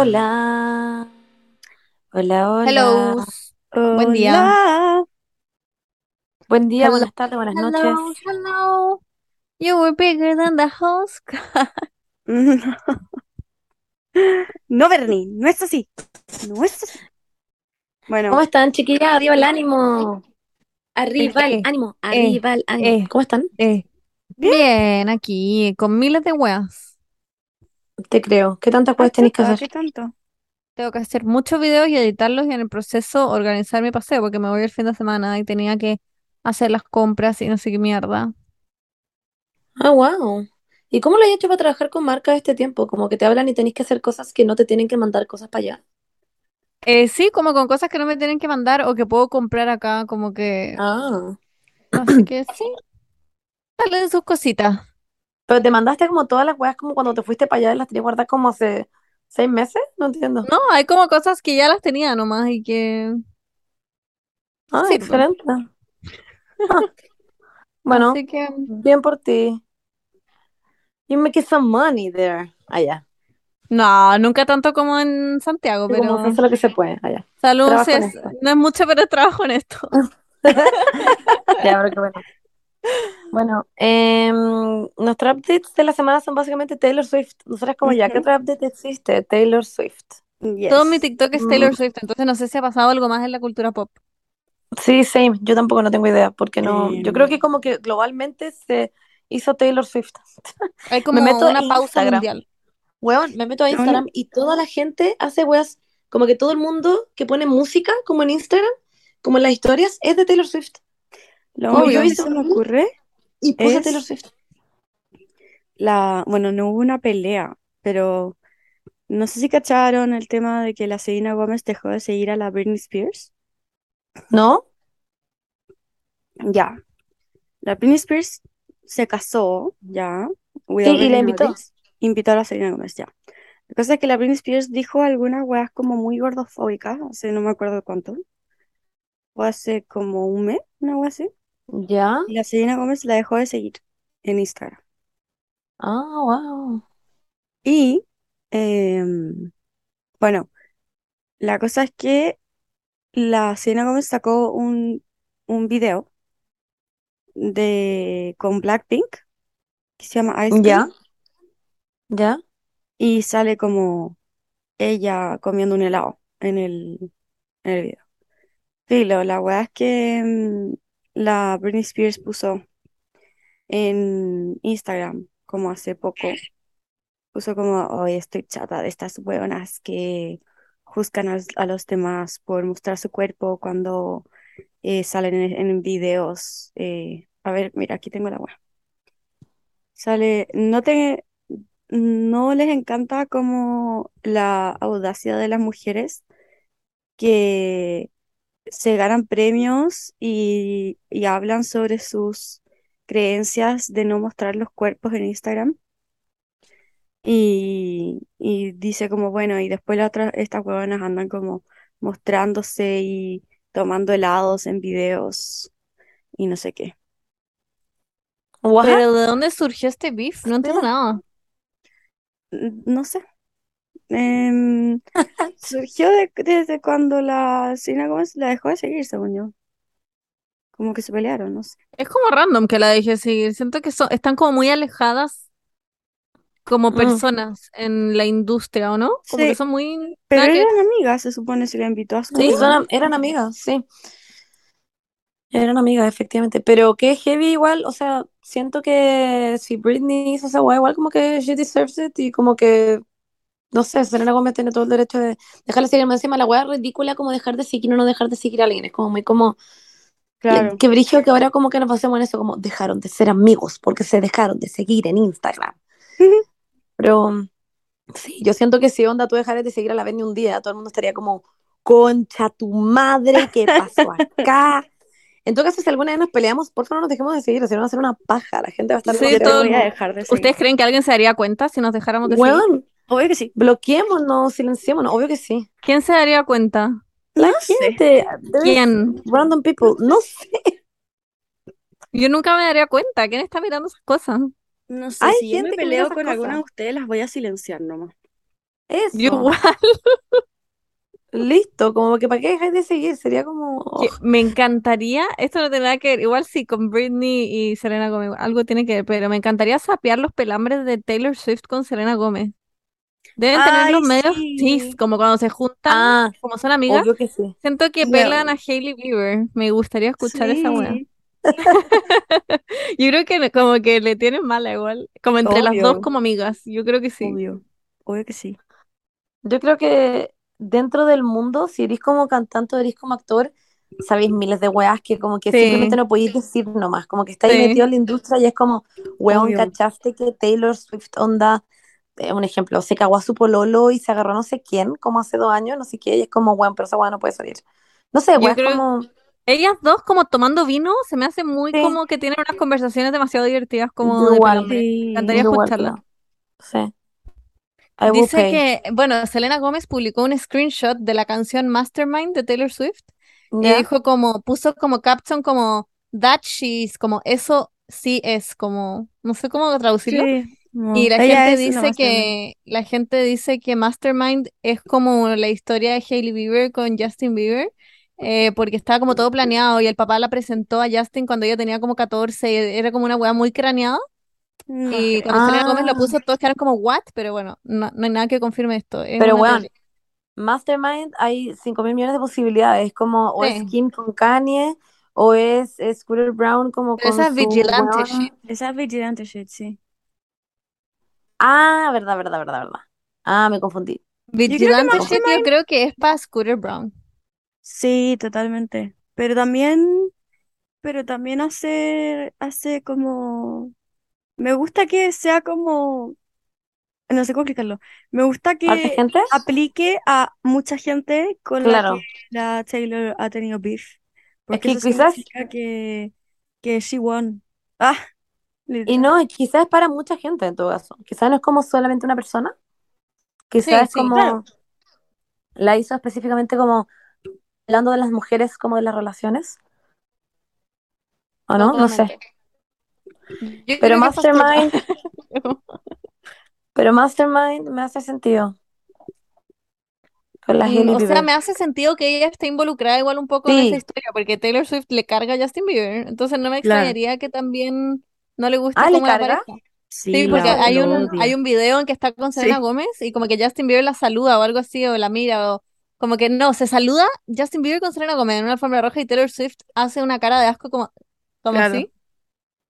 Hola. Hola, hola. Hello. Buen día. Hola. Buen día, Hello. buenas tardes, buenas Hello, noches. hello. You were bigger than the whole sky. No, Bernie, no es así. No es así. Bueno, ¿Cómo están, chiquillas? Arriba el ánimo. Arriba el Eh, ánimo. Arriba el ánimo. eh. ¿Cómo están? Eh, bien, aquí, con miles de weas. Te creo. ¿Qué tantas cosas tenéis que hacer? ¿qué tanto? Tengo que hacer muchos videos y editarlos y en el proceso organizar mi paseo porque me voy el fin de semana y tenía que hacer las compras y no sé qué mierda. Ah, wow. ¿Y cómo lo has hecho para trabajar con marcas este tiempo? Como que te hablan y tenéis que hacer cosas que no te tienen que mandar cosas para allá. Eh, sí, como con cosas que no me tienen que mandar o que puedo comprar acá, como que... Ah. Así que sí, salen sus cositas. Pero te mandaste como todas las weas como cuando te fuiste para allá y las tenías guardadas como hace seis meses. No entiendo. No, hay como cosas que ya las tenía nomás y que Ah, sirven. excelente. Ah. Bueno, Así que bien por ti. You making some money there. Allá. no, nunca tanto como en Santiago, Sí, como pero hace lo que se puede allá. salud Trabajo sí en es- esto. no es mucho, pero trabajo en esto. Ya, pero qué bueno. Bueno, em, nuestros updates de la semana son básicamente Taylor Swift. Nosotras como ya, ¿qué otro update existe? Taylor Swift. Todo mi. TikTok es Mm, Taylor Swift, entonces no sé si ha pasado algo más en la cultura pop. sí, same. Yo tampoco no tengo idea, porque no. Yo creo que como que globalmente se hizo Taylor Swift. Hay Me como meto a una pausa Instagram. mundial. Weón, me meto a Instagram y toda la gente hace weas, como que todo el mundo que pone música, como en Instagram, como en las historias, es de Taylor Swift. Lo único que se me ocurre y puse Taylor es Swift. la, bueno, no hubo una pelea, pero no sé si cacharon el tema de que la Selena Gómez dejó de seguir a la Britney Spears. ¿No? Ya, la Britney Spears se casó, ya, Sí, y la invitó. notice, invitó a la Selena Gómez, ya. La cosa es que la Britney Spears dijo algunas weas como muy gordofóbicas, hace no me acuerdo cuánto, o hace como un mes, una wea así. ¿Ya? Y la Selena Gómez la dejó de seguir en Instagram. Ah, wow. Y, em, bueno, la cosa es que la Selena Gómez sacó un, un video de, con Blackpink que se llama Ice Cream ¿Ya? ¿Ya? y sale como ella comiendo un helado en el, en el video. Filo, la weá es que em, la Britney Spears puso en Instagram como hace poco, puso como, hoy estoy chata de estas hueonas que juzgan a, los demás por mostrar su cuerpo cuando eh, salen en, en videos. eh, a ver, mira, aquí tengo la web. Sale, no te, no les encanta como la audacia de las mujeres que se ganan premios y, y hablan sobre sus creencias de no mostrar los cuerpos en Instagram. Y, y dice como, bueno, y después las otras, estas huevonas andan como mostrándose y tomando helados en videos y no sé qué. ¿What? Pero ¿de dónde surgió este beef? No entiendo nada. No sé. Em, surgió de- desde cuando la Selena Gómez la dejó de seguir, según yo. Como que se pelearon, no sé. Es como random que la dejé seguir. Siento que son, están como muy alejadas como Mm. personas en la industria, ¿o no? Como que Sí, son muy... pero que eran amigas, se supone, si la invitó a su Sí, son- eran amigas, sí. Eran amigas, efectivamente. Pero qué heavy igual, o sea, siento que si Britney hizo esa weá, igual como que she deserves it y como que, no sé, Selena Gómez tiene todo el derecho de dejarle seguir más encima. La weá ridícula como dejar de seguir o no dejar de seguir a alguien. Es como muy como, Claro. qué brillo que ahora como que nos pasemos en eso, como dejaron de ser amigos porque se dejaron de seguir en Instagram. Pero sí, yo siento que si onda tú dejaras de seguir a la Benny un día, todo el mundo estaría como, concha tu madre, ¿qué pasó acá? En todo caso, si alguna vez nos peleamos, por favor no nos dejemos de seguir, si no va a ser una paja, la gente va a estar Sí, todo- voy a dejar de seguir. ¿Ustedes creen que alguien se daría cuenta si nos dejáramos de seguir? Obvio que sí. bloqueémonos, silenciémonos, obvio que sí. ¿Quién se daría cuenta? La No gente, ¿Quién? random people, no sé. Yo nunca me daría cuenta. ¿Quién está mirando esas cosas? No sé, Hay si yo me gente peleo con alguna de cosas. ustedes, las voy a silenciar nomás. Eso. Yo igual, Listo, como que para qué dejáis de seguir, sería como... me encantaría, esto no tiene nada que ver, igual sí, con Britney y Selena Gómez, algo tiene que ver, pero me encantaría sapear los pelambres de Taylor Swift con Selena Gómez. Deben tener los medios sí. tis, como cuando se juntan, Ah, como son amigas. obvio que sí. Siento que pelan a Hailey Bieber. Me gustaría escuchar esa weá. Sí. Yo creo que como que le tienen mala igual. Como entre las dos Obvio. como amigas. Yo creo que sí. Obvio. Obvio que sí. Yo creo que dentro del mundo, si eres como cantante o eres como actor, sabéis miles de weas que como que Sí. simplemente no podéis decir nomás, como que estáis Sí. metido en la industria y es como, weón, Obvio. ¿cachaste que Taylor Swift onda, eh, un ejemplo, se cagó a su pololo y se agarró a no sé quién, como hace dos años, no sé qué, y es como, weón, pero esa wea no puede salir. No sé, weón, es como, Ellas dos como tomando vino, se me hace muy Sí. como que tienen unas conversaciones demasiado divertidas como Yo de igual. pelambre. Me Sí. encantaría igual escucharla. Sí. I Dice que, bueno, Selena Gómez publicó un screenshot de la canción Mastermind de Taylor Swift y ¿Ya? dijo como, puso como caption como that she's, como eso sí es, como, no sé cómo traducirlo. Sí. Y la ella gente es dice mastermind. que la gente dice que Mastermind es como la historia de Hailey Bieber con Justin Bieber, eh, porque estaba como todo planeado y el papá la presentó a Justin cuando ella tenía como 14, y era como una weá muy craneada. No Y cuando Selena Gómez lo Ah. puso, todos quedaron como, ¿what? Pero bueno, no, no hay nada que confirme esto. Es Pero weón, teoría. Mastermind hay 5 mil millones de posibilidades, como o es Sí. Kim con Kanye, o es, es Scooter Brown como Pero con esa es su vigilante weón. shit. Esa es vigilante shit, sí. Ah, verdad, verdad, verdad, verdad. Ah, me confundí. Vigilante shit yo creo que es para Scooter Brown. Sí, totalmente. Pero también, pero también hace, hace como, me gusta que sea como, no sé cómo explicarlo. Me gusta ¿Harta que gente? aplique a mucha gente con la que la Taylor ha tenido beef. Porque que eso quizás- significa que, que she won. Ah, Y no, quizás es para mucha gente en todo caso. Quizás no es como solamente una persona. Quizás Sí, es sí, como claro. la hizo específicamente como hablando de las mujeres como de las relaciones. ¿O no? No sé. Yo Pero Mastermind, pero Mastermind me hace sentido. Con la Mm, O sea, me hace sentido que ella esté involucrada igual un poco en esa Sí. historia, porque Taylor Swift le carga a Justin Bieber, entonces no me Claro. extrañaría que también no le guste Ah, ¿le como la carga? pareja. Sí, Sí, porque la- hay un, hay un video en que está con Selena Sí. Gómez y como que Justin Bieber la saluda o algo así, o la mira, o como que no, se saluda Justin Bieber con Selena Gómez en una alfombra roja y Taylor Swift hace una cara de asco como, como Claro. así.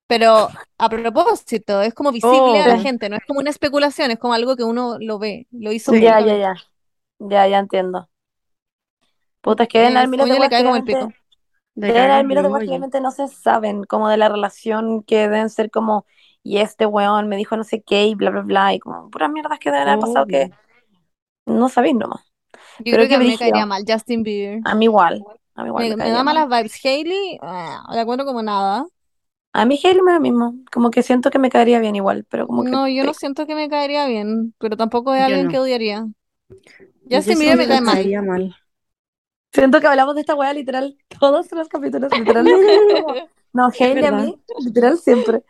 Pero a propósito, es como visible a la Obvio. gente, no es como una especulación, es como algo que uno lo ve, lo hizo Ya, ya, ya. Ya, ya entiendo. Puta, es que deben Eh, le cae como el pico. De weas que hoyo. obviamente no se saben, como de la relación que deben ser como, y este weón me dijo no sé qué, y bla, bla, bla, y como puras mierdas que deben haber pasado que no sabéis nomás. Yo Pero creo que mí me caería mal Justin Bieber. A mí igual, a mí igual Me, me me da mal. malas vibes. Hailey, ah, la encuentro como nada. A mí Hailey me da lo mismo, como que siento que me caería bien igual, pero como que No, yo no siento que me caería bien, pero tampoco es Yo alguien no. que odiaría. Justin Bieber me cae mal. caería mal. Siento que hablamos de esta wea literal todos los capítulos, literal. que- No, Hailey a mí, literal siempre.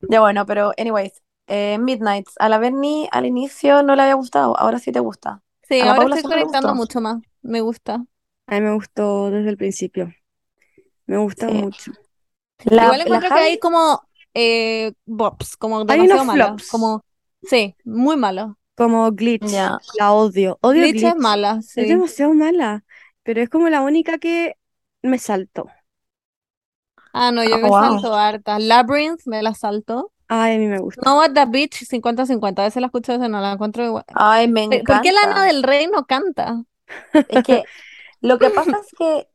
Ya bueno, pero anyways, eh, Midnights, a la Bernie al inicio no le había gustado, ahora sí te gusta. Sí, ahora Paula estoy conectando mucho más. Me gusta. A mí me gustó desde el principio. Me gusta Sí. mucho. La, Igual la encuentro que Javi, hay como eh, bops, como demasiado flops. Como, sí, muy malas. Como Glitch. La odio. Odio Glitch es mala, Es demasiado mala. Pero es como la única que me saltó. Ah, no, yo Ah, me wow. salto harta. Labyrinth me la salto. Ay, a mí me gusta. No, What the Beach 50-50. A veces la escucho, a veces no la encuentro igual. Ay, me ¿Por por qué Lana encanta. del Rey no canta? Es que lo que pasa es que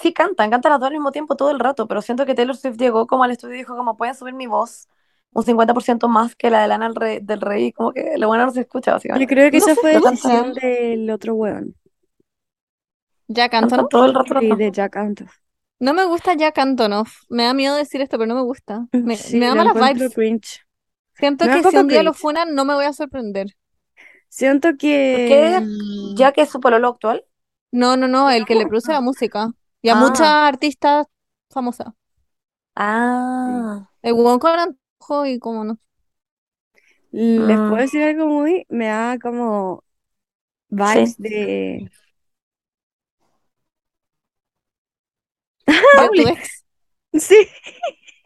sí cantan, cantan las dos al mismo tiempo todo el rato, pero siento que Taylor Swift llegó como al estudio y dijo como pueden subir mi voz un 50% más que la de Lana del Rey, del Rey, y como que lo bueno no se escucha Yo básicamente. creo que No esa fue decisión canta, del otro weón. Jack Antonoff. todo el rato Sí, de Jack Antonoff. No me gusta Jack Antonoff. Me da miedo decir esto, pero no me gusta. Me, Sí, me da malas vibes. cringe. Siento Me que si un día lo funan, no me voy a sorprender. Siento ¿Por que qué? Ya que es su pololo actual. No, no, no, el que le produce la música. Y a Ah, muchas artistas famosas. ah, El huevón con antojo y como no. les puedo mm, decir algo muy, me da como vibes Sí. de... de Pauli. tu ex. Sí,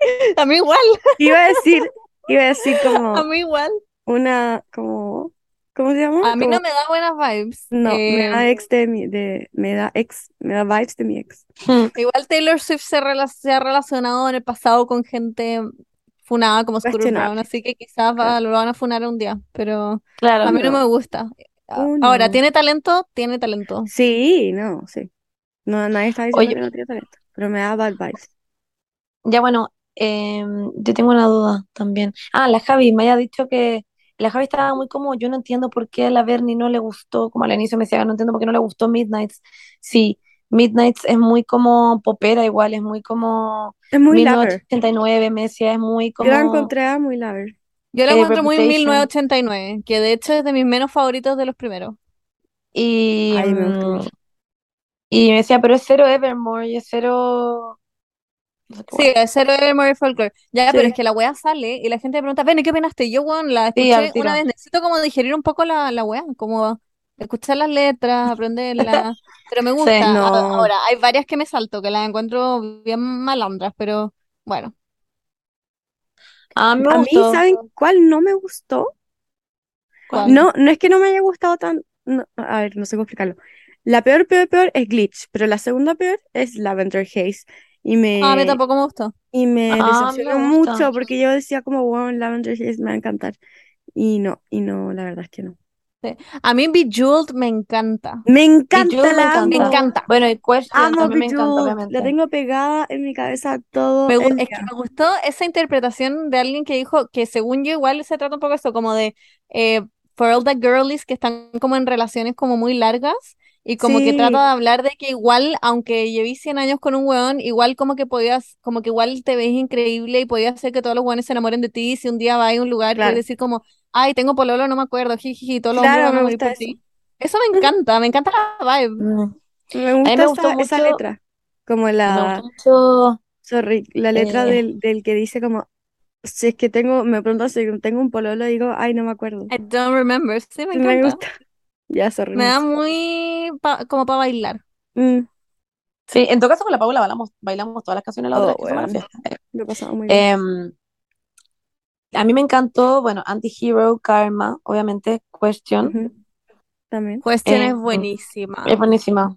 A mí igual, iba a decir, iba a decir a como mí igual. una, como, ¿cómo se llama? A mí Como- no me da buenas vibes. no, me da ex de mi, de, me da ex, me da vibes de mi ex. Hmm. igual Taylor Swift se, rela- se ha relacionado en el pasado con gente funada como Scooter Cuestionable. así que quizás va- lo van a funar un día, pero Claro. a mí no no. me gusta. Oh, Ahora. ¿tiene talento? Tiene talento. Sí, no, sí. No, nadie está diciendo Oye. que no tiene talento, pero me da bad vibes. Ya bueno, em, yo tengo una duda también. Ah, la Javi me había dicho que la Javi estaba muy como, yo no entiendo por qué a la Bernie no le gustó, como al inicio me decía, no entiendo por qué no le gustó Midnights. Sí, Midnights es muy como popera igual, es muy como Es muy lover. 1989, me decía, es muy Yo la como... encontré muy lover. Yo la Eh, encuentro muy Reputation. 1989, que de hecho es de mis menos favoritos de los primeros. Y, Ay, me gusta mm, mucho. Y me decía, pero es cero Evermore y es cero... no sé qué Sí, es Zero Evermore Folklore. Ya, pero Sí. es que la wea sale y la gente me pregunta, Ven, ¿qué opinaste? Y yo, weón, la Sí, escuché tiro. una vez. Necesito como digerir un poco la, la wea, como escuchar las letras, aprenderlas. Pero me gusta. Sí. No. Ahora, hay varias que me salto, que las encuentro bien malandras, pero bueno. A mí me A mí, gustó. ¿saben cuál no me gustó? ¿cuál? No, no es que no me haya gustado tan... no, a ver, no sé cómo explicarlo. La peor, peor, peor es Glitch, pero la segunda peor es Lavender Haze. Y me, Ah, a mí tampoco me gustó. y me Ah, decepcionó me mucho porque yo decía como, wow, Lavender Haze me va a encantar. Y no, y no, la verdad es que no. A mí Bejeweled me encanta. Me encanta, Bejeweled me la amo. Me encanta. Bueno, y Question Amo también me encanta, obviamente. La tengo pegada en mi cabeza todo Me el es que me gustó esa interpretación de alguien que dijo que según yo igual se trata un poco esto, como de eh, for all the girlies que están como en relaciones como muy largas y como que trata de hablar de que igual, aunque lleví 100 años con un weón, igual como que podías, como que igual te ves increíble y podías hacer que todos los weones se enamoren de ti si un día vas a un lugar y Claro. puedes decir como, ay, tengo pololo, no me acuerdo, jiji, todos los hombres Claro, van a me morir gusta por eso. ti. Eso me encanta, me encanta la vibe. Mm. Me gusta me gustó esa, letra. Como Me la, mucho. sorry, la letra Eh. del, del que dice como, si es que tengo, me pregunto si tengo un pololo, digo, ay, no me acuerdo. I don't remember, sí, me Me encanta. gusta. Ya, sorry. Me da muy pa- como para bailar. Mm, Sí, en todo caso con la Paula bailamos, bailamos todas las canciones la Oh, otra a la lo pasado muy bien. Em, a mí me encantó, bueno, Anti-Hero, Karma, obviamente, Question. También, Cuestión Eh, es buenísima. Es buenísima.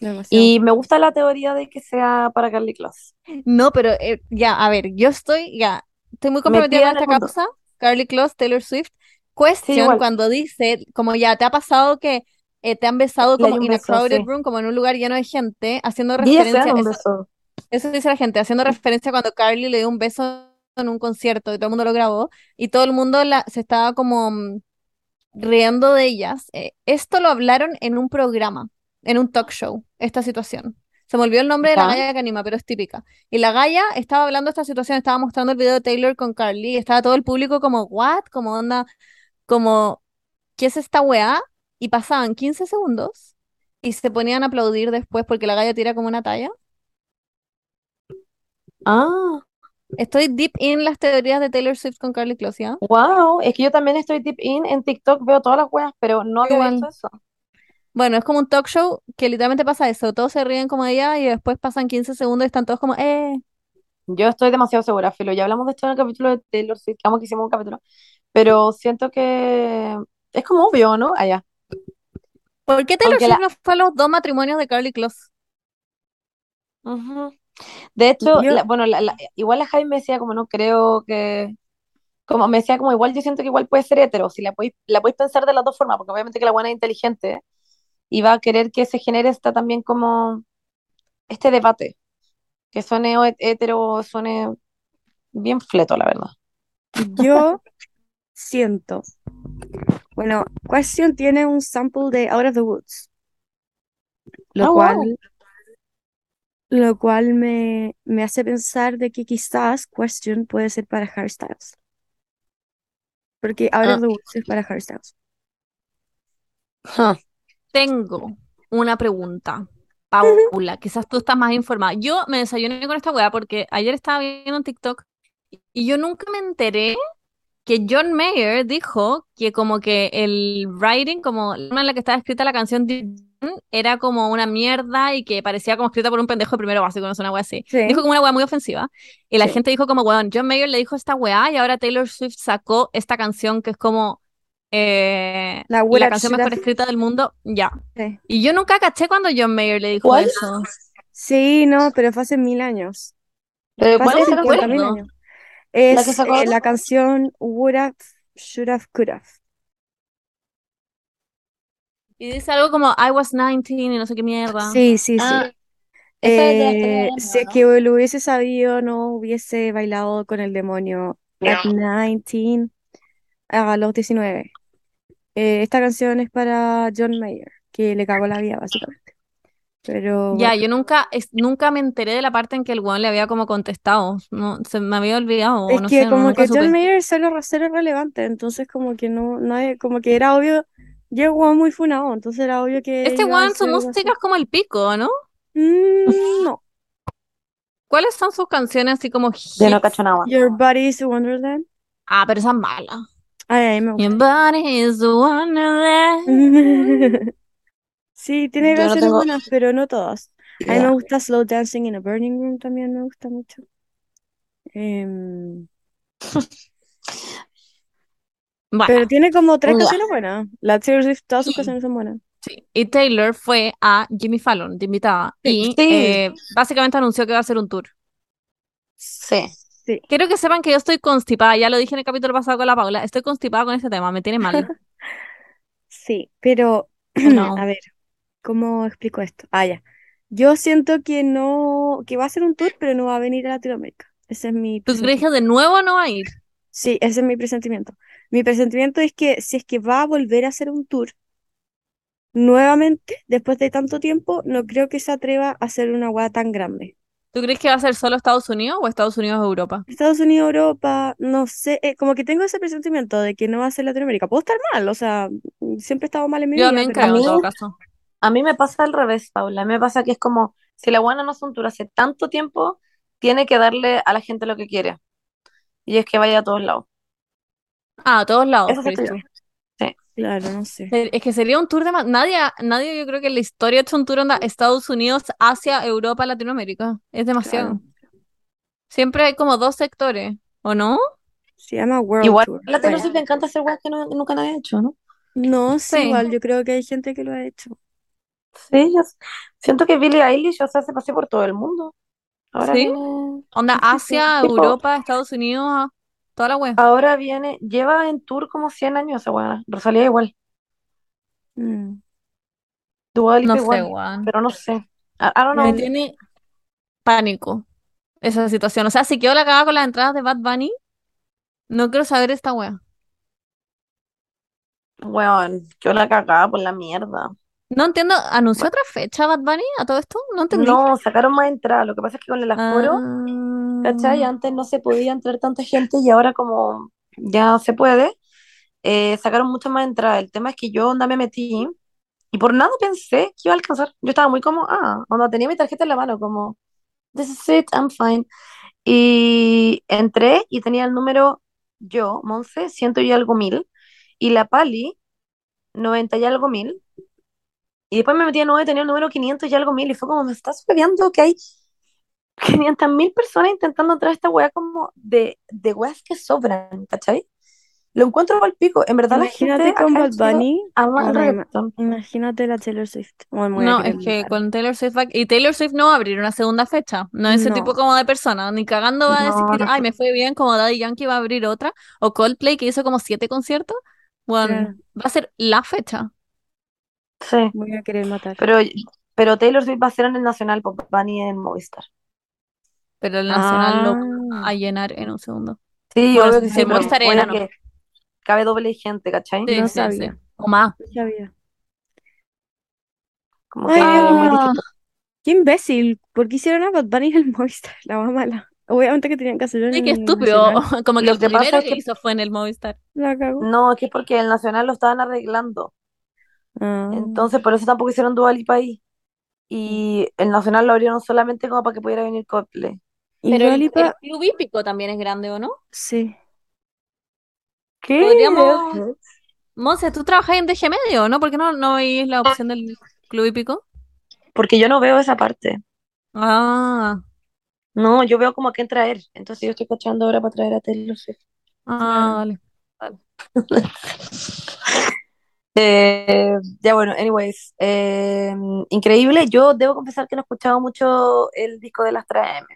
demasiado. Y me gusta la teoría de que sea para Carly Claus. No, pero eh, ya, a ver, yo estoy, ya, estoy muy comprometida Metida con esta mundo. causa. Carly Close, Taylor Swift. Question igual. cuando dice, como ya te ha pasado que eh, te han besado como in a crowded sí. room, como en un lugar lleno de gente, haciendo referencia, eso, beso. eso dice la gente, haciendo referencia cuando Carly le dio un beso en un concierto y todo el mundo lo grabó y todo el mundo la, se estaba como mm, riendo de ellas. Eh, esto lo hablaron en un programa, en un talk show, esta situación. Se me olvidó el nombre de la galla que anima, pero es típica. Y la galla estaba hablando de esta situación, estaba mostrando el video de Taylor con Carly, y estaba todo el público como, ¿what? Como onda, como, ¿qué es esta weá? Y pasaban 15 segundos y se ponían a aplaudir después porque la galla tira como una talla. Ah, Estoy deep in las teorías de Taylor Swift con Carly Close, ¿ya? wow. Es que yo también estoy deep in en TikTok, veo todas las weas, pero no había Igual. visto eso. Bueno, es como un talk show que literalmente pasa eso. Todos se ríen como ella y después pasan 15 segundos y están todos como, eh. Yo estoy demasiado segura, Filo. Ya hablamos de esto en el capítulo de Taylor Swift, amo que hicimos un capítulo. Pero siento que es como obvio, ¿no? Allá. ¿Por qué Taylor Swift la- no fue a los dos matrimonios de Carly Close? Ujú. De hecho, la- bueno, la- la- igual la Jaime me decía como no creo que, como me decía como igual yo siento que igual puede ser hetero, si la podéis, la podéis pensar de las dos formas, porque obviamente que la buena es inteligente y va a querer que se genere esta también como este debate, que suene hetero, suene bien fleto, la verdad. Yo siento. Bueno, Question tiene un sample de Out of the Woods. Lo Ah, cual, wow. lo cual me, me hace pensar de que quizás Question puede ser para Harry Styles. Porque Out Ah. of the Woods es para Harry Styles. Huh. Tengo una pregunta. Paula, quizás tú estás más informada. Yo me desayuné con esta weá porque ayer estaba viendo un TikTok y yo nunca me enteré que John Mayer dijo que como que el writing, como la forma en la que estaba escrita la canción era como una mierda y que parecía como escrita por un pendejo de primero básico, no es una wea así. Sí. Dijo como una wea muy ofensiva. Y la Sí. gente dijo como, weón, John Mayer le dijo esta wea y ahora Taylor Swift sacó esta canción que es como eh, La la canción mejor escrita del mundo. Ya. Sí. Y yo nunca caché cuando John Mayer le dijo ¿Cuál? eso. Sí, no, pero fue hace mil años. Pero Fue ¿cuál hace es esa acuerdo. 50 mil canción? años. Es ¿La que sacó eh, la canción Would Have, Should Have, Could Have. Y dice algo como I was 19 y no sé qué mierda. Sí, sí, sí. Ah, las Eh, si es ¿no? que lo hubiese sabido, no hubiese bailado con el demonio at 19, a los 19. Eh, esta canción es para John Mayer, que le cagó la vida, básicamente. Pero Ya, bueno, yo nunca, es- nunca me enteré de la parte en que el weón le había como contestado. No, se me había olvidado, es no que sé, no, como que John supe. Mayer es cero, relevante, entonces como que no, nadie, como que era obvio, llegó muy funado, entonces era obvio que Este weón, su música es como el pico, ¿no? Mm, no. ¿Cuáles son sus canciones así como Yo no hits? cacho nada. Your Body is a Wonderland. Ah, pero esa es mala. Ay, a mí me Your gusta. body is a wonderland. Sí, tiene Yo no canciones tengo buenas, pero no todas. A mí me gusta Slow Dancing in a Burning Room, también me gusta mucho. Em, Bueno, pero tiene como tres Ya. canciones buenas. La Taylor Swift, todas sus Sí. canciones son buenas. sí. Y Taylor fue a Jimmy Fallon de invitada y Sí. eh, básicamente anunció que va a hacer un tour. Sí. Sí. Quiero que sepan que yo estoy constipada, ya lo dije en el capítulo pasado con la Paula, estoy constipada con este tema, me tiene mal. Sí, pero No. a ver, ¿cómo explico esto? Ah, ya. Yo siento que no, que va a hacer un tour, pero no va a venir a Latinoamérica. Ese es mi ¿Tú crees que de nuevo no va a ir? Sí, ese es mi presentimiento. Mi presentimiento es que si es que va a volver a hacer un tour nuevamente, después de tanto tiempo, no creo que se atreva a hacer una hueá tan grande. ¿Tú crees que va a ser solo Estados Unidos o Estados Unidos Europa? Estados Unidos, Europa, no sé, eh, como que tengo ese presentimiento de que no va a ser Latinoamérica. Puedo estar mal, o sea, siempre he estado mal en mi Yo vida, también pero creo, en todo caso. A mí me pasa al revés, Paula. A mí me pasa que es como, si la buena no hace un tour hace tanto tiempo, tiene que darle a la gente lo que quiere. Y es que vaya a todos lados. Ah, a todos lados, Eso tú. claro, no sé. Se- Es que sería un tour de... Nadie, nadie yo creo que en la historia ha hecho un tour onda Estados Unidos, Asia, Europa, Latinoamérica. Es demasiado. Claro. Siempre hay como dos sectores, ¿o no? Se llama World Igual Tour. a la Taylor Bueno, Swift le encanta hacer weas que no- nunca nadie ha hecho, ¿no? no, sí, Sí. igual, yo creo que hay gente que lo ha hecho. Sí, yo siento que Billie Eilish, o sea, se pasó por todo el mundo. Ahora ¿Sí? viene, Onda sí. Asia, Tipo- Europa, Estados Unidos, a- toda la web. ahora viene, lleva en tour como 100 años esa buena. Rosalía igual, Mm. Dua Lipa No sé, igual, Juan. pero no sé. I, I don't Me tiene pánico esa situación. O sea, si quedó la cagada con las entradas de Bad Bunny, no quiero saber esta wea. Weón, yo la cagaba por la mierda. No entiendo, ¿anunció otra fecha Bad Bunny a todo esto? No entendí. No, sacaron más entradas. Lo que pasa es que con el aforo, ¿cachai? Ah, Antes no se podía entrar tanta gente y ahora como ya se puede, eh, sacaron muchas más entradas. El tema es que yo onda me metí y por nada pensé que iba a alcanzar. Yo estaba muy como, ah, onda tenía mi tarjeta en la mano, como, this is it, I'm fine. Y entré y tenía el número yo, Monse, ciento y algo mil, y la Pali, 90 y algo mil. Y después me metí nuevo y tenía el número 500 y algo mil. Y fue como, me estás viendo que hay 500 mil personas intentando entrar a esta weá como de, de weas que sobran, ¿cachai? Lo encuentro al pico. En verdad la Imagínate gente con Bad Bunny. ama el imagínate la Taylor Swift. Bueno, a No, es que con Taylor Swift y Taylor Swift no va a abrir una segunda fecha. No es ese tipo como de persona. Ni cagando va a decir, No, no ay, me fue bien, como Daddy Yankee va a abrir otra. O Coldplay que hizo como siete conciertos. Bueno, va a ser la fecha. Sí. voy a querer matar. Pero, pero Taylor Swift va a ser en el Nacional, Pop Bunny en Movistar. Pero el Nacional lo va Ah, a llenar en un segundo. Sí, Bueno, obvio que sí, el pero Movistar buena era, no. que cabe doble gente, ¿cachai? Sí, no sí, sí. sabía, O más. no sabía. Como Ay, que qué, muy qué imbécil. ¿Por qué hicieron a Bad Bunny en el Movistar? La más mala. Obviamente que tenían que hacerlo en sí, qué el estúpido. Nacional. Como que Lo el que pasa primero es que que hizo fue en el Movistar. La cagó. no, es que es porque el Nacional lo estaban arreglando. Ah, Entonces, por eso tampoco hicieron Dua Lipa ahí. Y el Nacional lo abrieron solamente como para que pudiera venir Coldplay. Pero Dua el, el Lipa, club hípico también es grande, ¿o no? sí. ¿Qué? Podríamos- Monse, tú trabajas en DG Medio, ¿no? ¿Por qué no, no veis la opción del Club Hípico? Porque yo no veo esa parte. Ah, No, yo veo como a quién traer. Entonces yo estoy cachando ahora para traer a Taylor Swift. ah, vale. Eh, ya bueno, anyways. eh, increíble. Yo debo confesar que no he escuchado mucho el disco de las 3M.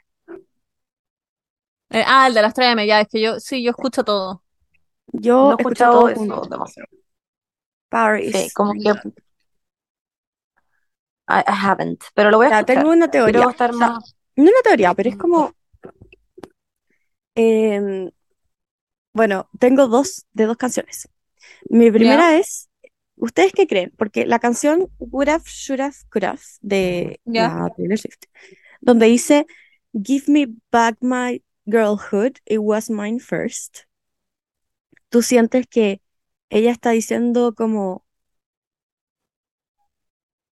Eh, ah, el de las 3M, ya, es que yo, sí, yo escucho todo. Yo No he escucho escuchado todo eso. Paris. Sí, como que I, I haven't. Pero lo voy a Ya, escuchar. tengo una teoría. O sea, más. no una teoría, pero es como. em, bueno, tengo dos de dos canciones. Mi primera es. ¿Ustedes qué creen? Porque la canción Would Have, Should Have, Could Have de la Taylor Swift, donde dice Give me back my girlhood, it was mine first. ¿Tú sientes que ella está diciendo como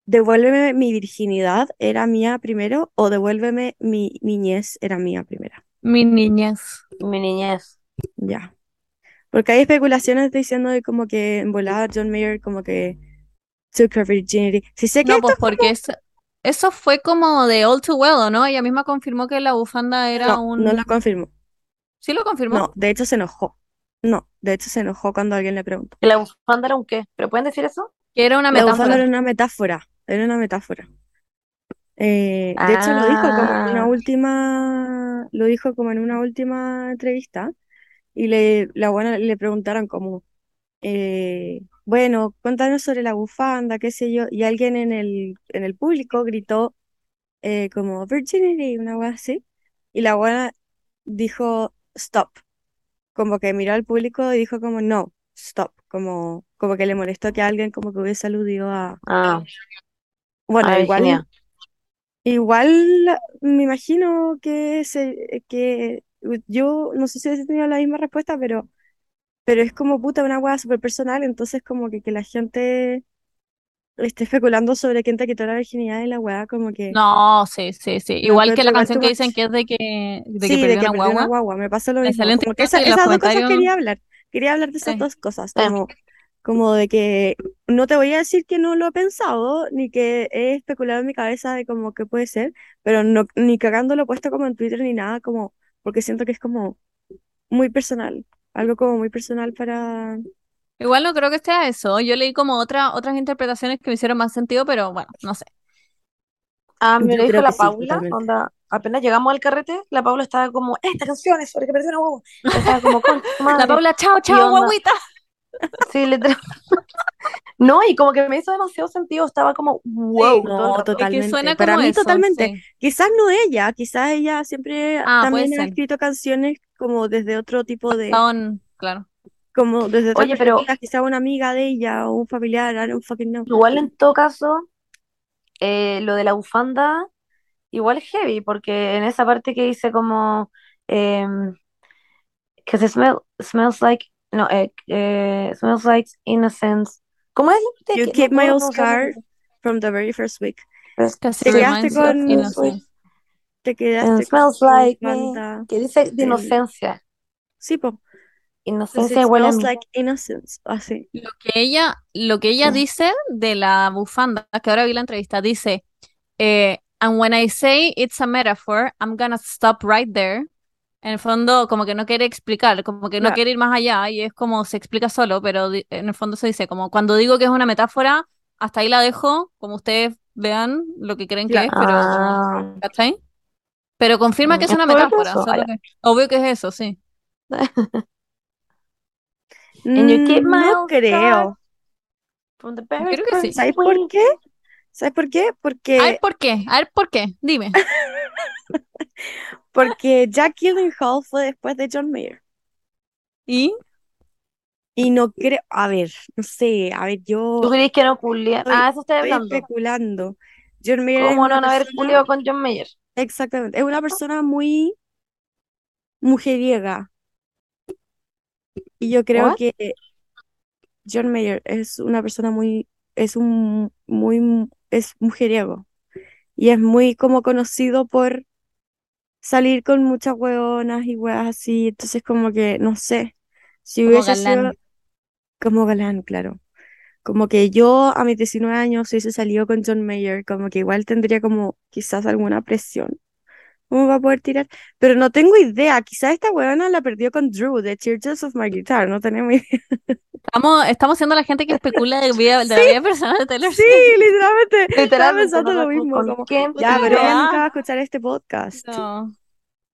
devuélveme mi virginidad, era mía primero, o devuélveme mi niñez, era mía primera? Mi niñez. Mi niñez. Ya. Porque hay especulaciones diciendo de como que en volada John Mayer como que took her virginity. Si sé que No, pues es como- porque eso, eso fue como de All Too Well, ¿o ¿no? Ella misma confirmó que la bufanda era no, un... no lo confirmó. ¿Sí lo confirmó? No, de hecho se enojó. No, de hecho se enojó cuando alguien le preguntó. ¿Que la bufanda era un qué? ¿Pero pueden decir eso? Que era una La bufanda metáfora. era una metáfora, era una metáfora. Eh, de hecho lo dijo como en una Ah. última, lo dijo como en una última entrevista y le, la buena le preguntaron como, eh, bueno, cuéntanos sobre la bufanda, qué sé yo, y alguien en el, en el público gritó eh, como Virginity, una cosa así, y la buena dijo stop, como que miró al público y dijo como no, stop, como, como que le molestó que alguien como que hubiese aludido a, Ah, bueno, a igual, Virginia. igual me imagino que se, que yo no sé si he tenido la misma respuesta, pero, pero es como puta una hueá súper personal, entonces como que, que la gente esté especulando sobre quién te quitó la virginidad y la hueá, como que No, sí, sí, sí. Igual que la canción que dicen que es de que, de que Sí, perdió de que una perdió una guagua. guagua, me pasa lo mismo. Como que esa- esas dos cosas quería hablar. Quería hablar de esas Sí. dos cosas, como, como de que no te voy a decir que no lo he pensado, ni que he especulado en mi cabeza de como que puede ser, pero no, ni cagando lo he puesto como en Twitter ni nada, como, porque siento que es como muy personal, algo como muy personal para... Igual no creo que sea eso. Yo leí como otra, otras interpretaciones que me hicieron más sentido, pero bueno, no sé. Ah, me Yo lo dijo la sí, Paula, totalmente. onda, apenas llegamos al carrete, la Paula estaba como, esta canción es sobre que perdió una huevo. Estaba como, con La Paula, chao, chao, guaguita. Sí, literal. No, y como que me hizo demasiado sentido, estaba como, wow, No. Es que totalmente. suena Para mí eso, totalmente. sí. Quizás no ella, quizás ella siempre Ah, también ha escrito canciones como desde otro tipo de... Son, claro. como desde otra Oye, pero- perspectiva, quizá una amiga de ella o un familiar, I don't fucking know. Igual en todo caso, eh, lo de la bufanda, igual es heavy, porque en esa parte que dice como, em, que se smell, smells like, no, eh, eh, smells like innocence. ¿Cómo es? You Que- keep no my old scar from the very first week. Es- Casi Te quedaste con-. Te and quedaste smells con like me, banda. que dice de inocencia. Sí, po. Inocencia It huele a smells mí. like innocence. Así. Lo que ella, lo que ella Sí. dice de la bufanda, que ahora vi la entrevista, dice, eh, and when I say it's a metaphor, I'm gonna stop right there. En el fondo, como que no quiere explicar, como que no Claro. quiere ir más allá, y es como se explica solo, pero en el fondo se dice, como cuando digo que es una metáfora, hasta ahí la dejo, como ustedes vean lo que creen que es, pero, Ah, ¿cachai? Pero confirma que es una metáfora, eso, solo ala. que- obvio que es eso, sí. Mm, No creo. Creo que sí. first ¿Sabes por qué? ¿Sabes por qué? A ver, Porque, ¿por qué? A ver, ¿por qué? Dime. porque Jack Gyllenhaal fue después de John Mayer. ¿Y? Y no creo, a ver, no sé, a ver, yo ¿Tú crees que no culia? Ah, eso estoy estoy hablando. especulando. John Mayer ¿Cómo no una van a haber culiado con John Mayer? Exactamente, es una persona muy mujeriega. Y yo creo What? que John Mayer es una persona muy, es un, muy, es mujeriego. Y es muy como conocido por salir con muchas hueonas y hueas así. Entonces como que, no sé, Si Como hubiese sido como galán, claro. Como que yo a mis 19 años hubiese salido con John Mayer, como que igual tendría como quizás alguna presión. ¿Cómo va a poder tirar? Pero no tengo idea. Quizás esta huevona la perdió con Drew de Tears of My Guitar. No tenemos idea. Estamos, estamos siendo la gente que especula de, vida, de la vida personal de Taylor Sí, literalmente. Estaba Literalmente, pensando lo mismo. Como, quién, ya, pero ella nunca va a escuchar este podcast. No.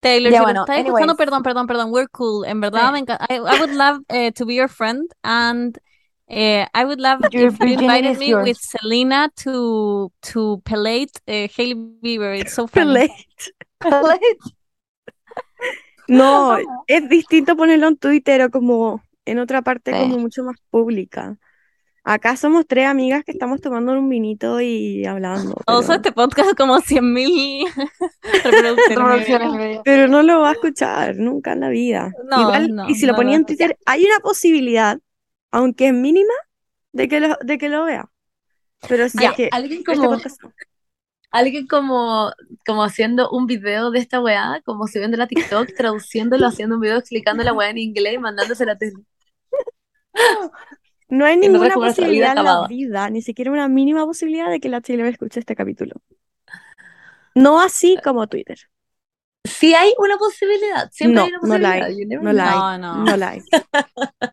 Taylor, Ya, si bueno, lo estás escuchando, anyways. perdón, perdón, perdón, we're cool. En verdad, Sí. me encanta. I, I would love eh, to be your friend and eh, I would love Your if you invited me yours. with Selena to to pelate eh, Hailey Bieber. It's so funny. Pelate. No, es distinto ponerlo en Twitter o como en otra parte Sí. como mucho más pública. Acá somos tres amigas que estamos tomando un vinito y hablando, pero, este podcast como 100.000 reproducciones. Reproducciones pero no lo va a escuchar nunca en la vida. No, Igual, no, y si lo ponía en Twitter, hay una posibilidad, aunque es mínima, de que lo, de que lo vea. Pero sí Ya, que alguien este como, podcast. Alguien como, como haciendo un video de esta weá, como subiendo a TikTok, traduciéndolo, haciendo un video explicando la weá en inglés y mandándose a tele. No hay ninguna vida posibilidad en la vida, ni siquiera una mínima posibilidad de que la Taylor escuche este capítulo. No así como Twitter. Sí hay una posibilidad, siempre No, hay una no la posibilidad. hay, never no la hay, No, no. no la hay.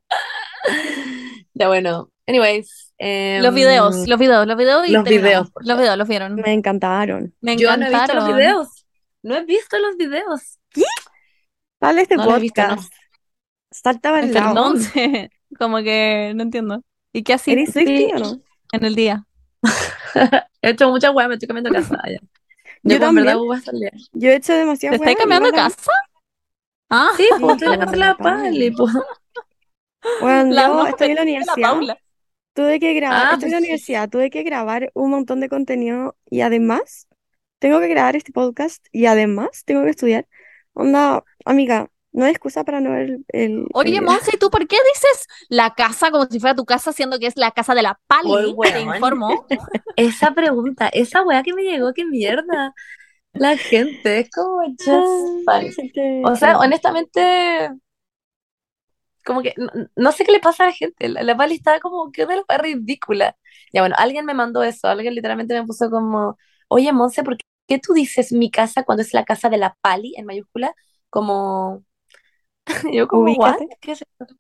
Ya bueno, anyways. Los videos, em, los videos, los videos y los videos, Los videos, los vieron. Me encantaron. Me Yo no he visto los encantaron. videos. No he visto los videos. Dale este No he visto, no. podcast. Salta al lado. Entonces, como que no entiendo. ¿Y qué así ¿Eres Swiftie o no? en el día? He hecho muchas weas, me estoy cambiando de casa. Ya. Yo Yo, verdad también. voy a salir. Yo he hecho ¿Te demasiado estáis cambiando de casa? Ah, Sí, pues estoy en la por casa de la la Pali, pues. Bueno, la yo estoy en la la universidad. Paula. Tuve que grabar, Ah, estoy en la universidad, tuve que grabar un montón de contenido y además tengo que grabar este podcast y además tengo que estudiar. Onda, amiga, no hay excusa para no ver el, el, el Oye, video. Monse, ¿y tú por qué dices la casa como si fuera tu casa, siendo que es la casa de la Pali? Te weón. informo. Esa pregunta, esa wea que me llegó, qué mierda. La gente, es como just O sea, honestamente, como que no, no sé qué le pasa a la gente. La, la Pali está como que wea ridícula. Ya bueno, alguien me mandó eso, alguien literalmente me puso como, oye, Monse, ¿por qué tú dices mi casa cuando es la casa de la Pali en mayúscula? Como, yo como. ¿Qué es esto?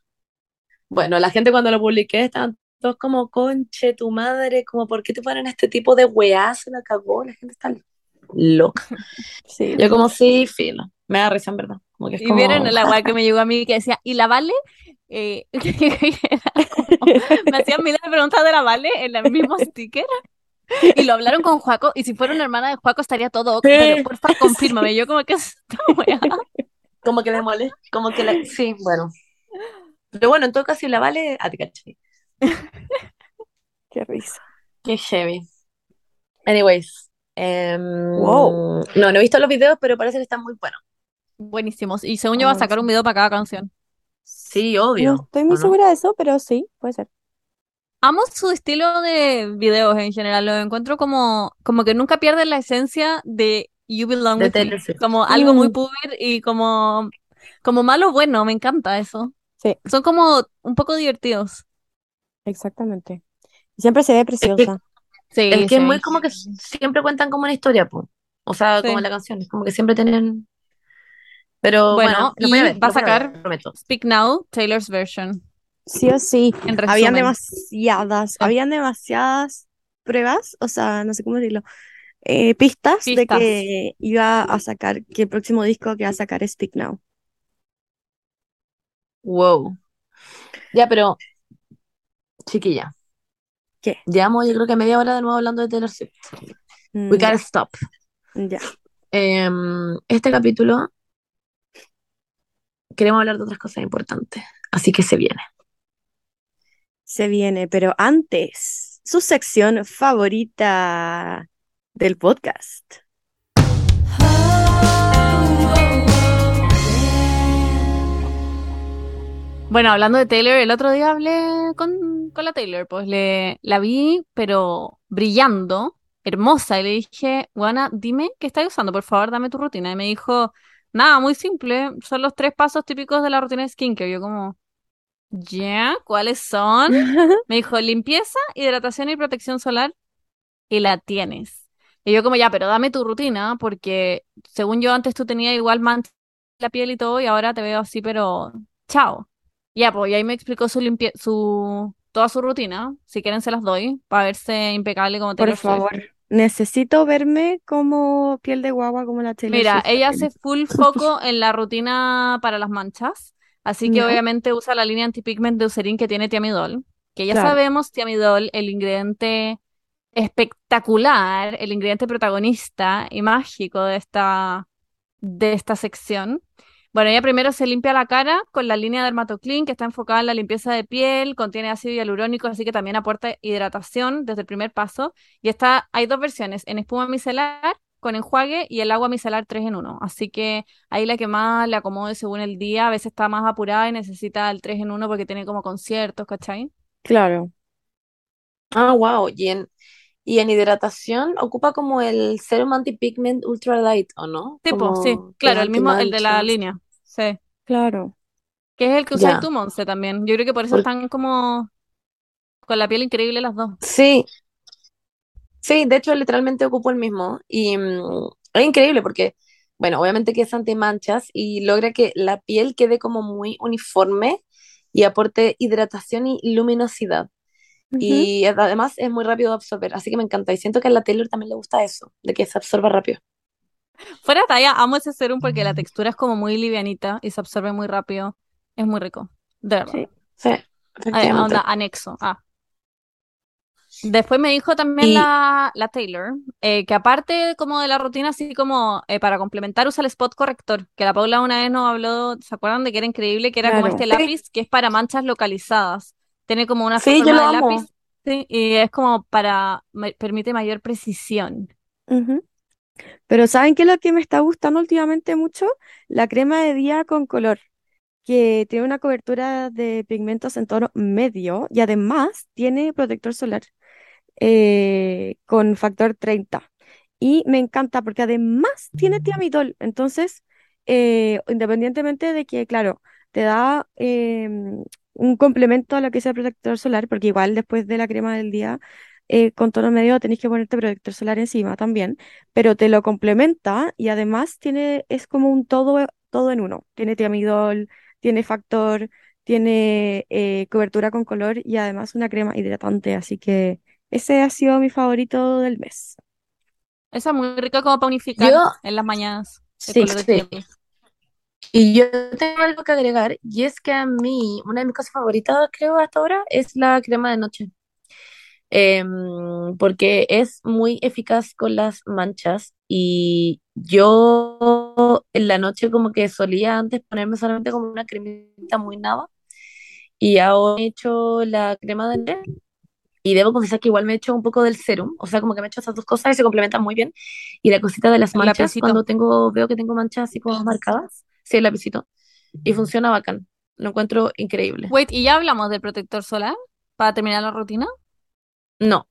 Bueno, la gente cuando lo publiqué estaban todos como, conche, tu madre, como, ¿por qué te ponen este tipo de weá? Se la cagó, la gente está loca. Sí. Yo como, sí, filo. Me da risa en verdad. Como que es Y como, vieron la weá que me llegó a mí que decía, ¿y la Vale? Eh, como- me hacían miles de preguntas de la Vale en el mismo sticker. Y lo hablaron con Juaco, y si fuera una hermana de Juaco estaría todo, ok, pero porfa, confírmame. Yo como que esta weá. como que le molesta, como que la, sí, bueno. Pero bueno, en todo caso, si la vale, a ti, cachai. Qué risa. Qué heavy. Anyways. em, Wow. No, no he visto los videos, pero parece que están muy buenos. Buenísimos. Y según yo va a sacar un video para cada canción. Sí, No obvio. estoy muy ¿o no? segura de eso, pero sí, puede ser. Amo su estilo de videos en general. Lo encuentro como, como que nunca pierde la esencia de You Belong De With Me. Swift. Como algo muy Mm. puber y como, como malo bueno. Me encanta eso. Sí, Son como un poco divertidos. exactamente. Siempre se ve preciosa. Sí, Es que es sí. muy como que siempre cuentan como una historia, po. O sea, como la canción, es como que siempre tienen. Pero Bueno, bueno, y ver, va a sacar prometo. Speak Now, Taylor's version. Sí o sí. En Habían demasiadas, Sí. habían demasiadas pruebas, o sea, no sé cómo decirlo, eh, pistas de que iba a sacar, que el próximo disco que va a sacar es Speak Now. Wow. Ya, pero, chiquilla, ¿Qué? llevamos yo creo que media hora de nuevo hablando de Taylor Swift. Mm, We gotta stop. ya. Em, este capítulo queremos hablar de otras cosas importantes, así que se viene. Se viene, pero antes, su sección favorita del podcast. Bueno, hablando de Taylor, el otro día hablé con, con la Taylor, pues le, la vi, pero brillando, hermosa, y le dije, Juana, dime qué estás usando, por favor, dame tu rutina. Y me dijo, nada, muy simple, son los tres pasos típicos de la rutina de skincare. Yo como, ¿Ya? ¿Cuáles son? Me dijo limpieza, hidratación y protección solar y la tienes. Y yo como ya, pero dame tu rutina porque según yo antes tú tenías igual mancha la piel y todo y ahora te veo así, pero chao. Ya, pues y ahí me explicó su limpie su toda su rutina. Si quieren se las doy para verse impecable como Por Taylor Swift. Necesito verme como piel de guagua como la Taylor Mira, Swift ella hace full foco en la rutina para las manchas, así que obviamente usa la línea antipigment de Eucerin que tiene Thiamidol, que ya Claro. sabemos, Thiamidol, el ingrediente espectacular, el ingrediente protagonista y mágico de esta, de esta sección. Bueno, ella primero se limpia la cara con la línea Dermatoclean, que está enfocada en la limpieza de piel, contiene ácido hialurónico, así que también aporta hidratación desde el primer paso. Y está, hay dos versiones, en espuma micelar con enjuague y el agua micelar 3 en 1. Así que ahí la que más le acomode según el día, a veces está más apurada y necesita el 3 en 1 porque tiene como conciertos, ¿cachai? Claro. Ah, wow. Y en, y en hidratación ocupa como el Serum Anti-Pigment Ultra Light, ¿o no? Tipo, sí, Como claro, el mismo, el de la línea. Sí. Claro. Que es el que usáis Ya. tú, Monse, también. Yo creo que por eso Por- están como con la piel increíble las dos. Sí, sí, de hecho literalmente ocupo el mismo. Y mm, es increíble porque, bueno, obviamente que es antimanchas y logra que la piel quede como muy uniforme y aporte hidratación y luminosidad. Y además es muy rápido de absorber, así que me encanta. Y siento que a la Taylor también le gusta eso, de que se absorba rápido. Fuera de talla, amo ese serum porque la textura es como muy livianita y se absorbe muy rápido. Es muy rico, de verdad. Sí. Sí, Ah, onda, anexo. Ah. Después me dijo también Y la, la Taylor eh, que aparte como de la rutina, así como eh, para complementar usa el spot corrector, que la Paula una vez nos habló, ¿se acuerdan de que era increíble? Que era como este lápiz que es para manchas localizadas. Tiene como una sí, yo forma lo de amo. lápiz, sí, y es como para, permite mayor precisión. Pero ¿saben qué es lo que me está gustando últimamente mucho? La crema de día con color, que tiene una cobertura de pigmentos en tono medio y además tiene protector solar eh, con factor 30. Y me encanta porque además tiene tiamidol. Entonces, eh, independientemente de que, claro, te da em, un complemento a lo que es el protector solar, porque igual después de la crema del día eh, con tono medio tenés que ponerte protector solar encima también, pero te lo complementa y además tiene, es como un todo, todo en uno. Tiene tiamidol, tiene factor, tiene eh, cobertura con color y además una crema hidratante. Así que ese ha sido mi favorito del mes. Esa es muy rica como para unificar Yo, en las mañanas el sí, color de sí. Y yo tengo algo que agregar, y es que a mí, una de mis cosas favoritas, creo, hasta ahora, es la crema de noche. Em, porque es muy eficaz con las manchas y yo en la noche como que solía antes ponerme solamente como una cremita muy nada y ahora he hecho la crema de noche y debo confesar que igual me he hecho un poco del serum, o sea, como que me he hecho esas dos cosas y se complementan muy bien y la cosita de las manchas cuando tengo, veo que tengo manchas así como marcadas, sí, el lapicito y funciona bacán, lo encuentro increíble. Wait, ¿y ya hablamos del protector solar para terminar la rutina? No,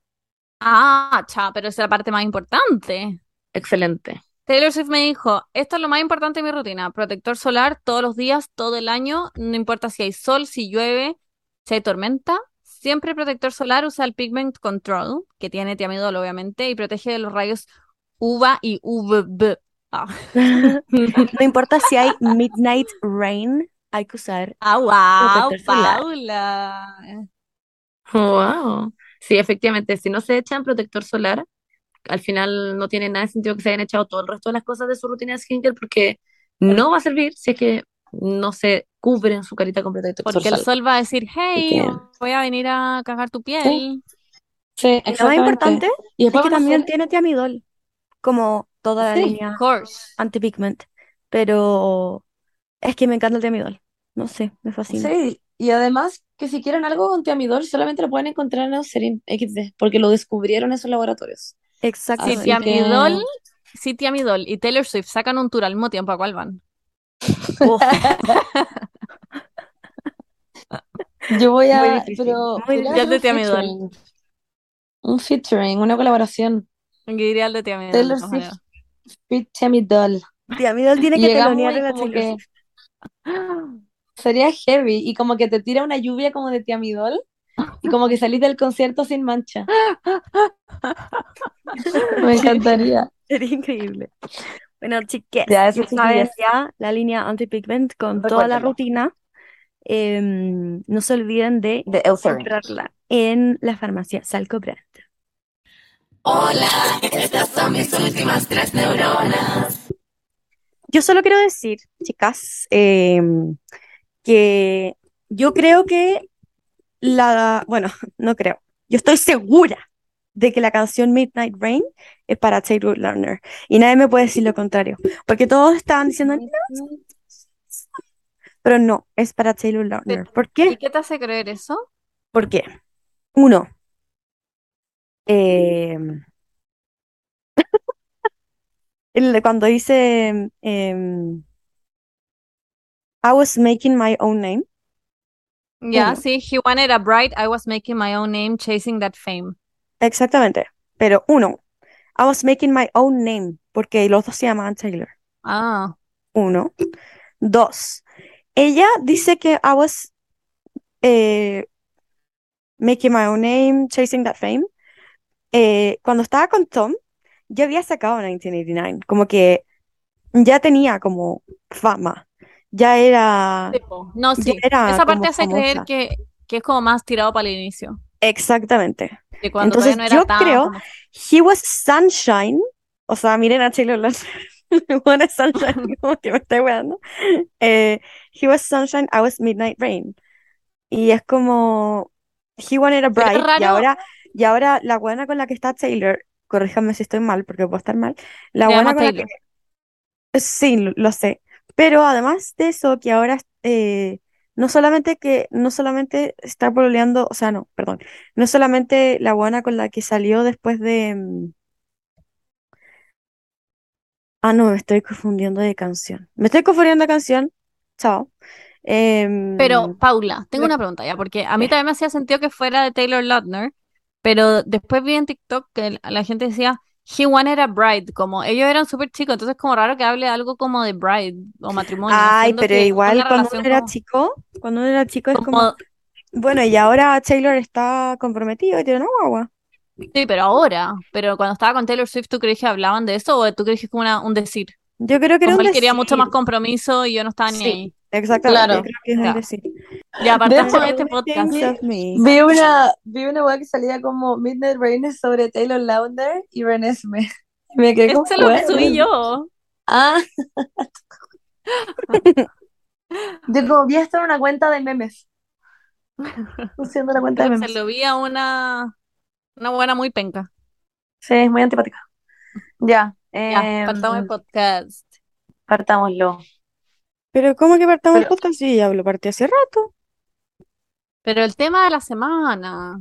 Ah, cha, pero esa es la parte más importante. excelente. Taylor Swift me dijo, esto es lo más importante de mi rutina, protector solar todos los días, todo el año, no importa si hay sol, si llueve, si hay tormenta, siempre protector solar usa el Pigment Control, que tiene tiamidol obviamente, y protege de los rayos UVA y UVB. Ah, No importa si hay midnight rain, hay que usar ah wow, protector solar. Paula. Wow. Sí, efectivamente, si no se echan protector solar, al final no tiene nada de sentido que se hayan echado todo el resto de las cosas de su rutina de skincare porque no va a servir si es que no se cubren su carita con protector Porque el sol va a decir, hey, voy a venir a cagar tu sí, piel. sí, Y lo más importante Y es que también tiene tiamidol, como toda la sí, línea anti-pigment. Pero es que me encanta el tiamidol. No sé, me fascina. sí. Y además que si quieren algo con tiamidol solamente lo pueden encontrar en Eucerin XD porque lo descubrieron esos laboratorios. Si Exactamente. Así Tiamidol, que si Tiamidol y Taylor Swift sacan un tour al mismo tiempo, ¿a cuál van? Yo voy muy a, difícil, pero muy de un Tiamidol. featuring, un featuring, una colaboración. Yo diría el de Tiamidol, de Taylor Swift Tiamidol. Tiamidol tiene que telonear a la Taylor sería heavy y como que te tira una lluvia como de tiamidol y como que salís del concierto sin mancha. Me encantaría. Sería increíble. Bueno, chiques, Ya, eso ya sí saben es. ya la línea anti-pigment con toda la rutina. Em, no se olviden de De comprarla en la farmacia Salcobrand. Yo solo quiero decir, chicas, em, que yo creo que la, bueno, no creo, yo estoy segura de que la canción Midnight Rain es para Taylor Lautner y nadie me puede decir lo contrario, porque todos estaban diciendo, "No", pero no, es para Taylor Lautner. ¿Por ¿Y qué? qué te hace creer eso? ¿Por qué? Uno, em, el cuando dice em, I was making my own name. Ya, Uno. sí, he wanted a bride, I was making my own name, chasing that fame. Exactamente. Pero uno, I was making my own name, porque los dos se llamaban Taylor. Ah, Uno. Dos, ella dice que I was eh, making my own name, chasing that fame. Eh, cuando estaba con Tom, ya había sacado 1989, como que ya tenía como fama, ya era, no, sí, era esa parte hace creer que, que es como más tirado para el inicio, Exactamente. de cuando Entonces todavía no era yo tan creo, he was sunshine, o sea, miren a Taylor One sunshine, como que me estoy weando. Eh, he was sunshine, I was midnight rain. Y es como, he wanted a bride, y ahora, y ahora la buena con la que está Taylor, corríjame si estoy mal, porque puedo estar mal, la buena con la que, sí, lo, lo sé, pero además de eso, que ahora, eh, no solamente que, no solamente está pololeando, o sea, no, perdón, no solamente la buena con la que salió después de, mm, ah, no, me estoy confundiendo de canción, me estoy confundiendo de canción, chao, Pero, Em, Paula, tengo una pregunta ya, porque a mí también me hacía sentido que fuera de Taylor Lautner, pero después vi en TikTok que la gente decía, he wanted a bride, como ellos eran súper chicos, entonces como raro que hable algo como de bride o matrimonio, Ay, pero igual cuando uno era como, chico, cuando uno era chico es como, como, bueno, y ahora Taylor está comprometido y tiene una guagua. sí, pero ahora, pero cuando estaba con Taylor Swift, ¿tú crees que hablaban de eso o tú crees que es como una- un decir? Yo creo que era Como un él quería mucho más decir. compromiso y yo no estaba ni Sí, ahí. Exactamente, Claro. creo que es De partamos hecho, este podcast. vi una, vi una weá que salía como Midnight Rain sobre Taylor Lautner y Renesmee. Y me quedé como, Ese lo "What?". subí yo. Ah, yo como vi esto en una cuenta de memes. Usando la cuenta de Se memes. lo vi a una, una buena muy penca. Sí, es muy antipática. Ya, Ya, partamos el em, podcast. partámoslo. Pero ¿cómo que partamos el Pero, podcast? Sí, ya lo partí hace rato. Pero el tema de la semana.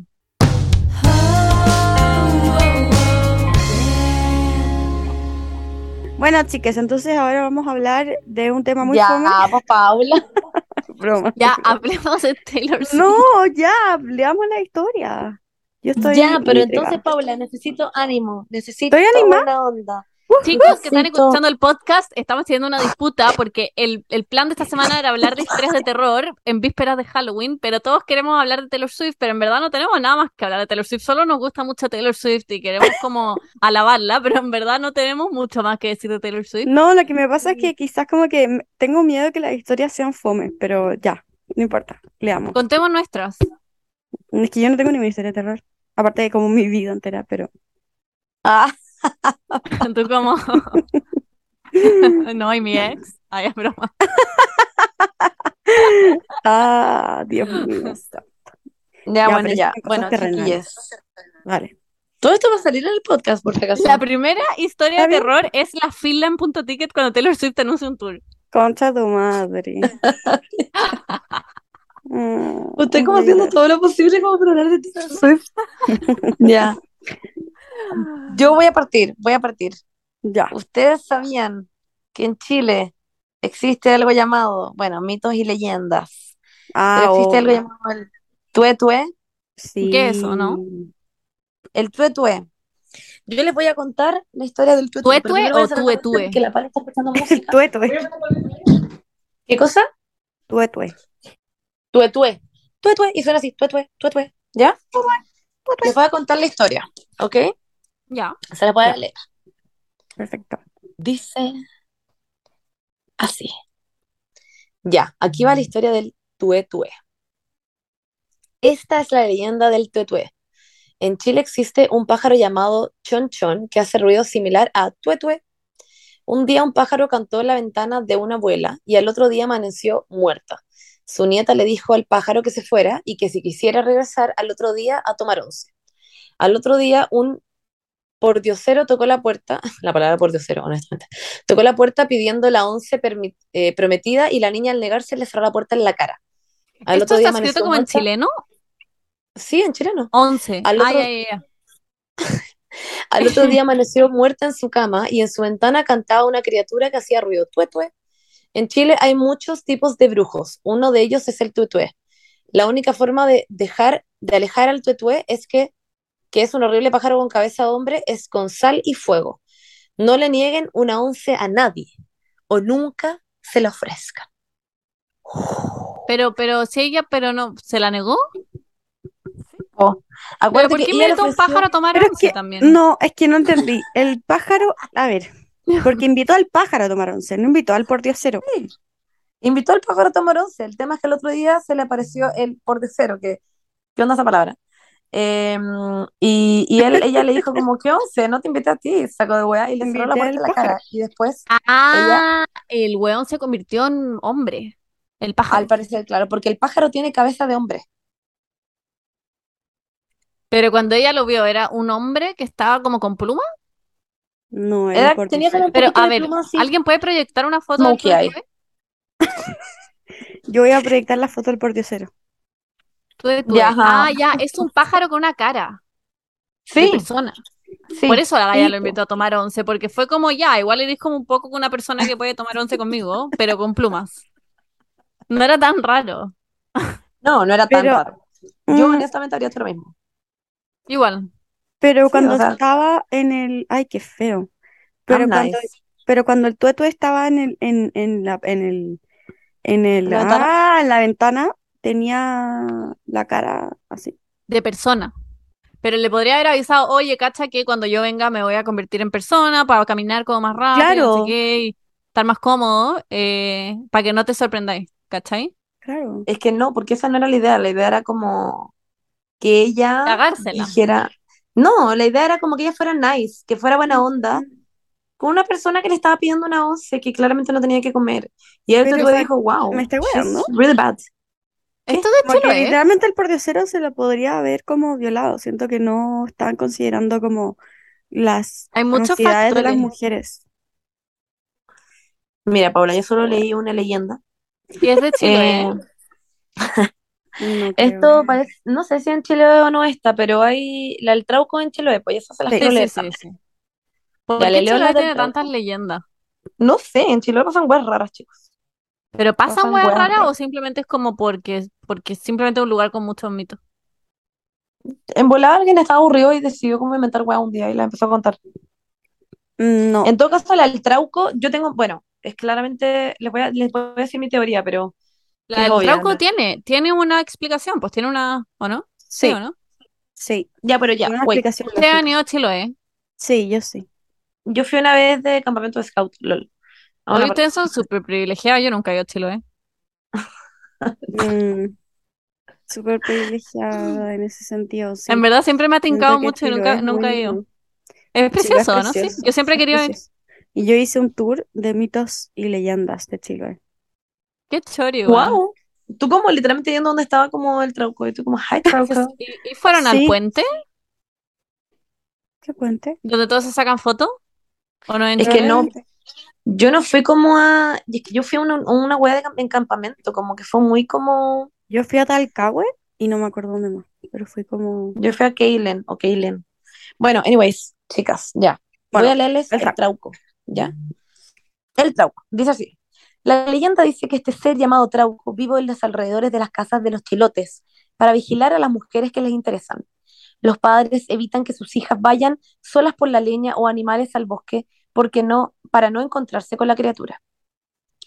Bueno, chicas, entonces ahora vamos a hablar de un tema muy fome. ya, pues Paula. Broma. Ya, hablemos de Taylor Swift. No, ya, leamos la historia. Yo estoy Ya, pero entonces, Paula, necesito ánimo, necesito ¿Estoy animada? buena onda. Chicos que están escuchando el podcast, estamos teniendo una disputa porque el, el plan de esta semana era hablar de historias de terror en vísperas de Halloween, pero todos queremos hablar de Taylor Swift, pero en verdad no tenemos nada más que hablar de Taylor Swift, solo nos gusta mucho Taylor Swift y queremos como alabarla, pero en verdad no tenemos mucho más que decir de Taylor Swift. No, lo que me pasa es que quizás como que tengo miedo que las historias sean fome, pero ya, no importa, leamos. Contemos nuestras. Es que yo no tengo ninguna historia de terror, aparte de como mi vida entera, pero Ah, Tú como... No, y mi ex. Ay, es broma. ah, Dios mío. ya, Ya, bueno, ya. Bueno, chiquillos. Vale. Todo esto va a salir en el podcast, por si acaso. La primera historia ¿Está de terror es la fila en punto ticket cuando Taylor Swift anuncia un tour. Concha tu madre. Mm, Estoy como haciendo todo lo posible como para hablar de Taylor Swift. Ya. Yo voy a partir, voy a partir. Ya. ¿Ustedes sabían que en Chile existe algo llamado, bueno, mitos y leyendas, Ah, pero existe algo llamado el tué-tué? ¿Qué es eso, no? Sí. El tué-tué. Yo les voy a contar la historia del tué-tué, pero ¿Tué-tué primero voy a o cosa tué-tué? porque la Pala está escuchando música. Tué, tué. ¿Qué cosa? Tue, tue. Tue, tue. Tue, tue. Y suena así, tue, tue, tue, tue. ¿Ya? Les voy a contar la historia, ¿ok? Ya. Se la a Ya. leer. Perfecto. Dice así. Ya, aquí va la historia del tue, tue. Esta es la leyenda del tue, tue. En Chile existe un pájaro llamado chon chon que hace ruido similar a tue, tue. Un día un pájaro cantó en la ventana de una abuela y al otro día amaneció muerta. Su nieta le dijo al pájaro que se fuera y que si quisiera regresar al otro día a tomar once. Al otro día un pordiosero tocó la puerta, la palabra pordiosero, honestamente, tocó la puerta pidiendo la once eh, prometida y la niña al negarse le cerró la puerta en la cara. Al ¿Esto otro día está escrito como en chileno? Sí, en chileno. 11. Al otro- ya, ya, ya. Al otro día amaneció muerta en su cama y en su ventana cantaba una criatura que hacía ruido, tue, tue. En Chile hay muchos tipos de brujos. Uno de ellos es el tuetué. La única forma de dejar, de alejar al tuetué es que, que es un horrible pájaro con cabeza de hombre, es con sal y fuego. No le nieguen una once a nadie o nunca se la ofrezcan. Pero, pero, si ella, pero no, ¿se la negó? Oh, Pero ¿por qué invitó a un pájaro a tomar Pero es once que, también? no, es que no entendí. El pájaro, a ver, porque invitó al pájaro a tomar once, no invitó al pordiosero. Invitó al pájaro a tomar once. El tema es que el otro día se le apareció el cero que, ¿qué onda esa palabra? Eh, y y él, ella le dijo como, ¿qué once? No te invité a ti, saco de weá, y le cerró la puerta en la cara. Y después, Ah, el weón se convirtió en hombre. El pájaro. al parecer, claro, porque el pájaro tiene cabeza de hombre. Pero cuando ella lo vio, ¿era un hombre que estaba como con pluma? No, Era, tenía pordiosero. como un Pero, a ver, pluma. ¿alguien puede proyectar una foto del tuetue? Yo voy a proyectar la foto del pordiosero. Ya, ajá. Ah, ya, es un pájaro con una cara de Sí, persona. sí. Por eso la galla sí, lo invitó a tomar once, porque fue como ya, igual eres como un poco con una persona que puede tomar once conmigo, pero con plumas. No era tan raro. No, no era tan Pero, raro. Yo mm, honestamente haría hecho lo mismo. Igual. Pero Sí, cuando o sea- estaba en el, ay, qué feo. Pero I'm cuando, nice. pero cuando el tueto estaba en el, en, en la, en el, en el, ¿La ventana? ah, en la ventana, tenía la cara así. de persona. Pero le podría haber avisado, oye, cacha que cuando yo venga me voy a convertir en persona para caminar como más rápido, no Claro. sé qué, y estar más cómodo, eh, para que no te sorprendáis, ¿cachai? Claro. Es que no, porque esa no era la idea. La idea era como que ella Cagársela. dijera. No, la idea era como que ella fuera nice, que fuera buena onda, con una persona que le estaba pidiendo una once que claramente no tenía que comer. Y él esa- dijo, wow, me está she's weando. really bad. Esto de Porque chulo, ¿eh? literalmente el pordiosero se lo podría haber como violado. Siento que no están considerando como las Hay muchos necesidades de las factores. mujeres. Mira, Paula, yo solo leí una leyenda. Y es de Chile, ¿eh? Eh, No esto parece, no sé si en Chiloé o no está, pero hay la del Trauco en Chiloé, pues eso se las Sí. quiero Sí, leer sí, sí. ¿Por Ya, qué Chile tiene tantas leyendas? No sé, en Chiloé pasan weas raras, chicos. ¿Pero pasan weas raras raras. o simplemente es como porque, porque es simplemente un lugar con muchos mitos? En volada alguien estaba aburrido y decidió como inventar weas un día y la empezó a contar. No, En todo caso, la del Trauco, yo tengo, bueno, es claramente, les voy a, les voy a decir mi teoría, pero La es del obvia, Trauco ¿no? tiene, tiene una explicación, pues tiene una, ¿o no? Sí, sí, ¿o no? sí. Ya, pero ya, Ustedes han ido a Chiloé. Sí, yo sí. Yo fui una vez de campamento de scout, lol. A Hoy una ustedes son súper privilegiados, yo nunca he ido a Chiloé. Mm, súper privilegiada en ese sentido, sí. En verdad siempre me ha tincado mucho y nunca, nunca he ido. Es precioso, ¿no? Sí, yo siempre he querido ir. Y yo hice un tour de mitos y leyendas de Chiloé. Qué chori, weón. Wow. Tú como literalmente yendo donde estaba como el Trauco y tú como, hi Trauco. ¿Y, y fueron al puente ¿Qué puente? donde todos se sacan fotos? ¿O no Es que no. Yo no fui como a, es que yo fui a una, una wea de, en campamento, como que fue muy como, Yo fui a Talcahué y no me acuerdo dónde más, pero fui como... yo fui a Keilen o Keilen. Bueno, anyways, chicas, ya. Voy Bueno, a leerles el el Trauco, ¿ya? El Trauco, dice así. La leyenda dice que este ser llamado Trauco vive en los alrededores de las casas de los chilotes para vigilar a las mujeres que les interesan. Los padres evitan que sus hijas vayan solas por la leña o animales al bosque porque no, para no encontrarse con la criatura.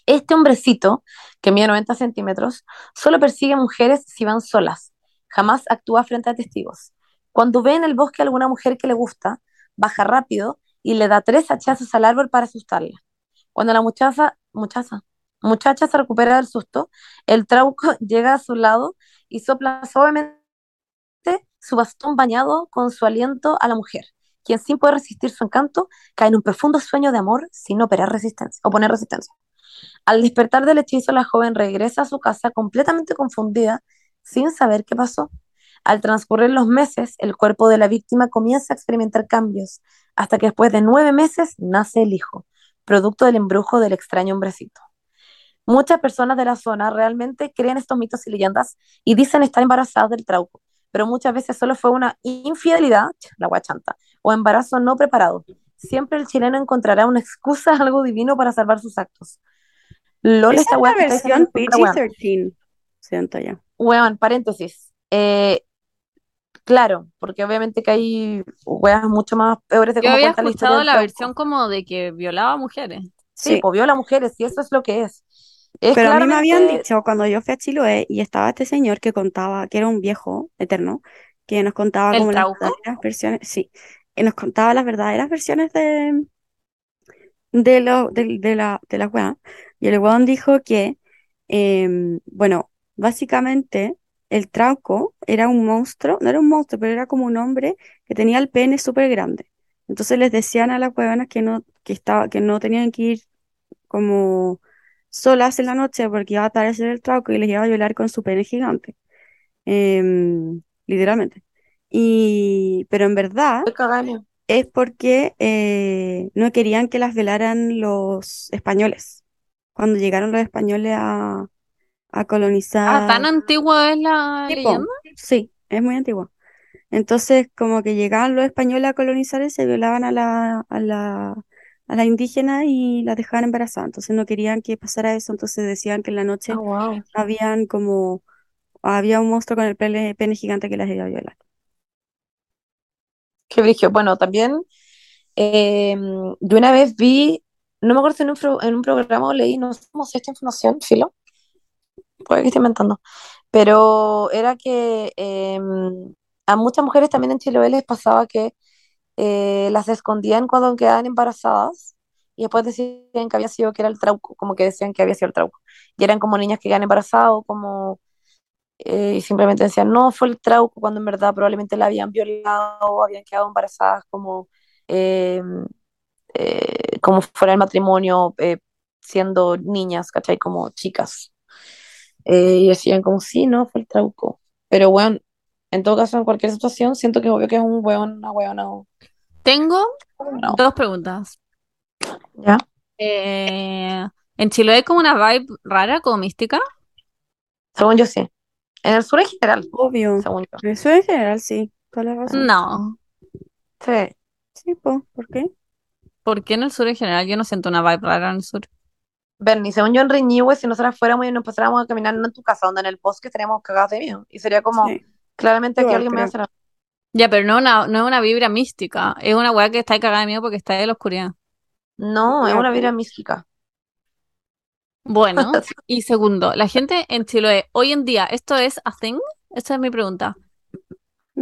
Este hombrecito, que mide 90 centímetros, solo persigue mujeres si van solas. Jamás actúa frente a testigos. Cuando ve en el bosque a alguna mujer que le gusta, baja rápido y le da tres hachazos al árbol para asustarla. Cuando la muchacha, muchacha, muchacha se recupera del susto, el trauco llega a su lado y sopla suavemente su bastón bañado con su aliento a la mujer, quien sin poder resistir su encanto cae en un profundo sueño de amor sin operar resistencia, oponer resistencia. Al despertar del hechizo, la joven regresa a su casa completamente confundida, sin saber qué pasó. Al transcurrir los meses, el cuerpo de la víctima comienza a experimentar cambios, hasta que después de nueve meses nace el hijo, producto del embrujo del extraño hombrecito. Muchas personas de la zona realmente creen estos mitos y leyendas y dicen estar embarazadas del trauco, pero muchas veces solo fue una infidelidad, la guachanta, o embarazo no preparado. Siempre el chileno encontrará una excusa, algo divino para salvar sus actos. LOL, Esa esta es la está versión diciendo es pura weá. PG-13, siento yo. Weón, paréntesis. Eh, claro, porque obviamente que hay weas mucho más peores de Yo cómo había cuenta la historia escuchado la versión como de que violaba mujeres. Sí, Sí. pues viola mujeres, y eso es lo que es. Es Pero a mí me habían dicho cuando yo fui a Chiloé y estaba este señor que contaba, que era un viejo eterno, que nos contaba ¿El como las versiones, sí, y nos contaba las verdaderas versiones de, de, lo, de, la, de la. Y el weón dijo que, em, bueno, básicamente el Trauco era un monstruo, no era un monstruo, pero era como un hombre que tenía el pene súper grande. Entonces les decían a las hueonas que no, que estaba, que no tenían que ir como solas en la noche porque iba a aparecer el Trauco y les iba a violar con su pene gigante. Em, literalmente. Y, pero en verdad es porque eh, no querían que las velaran los españoles. Cuando llegaron los españoles a, a Ah, colonizar. ¿tan antigua es la Sí, po. leyenda? Sí, es muy antigua. Entonces, como que llegaban los españoles a colonizar y se violaban a la, a la, a la indígena y las dejaban embarazadas. Entonces no querían que pasara eso, entonces decían que en la noche Ah, wow. habían como, había un monstruo con el pene, pene gigante que las iba a violar. Qué brillo. Bueno, también eh, yo una vez vi, no me acuerdo si en un, en un programa o leí, no sé cómo sé esta información, filo, puede que esté inventando, pero era que eh, a muchas mujeres también en Chiloé les pasaba que eh, las escondían cuando quedaban embarazadas y después decían que había sido que era el trauco, como que decían que había sido el trauco. Y eran como niñas que quedan embarazadas como eh, y simplemente decían, no, fue el trauco, cuando en verdad probablemente la habían violado o habían quedado embarazadas como, eh, eh, como fuera el matrimonio, eh, siendo niñas, ¿cachai? Como chicas. Eh, y decían como, sí, no, fue el trauco. Pero bueno, en todo caso, en cualquier situación, siento que es obvio que es un weón, una weona o- Tengo no. dos preguntas. ¿Ya? Eh, ¿en Chiloé hay como una vibe rara, como mística? Según yo sí. En el sur en general, Obvio. según yo. Eso en general, sí. Toda la razón. No. Sí. Sí, po, ¿por qué? ¿Por qué en el sur en general? Yo no siento una vibe rara en el sur. Bernie, según yo en Reñihue, si nosotras fuéramos y nos pasáramos a caminar no en tu casa, donde en el bosque estaríamos cagadas de miedo. Y sería como, Sí. claramente aquí alguien me va a creo. hacer algo. Ya, pero no una, no es una vibra mística. Es una weá que está ahí cagada de miedo porque está ahí en la oscuridad. No, es una vibra mística. Bueno, y segundo, la gente en Chiloé, hoy en día, ¿esto es a thing? Esa es mi pregunta.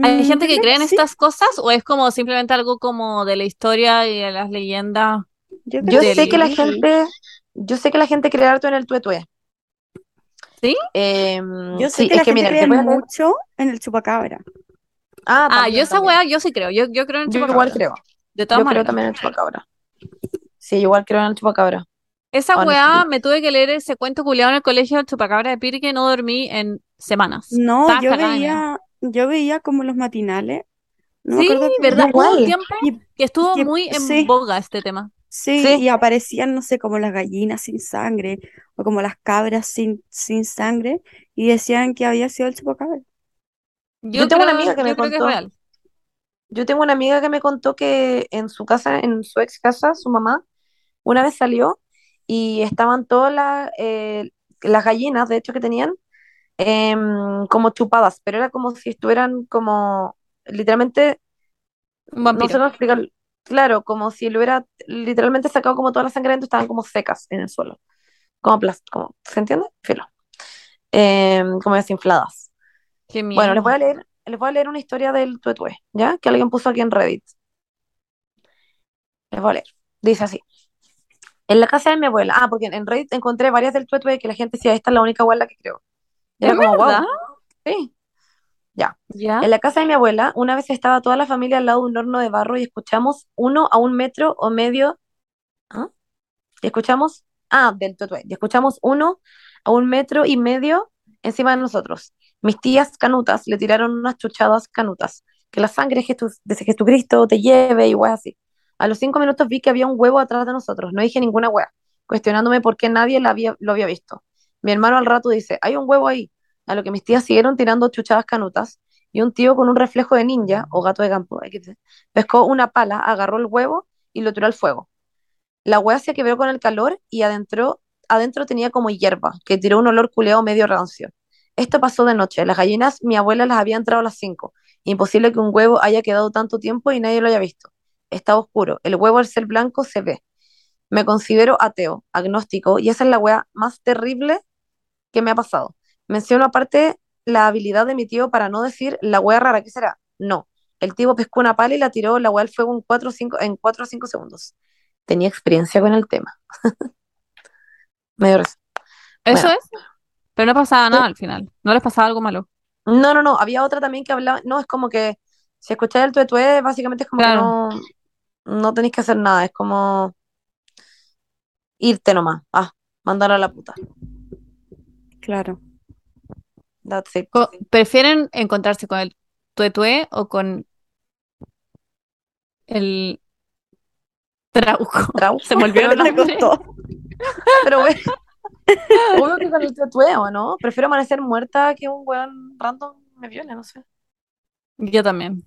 ¿Hay Mm, gente yo que creo cree en sí. estas cosas o es como simplemente algo como de la historia y de las leyendas? Yo Yo creo sé que la gente, yo sé que la gente cree harto en el tuetue. ¿Sí? Em, Yo sé sí, que es la que gente mira, cree mucho en el chupacabra. Ah, Ah, también, yo esa también. weá, yo sí creo. Yo, yo creo en el Yo chupacabra. igual creo. De todas Yo creo maneras. también en el chupacabra. Sí, igual creo en el chupacabra. Esa Honestly. weá me tuve que leer ese cuento culiado en el colegio del chupacabra de Piri que no dormí en semanas. No, Estaba yo veía, yo veía como los matinales. No Sí, ¿verdad? Hubo un igual. tiempo Y, que estuvo que- muy en sí. boga este tema. sí, Sí. y aparecían, no sé, como las gallinas sin sangre o como las cabras sin, sin sangre y decían que había sido el chupacabra. Yo, Yo tengo una creo, amiga que me que contó. real. Yo tengo una amiga que me contó que en su casa, en su ex casa, su mamá, una vez salió y estaban todas las, eh, las gallinas, de hecho, que tenían, em, como chupadas, pero era como si estuvieran como, literalmente, no sé vampiro. cómo explicar, claro, como si lo hubiera literalmente sacado como toda la sangre dentro, estaban como secas en el suelo. como, como ¿se entiende? Filo. Eh, como desinfladas. Qué Bueno, les miedo. voy a leer, les voy a leer una historia del tuetue, ¿ya? Que alguien puso aquí en Reddit. Les voy a leer. Dice así. En la casa de mi abuela, ah, porque en Reddit encontré varias del tuetue que la gente decía, esta es la única abuela que creo. Era ¿Es como, wow, verdad? sí. Ya. ¿Ya? En la casa de mi abuela, una vez estaba toda la familia al lado de un horno de barro y escuchamos uno a un metro o medio. ¿Ah? Y escuchamos, ah, del tuetue, y escuchamos uno a un metro y medio encima de nosotros. Mis tías canutas le tiraron unas chuchadas canutas. Que la sangre de Jesucristo te lleve y así. A los cinco minutos vi que había un huevo atrás de nosotros. No dije ninguna wea, cuestionándome por qué nadie lo había visto. Mi hermano al rato dice, hay un huevo ahí. A lo que mis tías siguieron tirando chuchadas canutas y un tío con un reflejo de ninja o gato de campo, pescó una pala, agarró el huevo y lo tiró al fuego. La wea se quebró con el calor y adentro, adentro tenía como hierba, que tiró un olor culeado medio rancio. Esto pasó de noche. Las gallinas, mi abuela las había entrado a las 5. Imposible que un huevo haya quedado tanto tiempo y nadie lo haya visto. Estaba oscuro. El huevo al ser blanco se ve. Me considero ateo, agnóstico, y esa es la wea más terrible que me ha pasado. Menciono aparte la habilidad de mi tío para no decir la wea rara, ¿qué será? No. El tío pescó una pala y la tiró la wea al fuego en 4 o 5, en 4 o 5 segundos. Tenía experiencia con el tema. Me dio risa. ¿Eso es? Pero no pasaba nada al final. No les pasaba algo malo. No, no, no. Había otra también que hablaba. No, es como que si escucháis el tuetue, básicamente es como Claro. que no, no tenéis que hacer nada. Es como irte nomás. Ah, mandar a la puta. Claro. That's it. ¿Prefieren encontrarse con el tuetue o con el trauco? Trauco. Se me olvidó el nombre. Pero, güey. Obvio que con el tuetue, ¿o no? Prefiero amanecer muerta que un weón random me viole, no sé. Yo también.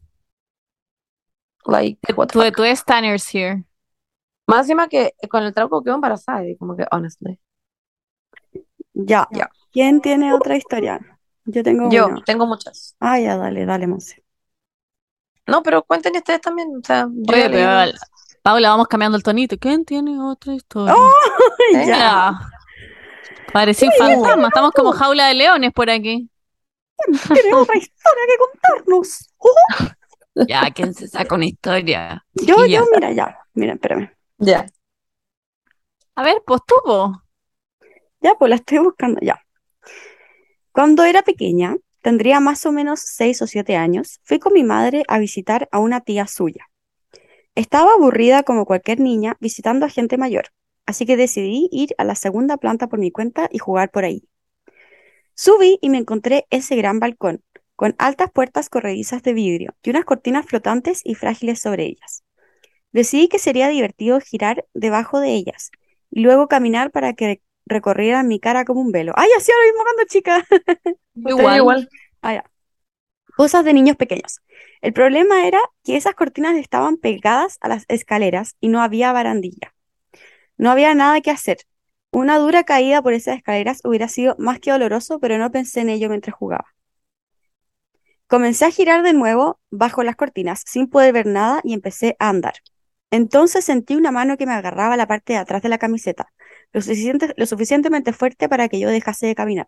Like, what the fuck. Tuetue Stanners here. Más encima que con el trauco quedo embarazada, y como que, honestly. Ya. Ya. ¿Quién tiene otra historia? Yo tengo Yo una. tengo muchas. Ah, ya, dale, dale, Monse. No, pero cuenten ustedes también. O sea, yo Oye, pero. Paula, vamos cambiando el tonito. ¿Quién tiene otra historia? ¡Oh! ¿Eh? Ya. Parecía un fantasma. Estamos como jaula de leones por aquí. Tiene otra historia que contarnos. ¡Oh! Ya, ¿quién se saca una historia? Yo, yo, mira, ya. Mira, espérame. Ya. A ver, pues tú, po. Ya, pues la estoy buscando, ya. Cuando era pequeña, tendría más o menos seis o siete años, fui con mi madre a visitar a una tía suya. Estaba aburrida como cualquier niña visitando a gente mayor, así que decidí ir a la segunda planta por mi cuenta y jugar por ahí. Subí y me encontré ese gran balcón, con altas puertas corredizas de vidrio y unas cortinas flotantes y frágiles sobre ellas. Decidí que sería divertido girar debajo de ellas y luego caminar para que recorrieran mi cara como un velo. ¡Ay, hacía lo mismo cuando chica! Igual. igual. Ah, ya. Cosas de niños pequeños. El problema era que esas cortinas estaban pegadas a las escaleras y no había barandilla. No había nada que hacer. Una dura caída por esas escaleras hubiera sido más que doloroso, pero no pensé en ello mientras jugaba. Comencé a girar de nuevo bajo las cortinas sin poder ver nada y empecé a andar. Entonces sentí una mano que me agarraba la parte de atrás de la camiseta, lo lo suficientemente fuerte para que yo dejase de caminar.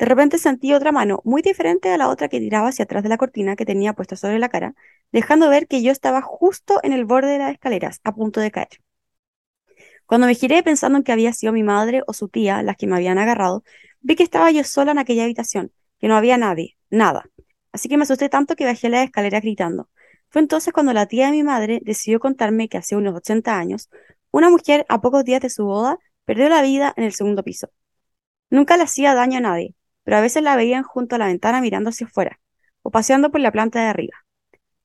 De repente sentí otra mano muy diferente a la otra que tiraba hacia atrás de la cortina que tenía puesta sobre la cara, dejando ver que yo estaba justo en el borde de las escaleras, a punto de caer. Cuando me giré pensando en que había sido mi madre o su tía las que me habían agarrado, vi que estaba yo sola en aquella habitación, que no había nadie, nada. Así que me asusté tanto que bajé las escaleras gritando. Fue entonces cuando la tía de mi madre decidió contarme que hace unos 80 años, una mujer a pocos días de su boda perdió la vida en el segundo piso. Nunca le hacía daño a nadie, pero a veces la veían junto a la ventana mirando hacia afuera, o paseando por la planta de arriba.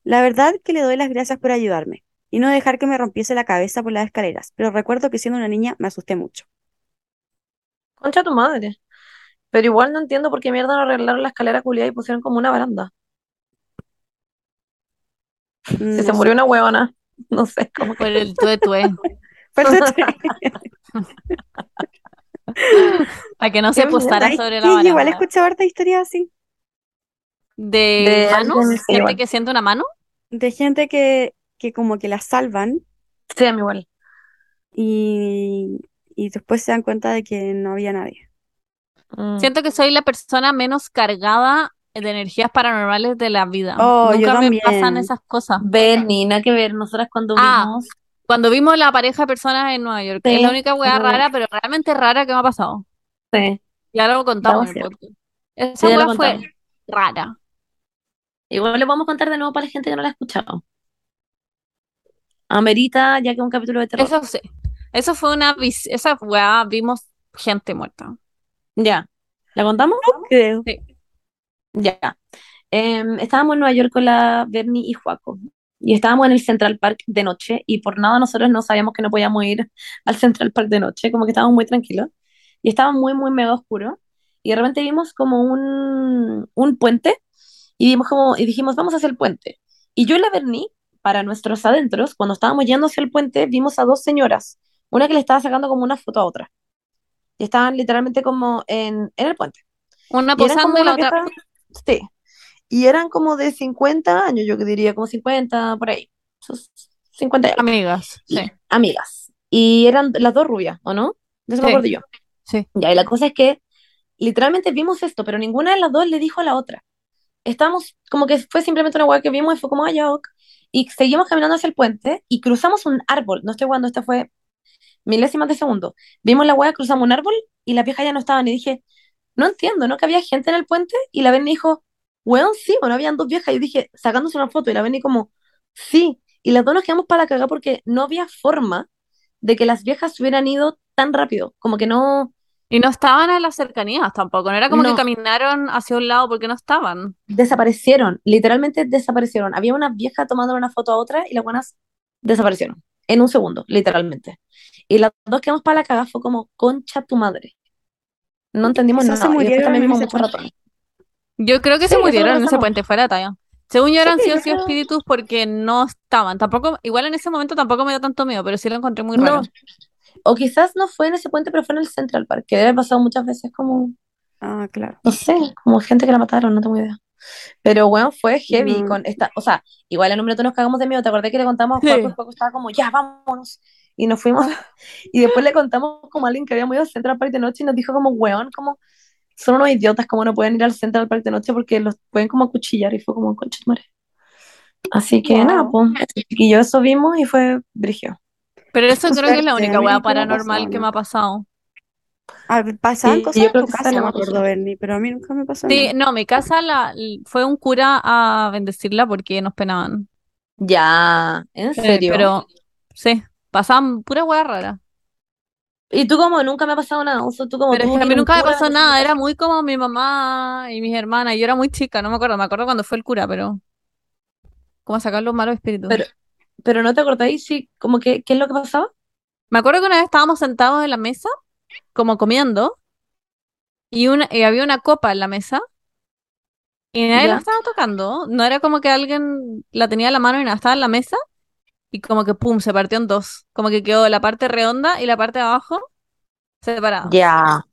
La verdad que le doy las gracias por ayudarme, y no dejar que me rompiese la cabeza por las escaleras, pero recuerdo que siendo una niña me asusté mucho. Concha tu madre. Pero igual no entiendo por qué mierda no arreglaron la escalera culiada y pusieron como una baranda. Si Mm, se no murió una huevona. No sé cómo Por el sé. Perdón. Para que no se Qué postara sobre la yo igual he baranda. escuchado harta historia así, ¿De De manos? ¿Gente que siente una mano? de gente que, que como que la salvan Sí, a mí igual. y, y después se dan cuenta de que no había nadie. Mm. Siento que soy la persona menos cargada de energías paranormales de la vida. Oh, yo Nunca me pasan esas cosas. Bernie, nada que ver. Nosotras cuando Ah, vimos. Cuando vimos la pareja de personas en Nueva York, Sí, es la única weá rara, pero realmente rara que me ha pasado. Sí, Ya lo contamos en el podcast. Esa weá fue rara. Igual le vamos a contar de nuevo para la gente que no la ha escuchado. Amerita, ya que es un capítulo de terror. Eso sí. Eso fue una esa weá, vimos gente muerta. Ya. ¿La contamos? Creo. Ya. Em, estábamos en Nueva York con la Bernie y Juaco. Y estábamos en el Central Park de noche. Y por nada nosotros no sabíamos que no podíamos ir al Central Park de noche. Como que estábamos muy tranquilos. Y estaba muy, muy mega oscuro. Y de repente vimos como un, un puente. Y, vimos como, y dijimos, vamos hacia el puente. Y yo y la Bernie, para nuestros adentros, cuando estábamos yendo hacia el puente, vimos a dos señoras. Una que le estaba sacando como una foto a otra. Y estaban literalmente como en, en el puente. Una posando y la otra. sí. Y eran como de 50 años, yo que diría, como 50, por ahí. Sus 50 y algo. Amigas. Y- Sí. amigas. Y eran las dos rubias, ¿o no? De eso me acuerdo yo. Sí. Ya, y la cosa es que literalmente vimos esto, pero ninguna de las dos le dijo a la otra. Estábamos, como que fue simplemente una hueá que vimos y fue como, ah, ya, ok. Y seguimos caminando hacia el puente y cruzamos un árbol. No estoy jugando, esta fue milésimas de segundo. Vimos la hueá, cruzamos un árbol y las viejas ya no estaban. Y dije, no entiendo, ¿no? Que había gente en el puente y la Benny dijo, weón, sí, bueno, habían dos viejas. Y yo dije, sacándose una foto y la Benny como, sí. Y las dos nos quedamos para la cagada porque no había forma de que las viejas hubieran ido tan rápido. Como que no Y no estaban en las cercanías tampoco. No era como que caminaron hacia un lado porque no estaban. desaparecieron, literalmente desaparecieron. Había una vieja tomando una foto a otra y las buenas desaparecieron. En un segundo, literalmente. Y las dos quedamos para la cagada, fue como, concha tu madre. No entendimos se nada. Murieron también en ese puente. Yo creo que Sí, se eso murieron en ese puente, fuera de talla. Según yo eran Sí, sí o yo sí creo- espíritus porque no estaban. Tampoco, igual en ese momento tampoco me dio tanto miedo, pero sí lo encontré muy No. raro. O quizás no fue en ese puente, pero fue en el Central Park, que debe haber pasado muchas veces como, Ah, claro. no sé, como gente que la mataron, no tengo idea. Pero bueno, fue heavy No. con esta, o sea, igual en un minuto nos cagamos de miedo, ¿te acordás que le contamos a y Juaco estaba como, ya, vámonos? Y nos fuimos, y después le contamos como a alguien que habíamos ido al Central Park de noche y nos dijo como, weón, como, son unos idiotas, como no pueden ir al Central Park de noche porque los pueden como acuchillar, y fue como, concha madre. Así que Wow. nada, pues, y yo eso vimos y fue brigio. Pero eso creo que es la única weá paranormal que me ha pasado. Pasaban Sí, cosas yo en tu que casa, la me acuerdo. Bernie, pero a mí nunca me pasó Sí, nada. no, mi casa la, fue un cura a bendecirla porque nos penaban. Ya, en Sí, serio. pero sí, pasaban pura weá rara. Y tú como, nunca me ha pasado nada, o sea, tú como, Pero es tú que a mí nunca me pasó no nada, era muy como mi mamá y mis hermanas. y Yo era muy chica, no me acuerdo, me acuerdo cuando fue el cura, pero como sacar los malos espíritus. Pero, pero no te acordáis, sí, como que, ¿qué es lo que pasaba? Me acuerdo que una vez estábamos sentados en la mesa, como comiendo, y, una, y había una copa en la mesa, y nadie la Ya. estaba tocando. No era como que alguien la tenía en la mano y nada, estaba en la mesa, y como que pum, se partió en dos. Como que quedó la parte redonda y la parte de abajo separada. Ya.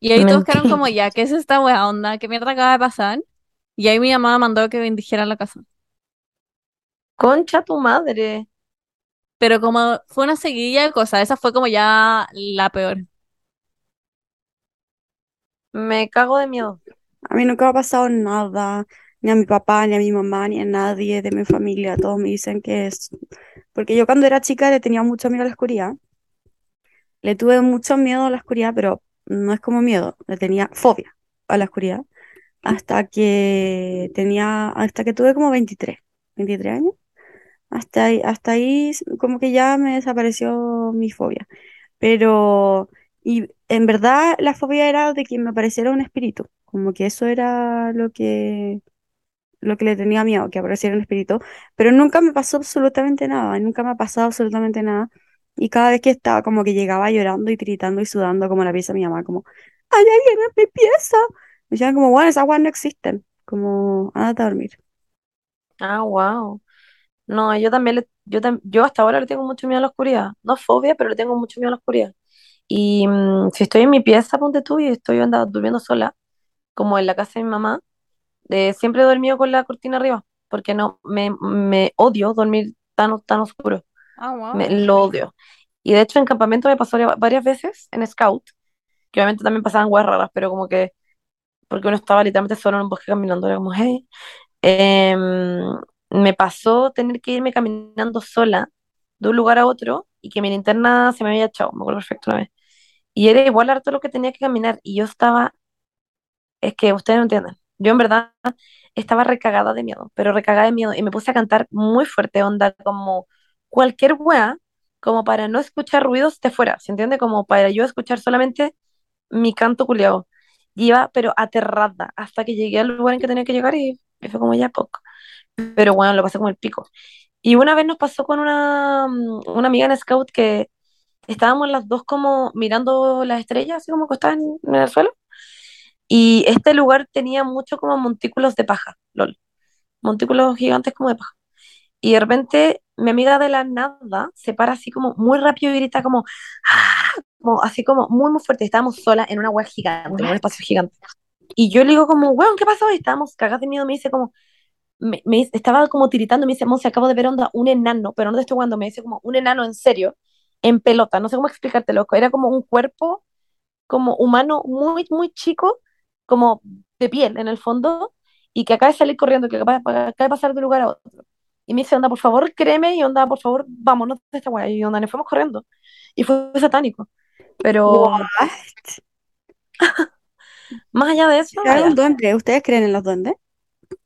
Y ahí todos quedaron como, ya, ¿qué es esta wea onda? ¿Qué mierda acaba de pasar? Y ahí mi mamá mandó que bendijera la casa. Concha tu madre. Pero como fue una seguidilla de cosas, esa fue como ya la peor. Me cago de miedo. A mí nunca me ha pasado nada, ni a mi papá, ni a mi mamá, ni a nadie de mi familia. Todos me dicen que es... Porque yo cuando era chica le tenía mucho miedo a la oscuridad. Le tuve mucho miedo a la oscuridad, pero no es como miedo, le tenía fobia a la oscuridad. Hasta que tenía, hasta que tuve como 23, 23 años. Hasta ahí, hasta ahí como que ya me desapareció mi fobia. Pero, y en verdad la fobia era de que me apareciera un espíritu. Como que eso era lo que, lo que le tenía miedo, que apareciera un espíritu. Pero nunca me pasó absolutamente nada, nunca me ha pasado absolutamente nada. Y cada vez que estaba como que llegaba llorando y tiritando y sudando como la pieza de mi mamá, como, hay alguien en mi pieza. Me decían como, bueno, esas aguas no existen. Como, ándate a dormir. Ah, wow. No, yo también, le- yo, yo hasta ahora le tengo mucho miedo a la oscuridad. No fobia, pero le tengo mucho miedo a la oscuridad. Y mm, si estoy en mi pieza, ponte tú, y estoy anda, durmiendo sola, como en la casa de mi mamá, eh, siempre he dormido con la cortina arriba, porque no, me, me odio dormir tan, tan oscuro. Ah, wow. Me, lo odio. Y de hecho en campamento me pasó va- varias veces en Scout, que obviamente también pasaban huevas raras, pero como que, porque uno estaba literalmente solo en un bosque caminando, era como, hey. Em, me pasó tener que irme caminando sola de un lugar a otro y que mi linterna se me había echado, me acuerdo perfecto una vez. Y era igual harto lo que tenía que caminar y yo estaba, es que ustedes no entienden, yo en verdad estaba recagada de miedo, pero recagada de miedo y me puse a cantar muy fuerte, onda, como cualquier wea, como para no escuchar ruidos de fuera, ¿se entiende? Como para yo escuchar solamente mi canto culiao. Y iba, pero aterrada, hasta que llegué al lugar en que tenía que llegar y, y fue como ya poco. Pero bueno, lo pasé como el pico. Y una vez nos pasó con una, mm, una amiga en Scout que estábamos las dos como mirando las estrellas, así como acostadas en, en el suelo. Y este lugar tenía mucho como montículos de paja, lol. Montículos gigantes como de paja. Y de repente mi amiga de la nada se para así como muy rápido y grita como, ¡ah! como así como muy muy fuerte. Estábamos solas en una web gigante, en un espacio gigante. Y yo le digo como, weón, ¿qué pasó? Y estábamos cagadas de miedo. Me dice como, me, me estaba como tiritando. Me dice, Monse, acabo de ver onda un enano, pero no te estoy jugando. Me dice como un enano en serio, en pelota. No sé cómo explicarte, loco. Era como un cuerpo como humano muy, muy chico, como de piel en el fondo, y que acaba de salir corriendo, que acaba, acaba de pasar de un lugar a otro. Y me dice, onda, por favor, créeme, y onda, por favor, vámonos de esta weá. Y onda, nos fuimos corriendo. Y fue satánico. Pero What? más allá de eso, vaya, un duende. ¿Ustedes creen en los duendes?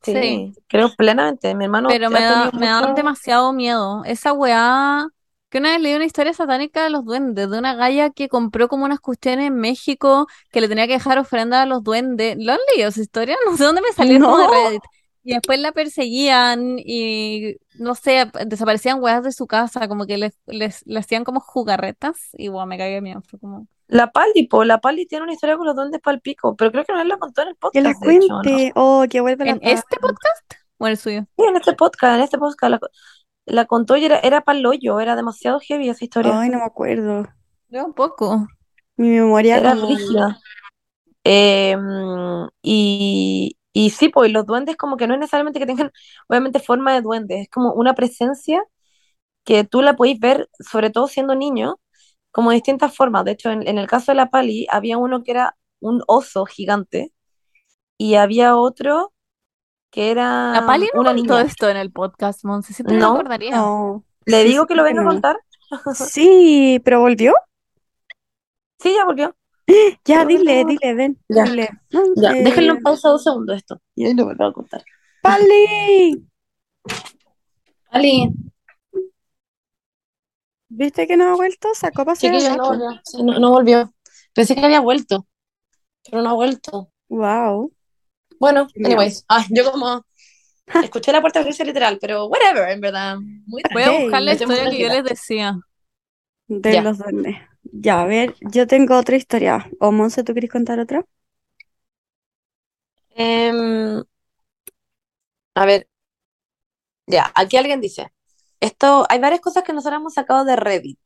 sí, Sí. creo plenamente. Mi hermano Pero ha me, da, me demasiado miedo. Esa weá, que una vez leí una historia satánica de los duendes, de una galla que compró como unas cuestiones en México que le tenía que dejar ofrenda a los duendes. ¿Lo han leído esa historia? No sé dónde me salió como de No. Reddit. Y después la perseguían y, no sé, desaparecían weas de su casa, como que les, les, le hacían como jugarretas y guau, me cagué de miedo. Fue como... La Pali, po, la Pali tiene una historia con los duendes pal pico, pero creo que no la contó en el Que la podcast, de hecho, ¿no? cuente. Oh, que vuelva la ¿En este podcast? ¿O en el suyo? Sí, en este podcast, en este podcast la, la contó y era, era pal hoyo, era demasiado heavy esa historia. Ay, no me acuerdo. Yo un poco. Mi memoria Era como... rígida. Eh, y, y sí, pues los duendes como que no es necesariamente que tengan, obviamente, forma de duende, es como una presencia que tú la podéis ver, sobre todo siendo niño, como de distintas formas. De hecho, en, en el caso de la Pali, había uno que era un oso gigante y había otro que La era Pali no una contó niña. esto en el podcast, Monse. No. acordaría. No. Le Sí, digo que lo venga a no. contar. Sí, pero volvió. Sí, ya volvió. Ya, Pero dile, dile, ven, Ya. dile. Ya, eh, déjenlo en pausa dos segundos esto. Y ahí lo vuelvo a contar. Pali, Ali, ¿viste que no ha vuelto? Sacó chiquillo, el no. Sí, no, no volvió. Pensé que había vuelto, pero no ha vuelto. Wow. Bueno, anyways. Ah, yo como escuché la puerta abrirse literal, pero whatever, en verdad. Muy Voy a buscar la historia que yo les decía. De Ya. los duendes. Ya, a ver, yo tengo otra historia. ¿O Monse, tú quieres contar otra? Em, a ver, ya, aquí alguien dice, esto, hay varias cosas que nosotros hemos sacado de Reddit,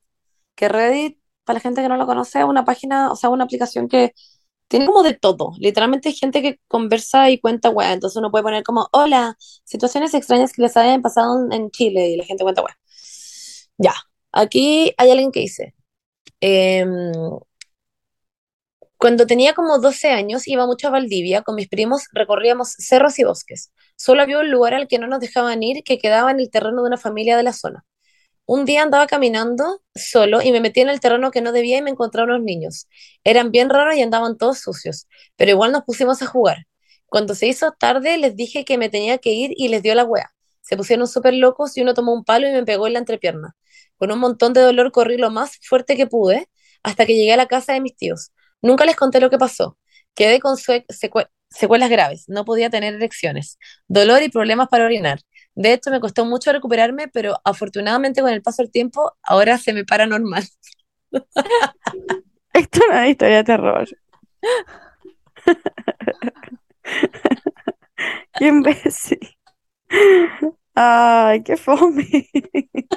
que Reddit, para la gente que no lo conoce, es una página, o sea, una aplicación que tiene como de todo, literalmente gente que conversa y cuenta weá, entonces uno puede poner como, hola, situaciones extrañas que les hayan pasado en, en Chile, y la gente cuenta weá. Ya, aquí hay alguien que dice, em, Cuando tenía como 12 años iba mucho a Valdivia, con mis primos recorríamos cerros y bosques. Solo había un lugar al que no nos dejaban ir que quedaba en el terreno de una familia de la zona. Un día andaba caminando solo y me metí en el terreno que no debía y me encontré a unos niños. Eran bien raros y andaban todos sucios, pero igual nos pusimos a jugar. Cuando se hizo tarde les dije que me tenía que ir y les dio la wea. Se pusieron súper locos y uno tomó un palo y me pegó en la entrepierna. Con un montón de dolor corrí lo más fuerte que pude hasta que llegué a la casa de mis tíos. Nunca les conté lo que pasó. Quedé con secuelas graves, no podía tener erecciones, dolor y problemas para orinar. De hecho, me costó mucho recuperarme, pero afortunadamente con el paso del tiempo, ahora se me para normal. Esto no es una historia de terror. Qué imbécil. Ay, qué fome.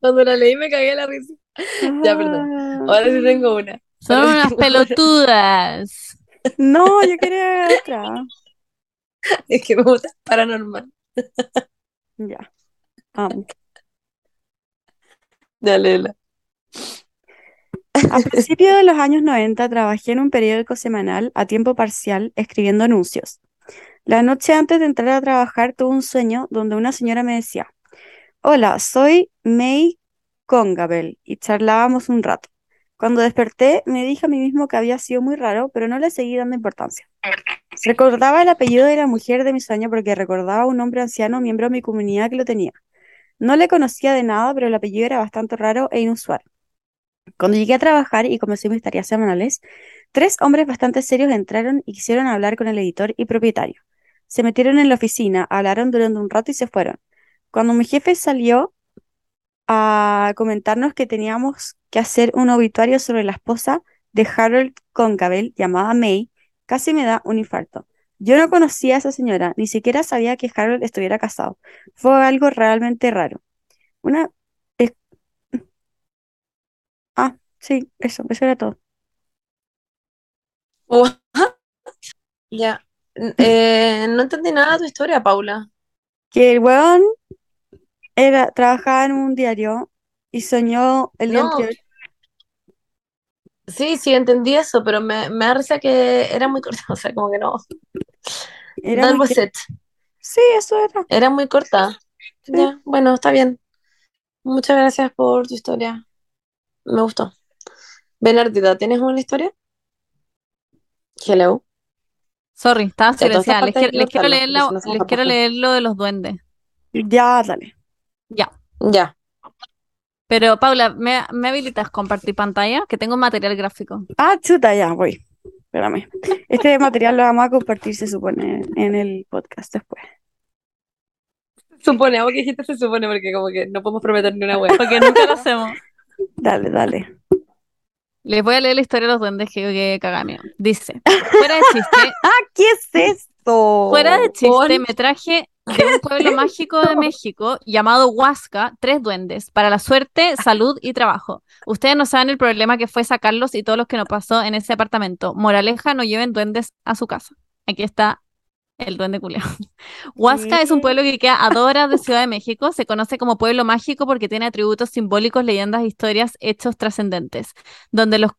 Cuando la leí me cagué de la risa. Ya, perdón. Ah. Ahora sí tengo una. Son Ahora unas una. pelotudas. No, yo quería otra. Es que me gusta paranormal. Ya. Amo. Ya, léela. A principios de los años 90 trabajé en un periódico semanal a tiempo parcial escribiendo anuncios. La noche antes de entrar a trabajar tuve un sueño donde una señora me decía, Hola, soy May Congabel y charlábamos un rato. Cuando desperté me dije a mí mismo que había sido muy raro, pero no le seguí dando importancia. Recordaba el apellido de la mujer de mi sueño porque recordaba a un hombre anciano, miembro de mi comunidad que lo tenía. No le conocía de nada, pero el apellido era bastante raro e inusual. Cuando llegué a trabajar y comencé mis tareas semanales, tres hombres bastante serios entraron y quisieron hablar con el editor y propietario. Se metieron en la oficina, hablaron durante un rato y se fueron. Cuando mi jefe salió a comentarnos que teníamos que hacer un obituario sobre la esposa de Harold Concabel, llamada May, casi me da un infarto. Yo no conocía a esa señora, ni siquiera sabía que Harold estuviera casado. Fue algo realmente raro. Una... Ah, sí, eso, eso era todo. Oh, ya. Eh, no entendí nada de tu historia, Paula. Que el weón era, trabajaba en un diario y soñó el día No, anterior. Sí, sí, entendí eso, pero me, me da risa que era muy corta, o sea, como que no. Era That muy... was que- it. Sí, eso era. Era muy corta. Sí. Ya, bueno, está bien. Muchas gracias por tu historia. Me gustó. Bernardita, ¿tienes una historia? Hello. Sorry, estaba Ya, todas estas silenciada. Les, partes hay quiero, que les quiero cortarlas, leer porque la- si no se les quiero leer lo de los duendes. Ya, dale. Ya. Ya. Pero Paula, ¿me, me habilitas compartir pantalla? Que tengo material gráfico. Ah, chuta, ya, voy. Espérame. Este material lo vamos a compartir, se supone, en el podcast después. Supone, ¿a qué dijiste se supone? Porque como que no podemos prometer ni una wea. Porque nunca lo hacemos. Dale, dale. Les voy a leer la historia de los duendes que, que cagameo. Dice, fuera de chiste, Ah, ¿qué es esto? fuera de chiste, me traje de un pueblo mágico de México llamado Huasca tres duendes para la suerte, salud y trabajo. Ustedes no saben el problema que fue sacarlos y todos los que nos pasó en ese apartamento. Moraleja, no lleven duendes a su casa. Aquí está el duende culiao. Huasca es un pueblo que queda a dos horas de Ciudad de México. Se conoce como pueblo mágico porque tiene atributos simbólicos, leyendas, historias, hechos trascendentes. Donde los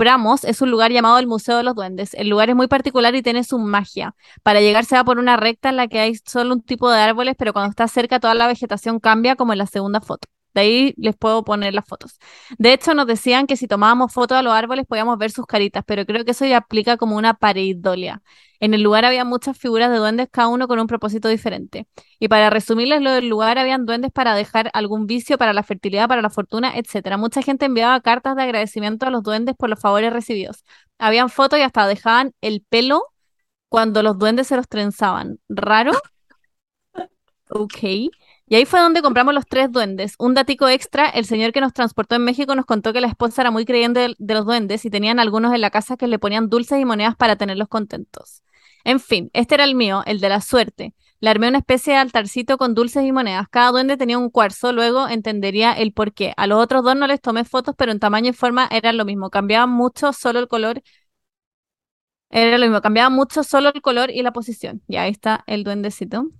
compramos es un lugar llamado el Museo de los Duendes. El lugar es muy particular y tiene su magia. Para llegar se va por una recta en la que hay solo un tipo de árboles, pero cuando está cerca toda la vegetación cambia como en la segunda foto. De ahí les puedo poner las fotos. De hecho, nos decían que si tomábamos fotos a los árboles podíamos ver sus caritas, pero creo que eso ya aplica como una pareidolia. En el lugar había muchas figuras de duendes, cada uno con un propósito diferente. Y para resumirles lo del lugar, habían duendes para dejar algún vicio, para la fertilidad, para la fortuna, etcétera. Mucha gente enviaba cartas de agradecimiento a los duendes por los favores recibidos. Habían fotos y hasta dejaban el pelo cuando los duendes se los trenzaban. ¿Raro? Ok. Y ahí fue donde compramos los tres duendes. Un datico extra, el señor que nos transportó en México nos contó que la esposa era muy creyente de, los duendes y tenían algunos en la casa que le ponían dulces y monedas para tenerlos contentos. En fin, este era el mío, el de la suerte. Le armé una especie de altarcito con dulces y monedas. Cada duende tenía un cuarzo, luego entendería el por qué. A los otros dos no les tomé fotos, pero en tamaño y forma eran lo mismo. Cambiaban mucho solo el color. Era lo mismo, cambiaba mucho solo el color y la posición. Y ahí está el duendecito.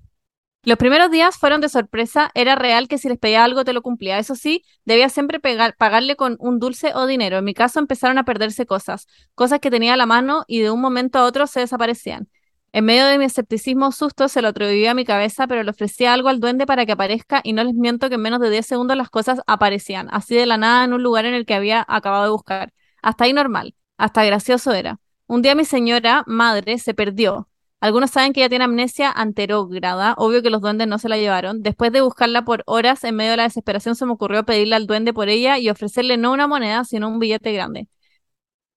Los primeros días fueron de sorpresa, era real que si les pedía algo te lo cumplía. Eso sí, debía siempre pagarle con un dulce o dinero. En mi caso empezaron a perderse cosas, cosas que tenía a la mano y de un momento a otro se desaparecían. En medio de mi escepticismo susto se lo atribuía a mi cabeza, pero le ofrecía algo al duende para que aparezca y no les miento que en menos de 10 segundos las cosas aparecían, así de la nada en un lugar en el que había acabado de buscar. Hasta ahí normal, hasta gracioso era. Un día mi señora, madre, se perdió. Algunos saben que ella tiene amnesia anterógrada, obvio que los duendes no se la llevaron. Después de buscarla por horas, en medio de la desesperación se me ocurrió pedirle al duende por ella y ofrecerle no una moneda, sino un billete grande.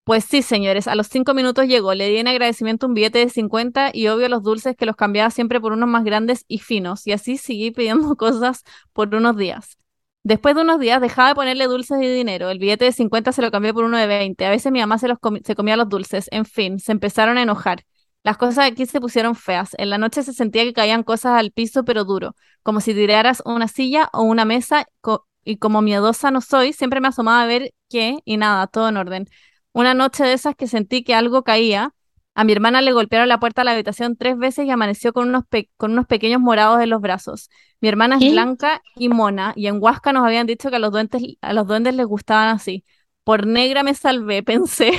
Pues sí, señores, a los cinco minutos llegó, le di en agradecimiento un billete de 50 y obvio los dulces que los cambiaba siempre por unos más grandes y finos, y así seguí pidiendo cosas por unos días. Después de unos días dejaba de ponerle dulces y dinero, el billete de 50 se lo cambié por uno de 20, a veces mi mamá se, los se comía los dulces, en fin, se empezaron a enojar. Las cosas aquí se pusieron feas. En la noche se sentía que caían cosas al piso, pero duro, como si tiraras una silla o una mesa, co- y como miedosa no soy, siempre me asomaba a ver qué, y nada, todo en orden. Una noche de esas que sentí que algo caía, a mi hermana le golpearon la puerta de la habitación tres veces y amaneció con unos, pe- con unos pequeños morados en los brazos. Mi hermana es blanca y mona, y en Huasca nos habían dicho que a los duendes, a los duendes les gustaban así. Por negra me salvé, pensé.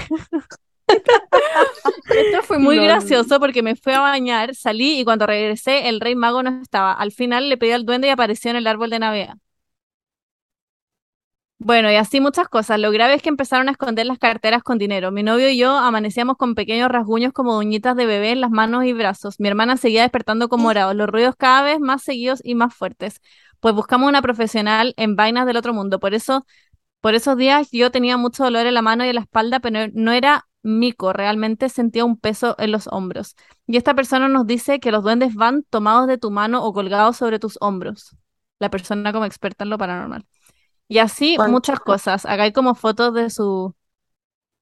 Esto fue muy gracioso porque me fui a bañar, salí y cuando regresé el rey mago no estaba. Al final le pedí al duende y apareció en el árbol de Navidad. Bueno, y así muchas cosas. Lo grave es que empezaron a esconder las carteras con dinero. Mi novio y yo amanecíamos con pequeños rasguños como uñitas de bebé en las manos y brazos. Mi hermana seguía despertando con morados, los ruidos cada vez más seguidos y más fuertes. Pues buscamos una profesional en vainas del otro mundo. Por eso, por esos días yo tenía mucho dolor en la mano y en la espalda, pero no era mico, realmente sentía un peso en los hombros. Y esta persona nos dice que los duendes van tomados de tu mano o colgados sobre tus hombros. La persona como experta en lo paranormal. Y así muchas cosas. Acá hay como fotos de su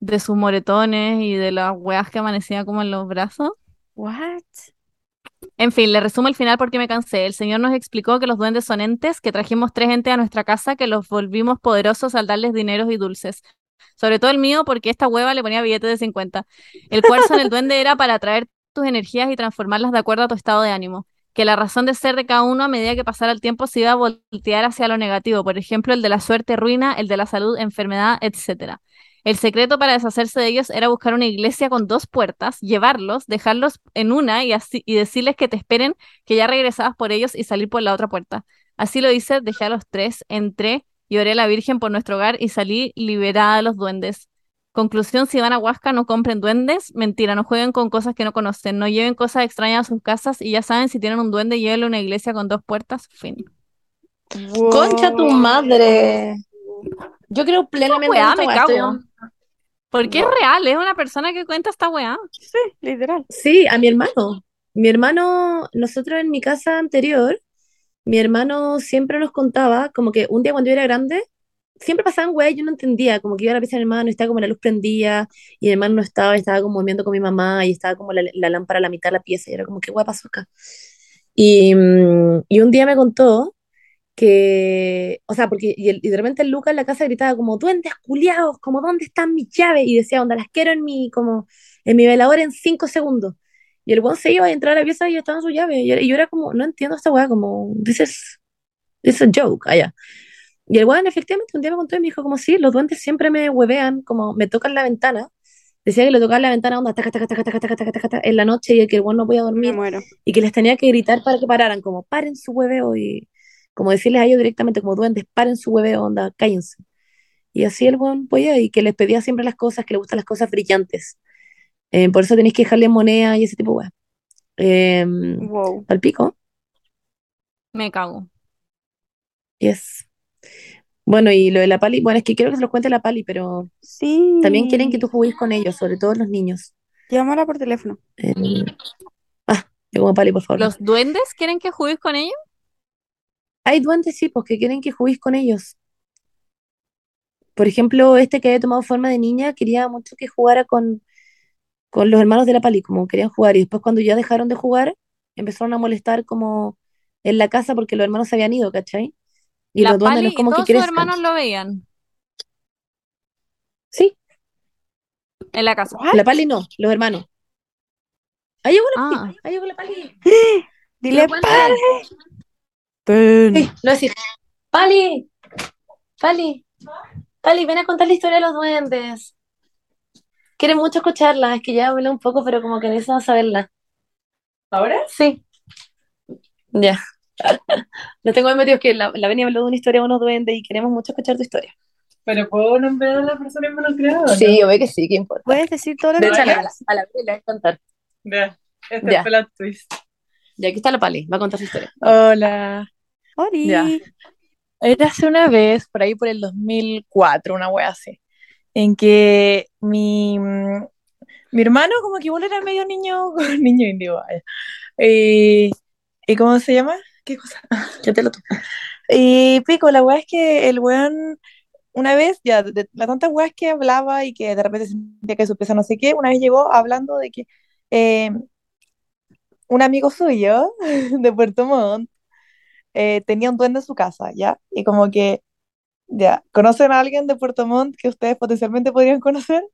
de sus moretones y de las weas que amanecía como en los brazos. What? En fin, le resumo el final porque me cansé. El señor nos explicó que los duendes son entes, que trajimos tres entes a nuestra casa, que los volvimos poderosos al darles dineros y dulces. Sobre todo el mío, porque esta hueva le ponía billetes de 50. El cuarzo en el duende era para atraer tus energías y transformarlas de acuerdo a tu estado de ánimo. Que la razón de ser de cada uno a medida que pasara el tiempo se iba a voltear hacia lo negativo. Por ejemplo, el de la suerte ruina, el de la salud enfermedad, etc. El secreto para deshacerse de ellos era buscar una iglesia con dos puertas, llevarlos, dejarlos en una y, así, y decirles que te esperen, que ya regresabas por ellos y salir por la otra puerta. Así lo hice, dejé a los tres, entré y oré a la Virgen por nuestro hogar y salí liberada de los duendes. Conclusión, si van a Huasca no compren duendes, mentira, no jueguen con cosas que no conocen, no lleven cosas extrañas a sus casas y ya saben, si tienen un duende, llévenlo a una iglesia con dos puertas, fin. Concha tu madre. Yo creo plenamente en weá, me estoy cago. Porque es real, es una persona que cuenta esta weá. Sí, literal. Sí, a mi hermano. Mi hermano, nosotros en mi casa anterior, mi hermano siempre nos contaba como que un día cuando yo era grande, siempre pasaban weas yo no entendía, como que iba a la pieza de mi hermano y estaba como la luz prendía y mi hermano no estaba, estaba como viendo con mi mamá y estaba como la, lámpara a la mitad de la pieza y era como, ¿qué wea pasó acá? Y, mm, y un día me contó que, o sea, porque y, el- y de repente el Lucas en la casa gritaba como, duendes culiados, como, ¿dónde están mis llaves? Y decía, onda, las quiero en mi, como, en mi velador en cinco segundos. Y el weón se iba a entrar a la pieza y estaban sus llaves. Y yo era como, no entiendo esta weá, como, dices, es a joke, ah, allá. Y el weón efectivamente un día me contó y me dijo, como, sí, los duendes siempre me huevean, como, me tocan la ventana. Decía que le tocaba la ventana onda, taca, taca, taca, taca, taca, taca, taca, taca en la noche y que el weón no podía dormir. Y que les tenía que gritar para que pararan, como, paren su hueveo y como decirles a ellos directamente, como duendes, paren su hueveo, onda, cállense. Y así el weón podía, y que les pedía siempre las cosas, que le gustan las cosas brillantes. Eh, por eso tenéis que dejarle moneda y ese tipo de weas. Eh, Wow. al pico, Me cago. yes. Bueno, y lo de la pali, bueno, es que quiero que se los cuente la pali, pero Sí. también quieren que tú juegues con ellos, sobre todo los niños. Llámala por teléfono. Eh, ah, yo como pali, por favor. ¿Los duendes quieren que juegues con ellos? Hay duendes, sí, pues que quieren que juguéis con ellos. Por ejemplo, este que había tomado forma de niña quería mucho que jugara con, con los hermanos de la Pali, como querían jugar. Y después cuando ya dejaron de jugar, empezaron a molestar como en la casa porque los hermanos se habían ido, ¿cachai? Y La los duendes Pali no es como que todos sus crezcan. hermanos lo veían Sí, en la casa. What? la Pali no, los hermanos. Ahí llegó la Ah. Pali, ahí llegó la Pali. Dile, ver. Sí, decir. Pali, Pali, Pali, ven a contar la historia de los duendes. Quiere mucho escucharla, es que ya hablé un poco, pero como que necesito saberla. ¿Ahora? Sí. Ya. Lo tengo es que la, la Beni habló de una historia de unos duendes y queremos mucho escuchar tu historia. ¿Pero puedo nombrar a la persona involucrada? Sí, obvio que sí, ¿qué importa? Puedes decir todo lo De que hecho, a la, quieras. a la Beni le va a encantar. Ya, este Ya. es plot twist. Y aquí está la Pali, va a contar su historia. Hola. Ori. Ya. Era hace una vez, por ahí por el 2004, una wea así, en que mi, mm, mi hermano como que igual era medio niño, niño indio. Eh, ¿y cómo se llama? ¿Qué cosa? Ya te lo toco. Y pico, la wea es que el weón, una vez, ya, de, de las tantas weas que hablaba y que de repente sentía que su peso no sé qué, una vez llegó hablando de que eh, un amigo suyo de Puerto Montt eh, tenía un duende en su casa, ¿ya? Y como que, ya, ¿conocen a alguien de Puerto Montt que ustedes potencialmente podrían conocer?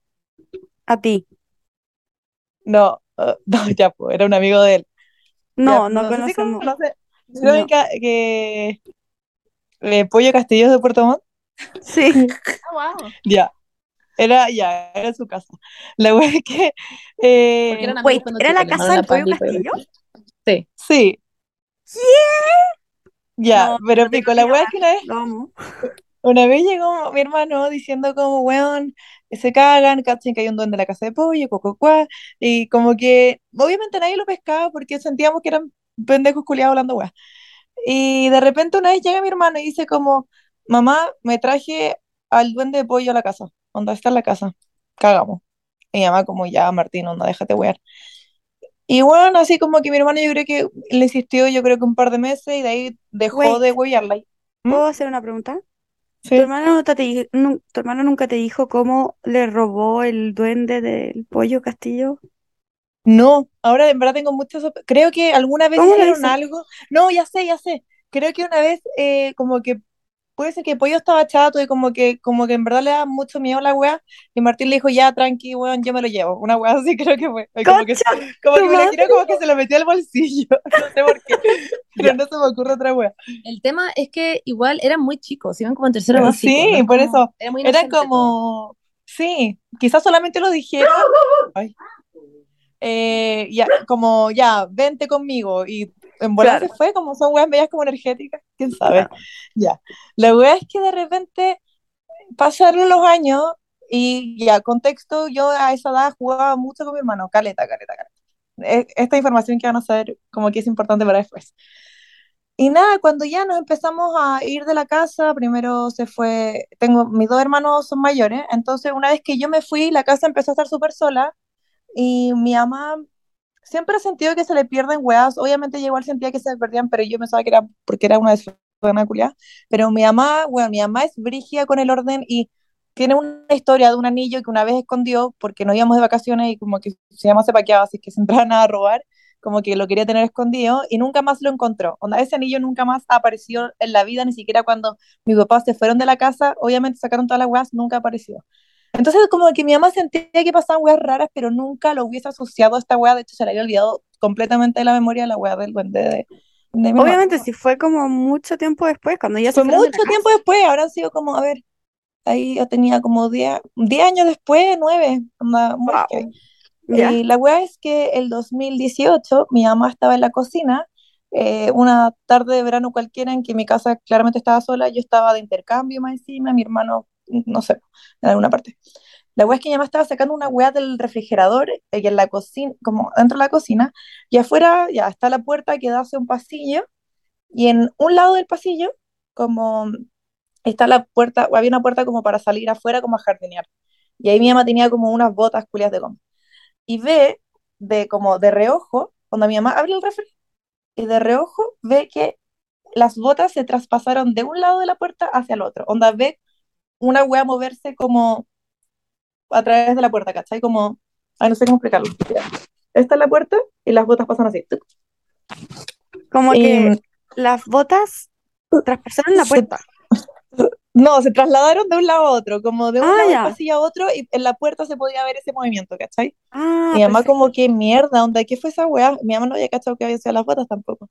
A ti. No, eh, no, ya, pues, era un amigo de él. No, Ya, no sé si conocemos. conoce- No. ¿saben que, eh, Pollo Castillo es de Puerto Montt? Sí. Ah, wow. Ya. Era, ya, era su casa. La wea es que. eh, Porque eran amigos Wait, cuando ¿era la chicos, casa del pollo y Castillo? Sí. sí. Ya, No, pero no pico, la wea es que una vez, Lo amo. Una vez llegó mi hermano diciendo como, weón, se cagan, cachen que hay un duende en la casa de pollo, cococuá, y como que, obviamente nadie lo pescaba porque sentíamos que eran pendejos culiados hablando weá. Y de repente una vez llega mi hermano y dice como, mamá, me traje al duende de pollo a la casa, onda está en la casa, cagamos. Y mi mamá como, ya, Martín, onda, déjate wear. Y bueno, así como que mi hermano yo creo que le insistió, yo creo que un par de meses y de ahí dejó Wait. de huearla. ¿Mm? ¿Puedo hacer una pregunta? Sí. ¿Tu hermano, nunca te, tu hermano nunca te dijo cómo le robó el duende del pollo Castillo? No, ahora en verdad tengo muchas... Creo que alguna vez ¿Cómo le hicieron algo. No, ya sé, ya sé. Creo que una vez eh, como que puede ser que Pollo estaba chato y como que, como que en verdad le daba mucho miedo a la wea y Martín le dijo, ya, tranqui, weón, yo me lo llevo. Una wea así creo que fue. Como que, ¡Concha como que me imagino como que se lo metió al bolsillo. No sé por qué, pero no se me ocurre otra wea. El tema es que igual eran muy chicos, iban como en tercero básico. Sí, por como- eso. Era muy Era como, sí, quizás solamente lo dijeron, ay, eh, ya, como, ya, vente conmigo, y en volar Claro. se fue, como son weas medias como energéticas, quién sabe, Claro. ya. La wea es que de repente pasaron los años, y ya, contexto, yo a esa edad jugaba mucho con mi hermano, caleta, caleta, caleta. E- Esta información que van a saber, como que es importante para después. Y nada, cuando ya nos empezamos a ir de la casa, primero se fue, tengo, mis dos hermanos son mayores, entonces una vez que yo me fui, la casa empezó a estar súper sola y mi mamá siempre ha sentido que se le pierden weas, obviamente yo igual sentía que se le perdían, pero yo pensaba que era porque era una desordenada culiá, pero mi mamá, bueno, mi mamá es brígida con el orden y tiene una historia de un anillo que una vez escondió porque nos íbamos de vacaciones y como que se llama se paqueaba, así que se entraban a robar, como que lo quería tener escondido y nunca más lo encontró. Onda, ese anillo nunca más apareció en la vida, ni siquiera cuando mis papás se fueron de la casa, obviamente sacaron todas las weas, nunca apareció. Entonces, como que mi mamá sentía que pasaban weas raras, pero nunca lo hubiese asociado a esta wea, de hecho se le había olvidado completamente de la memoria la wea del duende de, de mi mamá. Obviamente, si fue como mucho tiempo después, cuando ya se Fue de la mucho tiempo casa. después, ahora sido como, a ver, ahí yo tenía como 10 10 años después, 9, onda, muy Wow. Y la weá es que el 2018 mi mamá estaba en la cocina, eh, una tarde de verano cualquiera en que mi casa claramente estaba sola, yo estaba de intercambio más encima, mi hermano, no sé, en alguna parte. La weá es que mi mamá estaba sacando una weá del refrigerador eh, y en la cocina, como dentro de la cocina, y afuera ya está la puerta que da hacia un pasillo, y en un lado del pasillo, como está la puerta, o había una puerta como para salir afuera, como a jardinear. Y ahí mi mamá tenía como unas botas culias de goma y ve de como de reojo, cuando mi mamá abre el refri, y de reojo ve que las botas se traspasaron de un lado de la puerta hacia el otro. Onda ve una wea moverse como a través de la puerta, ¿cachai? Como, ay, no sé cómo explicarlo. Esta es la puerta y las botas pasan así. Como Y, que las botas traspasaron la puerta. no, se trasladaron de un lado a otro, como de un Ah, lado del pasillo a otro y en la puerta se podía ver ese movimiento, ¿cachai? Ah, Mi mamá perfecto. como que mierda, onda, ¿qué fue esa weá? Mi mamá no había cachado que había sido las botas tampoco.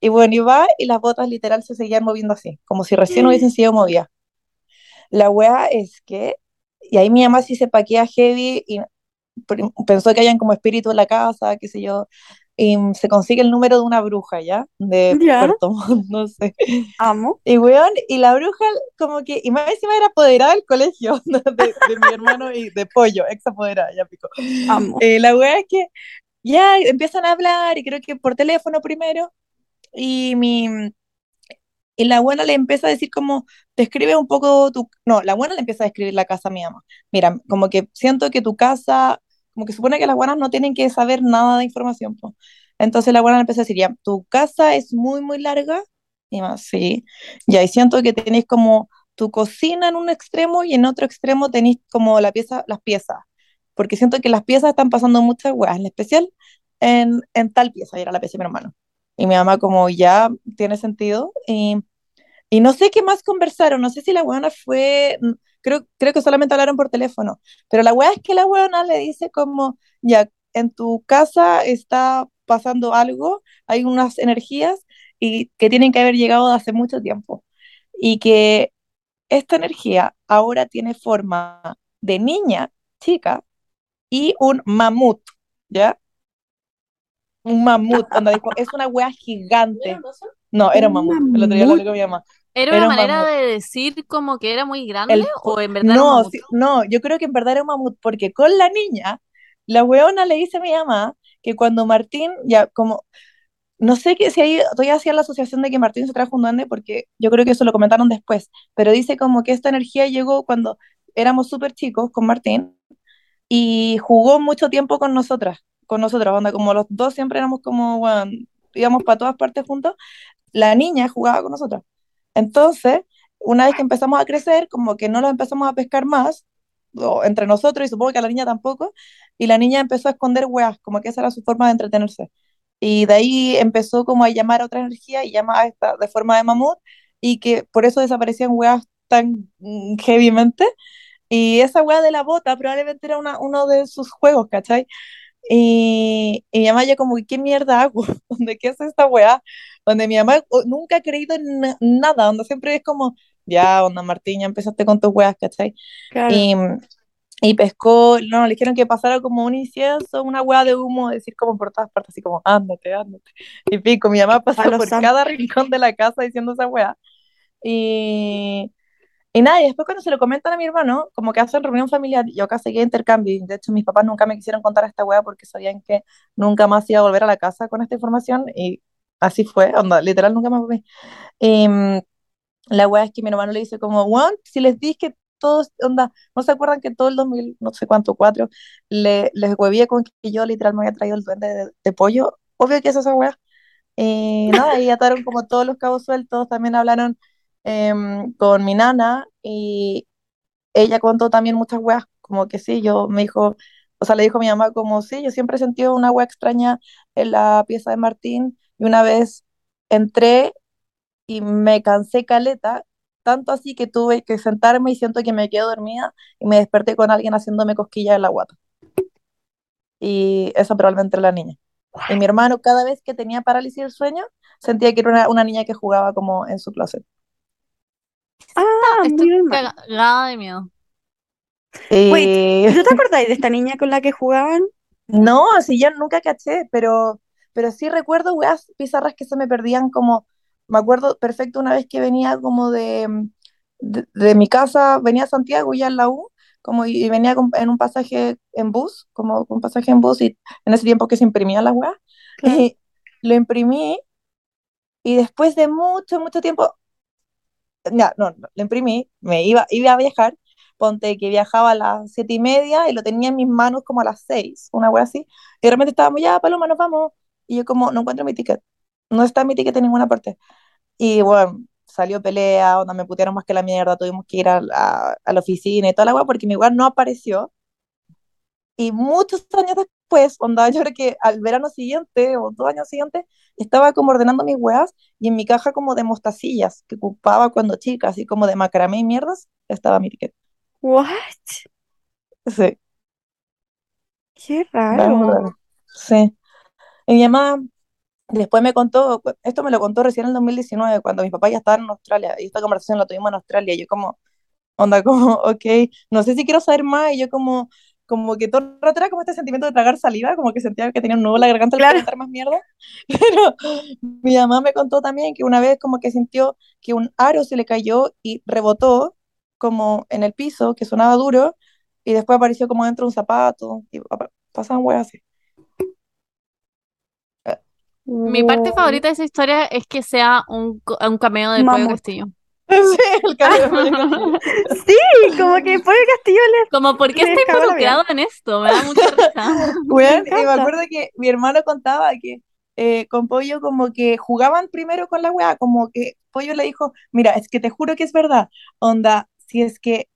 Y bueno, y va y las botas literal se seguían moviendo así, como si recién hubiesen sido movidas. La weá es que, y ahí mi mamá sí se paquea heavy y pensó que hayan como espíritu en la casa, qué sé yo, y se consigue el número de una bruja, ¿ya? De Ya. Puerto Montt, no sé. Amo. Y weón, y la bruja como que, y más encima era apoderada del colegio, de, de mi hermano y de pollo, ex apoderada, ya pico. Amo. Eh, la weá es que ya empiezan a hablar y creo que por teléfono primero y mi y la buena le empieza a decir como describe un poco tu no, la buena le empieza a describir la casa a mi mamá. Mira, como que siento que tu casa como que supone que las buenas no tienen que saber nada de información, po. Entonces la buena le empieza a decir, ya, tu casa es muy muy larga. Y más, sí. Ya, y siento que tenéis como tu cocina en un extremo y en otro extremo tenéis como la pieza, las piezas porque siento que las piezas están pasando muchas weas, en especial en, en tal pieza, y era la pieza de mi hermano. Y mi mamá como ya tiene sentido, y, y no sé qué más conversaron, no sé si la weona fue, creo, creo que solamente hablaron por teléfono, pero la wea es que la weona le dice como, ya, en tu casa está pasando algo, hay unas energías y que tienen que haber llegado hace mucho tiempo, y que esta energía ahora tiene forma de niña, chica, y un mamut, ¿ya? Un mamut, onda dijo, es una wea gigante. No, era un ¿Un mamut, el otro día lo mamut? hablé con mi mamá. ¿Era Era una un manera mamut. de decir como que era muy grande El- o en verdad era un No, mamut? sí- no, yo creo que en verdad era un mamut, porque con la niña, la weona le dice a mi mamá que cuando Martín, ya como, no sé que si ahí todavía hacía la asociación de que Martín se trajo un duende, porque yo creo que eso lo comentaron después, pero dice como que esta energía llegó cuando éramos súper chicos con Martín y jugó mucho tiempo con nosotras, con nosotras, onda, como los dos siempre éramos como, bueno, íbamos para todas partes juntos, la niña jugaba con nosotras. Entonces, una vez que empezamos a crecer, como que no los empezamos a pescar más, o entre nosotros, y supongo que a la niña tampoco, y la niña empezó a esconder weas, como que esa era su forma de entretenerse. Y de ahí empezó como a llamar a otra energía y llama a esta de forma de mamut, y que por eso desaparecían weas tan mm, heavymente. Y esa wea de la bota probablemente era una, uno de sus juegos, ¿cachai? Y, y mi mamá ya como, ¿qué mierda hago? ¿Dónde qué es esta weá? Donde mi mamá o- nunca ha creído en na- nada, donde siempre es como, ya, onda Martín, ya empezaste con tus weas, ¿cachai? Claro. Y, y pescó, no, le dijeron que pasara como un incienso, una hueá de humo, decir como por todas partes, así como, ándate, ándate. Y pico, mi mamá pasó por santo. cada rincón de la casa diciendo esa hueá. Y, y nada, y después cuando se lo comentan a mi hermano, como que hacen reunión familiar, yo acá seguía intercambio, de hecho mis papás nunca me quisieron contar esta hueá porque sabían que nunca más iba a volver a la casa con esta información, y así fue, onda, literal nunca más volví. Y, mm, la weá es que mi hermano le dice como, Juan, si les dije que todos, onda, ¿no se acuerdan que todo el 2000, no sé cuánto, cuatro, le, les huevían con que yo literal me había traído el duende de, de pollo? Obvio que es esa weá. Y nada, y ataron como todos los cabos sueltos, también hablaron em, con mi nana y ella contó también muchas weas, como que sí, yo me dijo, o sea, le dijo a mi mamá como, sí, yo siempre he sentido una wea extraña en la pieza de Martín y una vez entré y me cansé caleta, tanto así que tuve que sentarme y siento que me quedo dormida y me desperté con alguien haciéndome cosquillas en la guata. Y eso probablemente era la niña. Y mi hermano cada vez que tenía parálisis del sueño sentía que era una, una niña que jugaba como en su closet. Ah, Estoy cagada de miedo. ¿Y ¿tú te acordáis de esta niña con la que jugaban? no, así yo nunca caché, pero, pero sí recuerdo weas pizarras que se me perdían como, me acuerdo perfecto una vez que venía como de, de, de mi casa, venía a Santiago ya en la U, como y, y venía con- en un pasaje en bus, como un pasaje en bus y en ese tiempo que se imprimía la wea, Claro. y lo imprimí y después de mucho, mucho tiempo, ya, no, no, lo imprimí, me iba, iba a viajar, ponte que viajaba a las siete y media y lo tenía en mis manos como a las seis, una wea así, y de repente estábamos, ya, Paloma, nos vamos, y yo como, no encuentro mi ticket, no está mi ticket en ninguna parte, y bueno, salió pelea, onda, me putearon más que la mierda, tuvimos que ir a, la- a la oficina y toda la wea porque mi wea no apareció, y muchos años después, onda, yo creo que al verano siguiente o dos años siguientes, estaba como ordenando mis weas y en mi caja como de mostacillas que ocupaba cuando chica, así como de macramé y mierdas, estaba mi ticket. What? Sí, Qué raro. Sí. Y mi mamá después me contó, esto me lo contó recién en el 2019, cuando mis papás ya estaban en Australia, y esta conversación la tuvimos en Australia, y yo como, onda, como, ok, no sé si quiero saber más, y yo como, como que todo el rato era como este sentimiento de tragar saliva, como que sentía que tenía un nudo en la garganta al Claro. preguntar más mierda, pero mi mamá me contó también que una vez como que sintió que un aro se le cayó y rebotó como en el piso, que sonaba duro, y después apareció como dentro de un zapato, y pa- pasaban weas así. Mi parte favorita de esa historia es que sea un, un cameo de Pollo. Castillo. Sí, el Castillo. Como que Pollo Castillo le... Como, ¿por qué la involucrado en esto? Me da mucha risa. Me acuerdo que mi hermano contaba que eh, con Pollo como que jugaban primero con la weá, como que Pollo le dijo, mira, es que te juro que es verdad, onda, si es que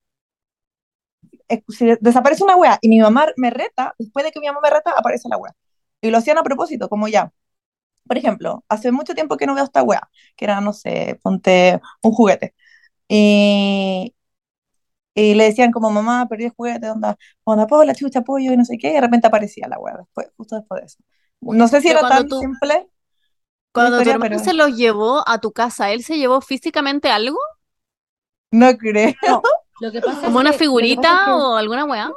eh, si desaparece una weá y mi mamá me reta, después de que mi mamá me reta, aparece la weá. Y lo hacían a propósito, como ya. Por ejemplo, hace mucho tiempo que no veo esta weá, que era, no sé, ponte un juguete. Y, y le decían como, mamá, perdí el juguete, onda, onda, la chucha, pollo, y no sé qué, y de repente aparecía la weá, después, justo después de eso. No sé si Pero era tan tú- simple Cuando tu historia, hermano pero se los llevó a tu casa, ¿él se llevó físicamente algo? no creo. No, Lo que pasa ¿Como es una que- lo que figurita pasa es que- o alguna weá?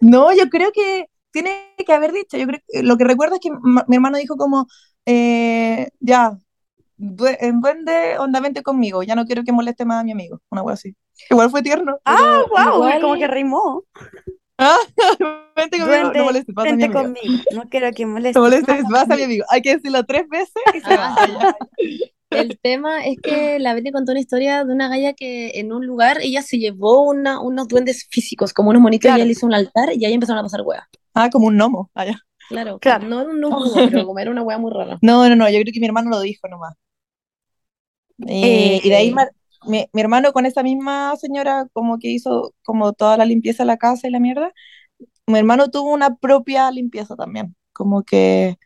No, yo creo que tiene que haber dicho. Yo creo, lo que recuerdo es que mi hermano dijo como, eh, ya, en duende, onda, vente conmigo. Ya no quiero que moleste más a mi amigo. Una wea así. Igual fue tierno. Ah, Pero wow, igual- como que rimó. Vente conmigo, Duende, no molestes más a mi amigo. conmigo. No quiero que molestes. No molestes más a mi amigo. Hay que decirlo tres veces y se va. Ah, El tema es que la Betty contó una historia de una galla que en un lugar ella se llevó una, unos duendes físicos, como unos monitos, y Claro. ella le hizo un altar y ahí empezaron a pasar weas. Ah, como un gnomo. Ah, ya. Claro, Claro. no era un nuevo, pero como era una wea muy rara. No, no, no, yo creo que mi hermano lo dijo nomás. Y, Eh, y de ahí mar- mi, mi hermano con esa misma señora como que hizo como toda la limpieza de la casa y la mierda, mi hermano tuvo una propia limpieza también, como que,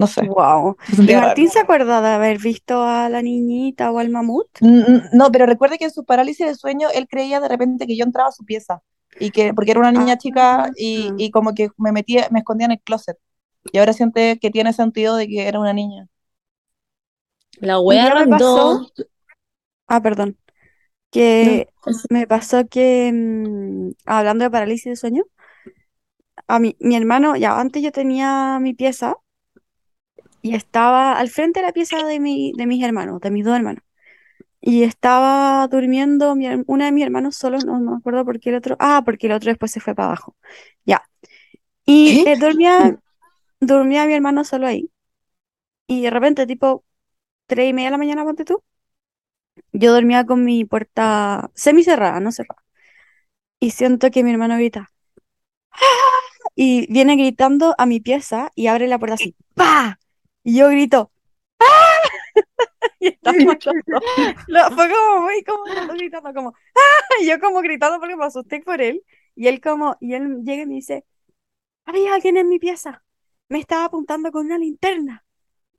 no sé, Wow. ¿Y. Martín se acuerda de haber visto a la niñita o al mamut? N- n- No, pero recuerde que en su parálisis de sueño él creía de repente que yo entraba a su pieza y que porque era una niña Ah. chica y, y como que me metía, me escondía en el closet. Y ahora siente que tiene sentido de que era una niña. La wea random. pasó- Ah, perdón. Que No, me pasó que, mm, hablando de parálisis de sueño, a mi, mi hermano, ya antes yo tenía mi pieza y estaba al frente de la pieza de, mi, de mis hermanos, de mis dos hermanos. Y estaba durmiendo mi una de mis hermanos solo, no, no me acuerdo por qué el otro. Ah, porque el otro después se fue para abajo. Ya. Y eh, dormía, dormía mi hermano solo ahí. Y de repente, tipo, tres y media de la mañana, ponte tú. Yo dormía con mi puerta semi cerrada, no cerrada. Y siento que mi hermano grita. "¡Ah!", Y viene gritando a mi pieza y abre la puerta así. ¡Pa! Y yo grito. ¡Ah! Y fue como muy como gritando como ¡Ah! Y yo como gritando porque me asusté por él. Y él como, y él llega y me dice, había alguien en mi pieza. Me estaba apuntando con una linterna.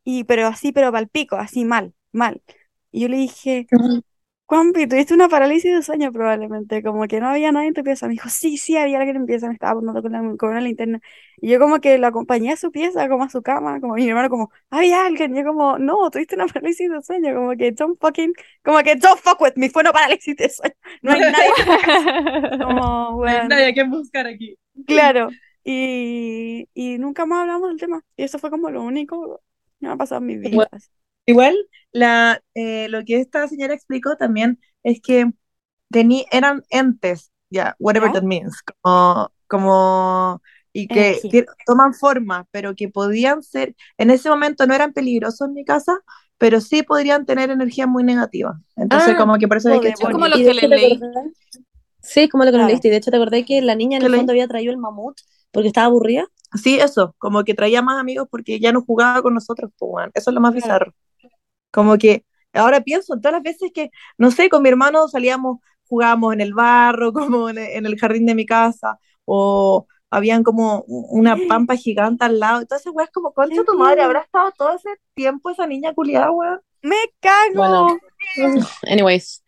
Y pero así, pero palpico, así mal, mal. Y yo le dije, Juanpi, tuviste una parálisis de sueño probablemente, como que no había nadie en tu pieza. Me dijo, sí, sí, había alguien en mi pieza, me estaba apuntando con, la- con una linterna. Y yo como que lo acompañé a su pieza, como a su cama, como mi hermano como, había alguien. Y yo como, no, tuviste una parálisis de sueño, como que don't fucking, como que don't fuck with me, fue una parálisis de sueño. No hay nadie. Como, weón, que buscar aquí. claro. Y, y nunca más hablamos del tema. Y eso fue como lo único que me ha pasado en mi vida. Igual, la, eh, lo que esta señora explicó también es que tení, eran entes, ya, whatever ¿Ya? that means, como, como, y que, toman forma, pero que podían ser, en ese momento no eran peligrosos en mi casa, pero sí podrían tener energía muy negativa. Entonces, Ah, como que por eso hay que echar- Como lo que le hecho, ¿te leí. Sí, es como lo que nos Claro. leíste. Y de hecho, te acordé que la niña en ¿Qué el leí? fondo había traído el mamut porque estaba aburrida. Sí, eso, como que traía más amigos porque ya no jugaba con nosotros, pues. Eso es lo más Claro. bizarro. Como que ahora pienso en todas las veces que, no sé, con mi hermano salíamos, jugábamos en el barro, como en, en el jardín de mi casa, o habían como una pampa gigante al lado. Entonces, weón, es como, concha tu madre, ¿habrá estado todo ese tiempo esa niña culiada, weón? ¡Me cago! Bueno. Anyways,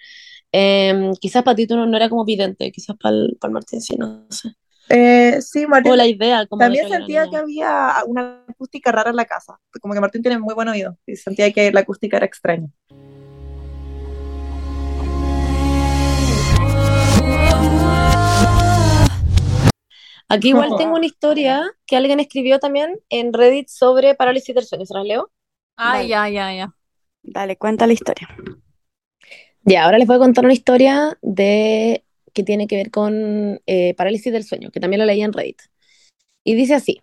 em, quizás para ti tú no, no era como vidente, quizás para el, para el Martín sí, no sé. Eh, sí, Martín. O la idea, como También sentía que había una acústica rara en la casa. Como que Martín tiene muy buen oído. Y sentía que la acústica era extraña. Aquí igual tengo una historia que alguien escribió también en Reddit sobre parálisis del sueño. ¿Se las leo? Ay, Dale. ya, ya, ya. Dale, cuenta la historia. Ya, ahora les voy a contar una historia de que tiene que ver con eh, parálisis del sueño, que también la leí en Reddit. Y dice así.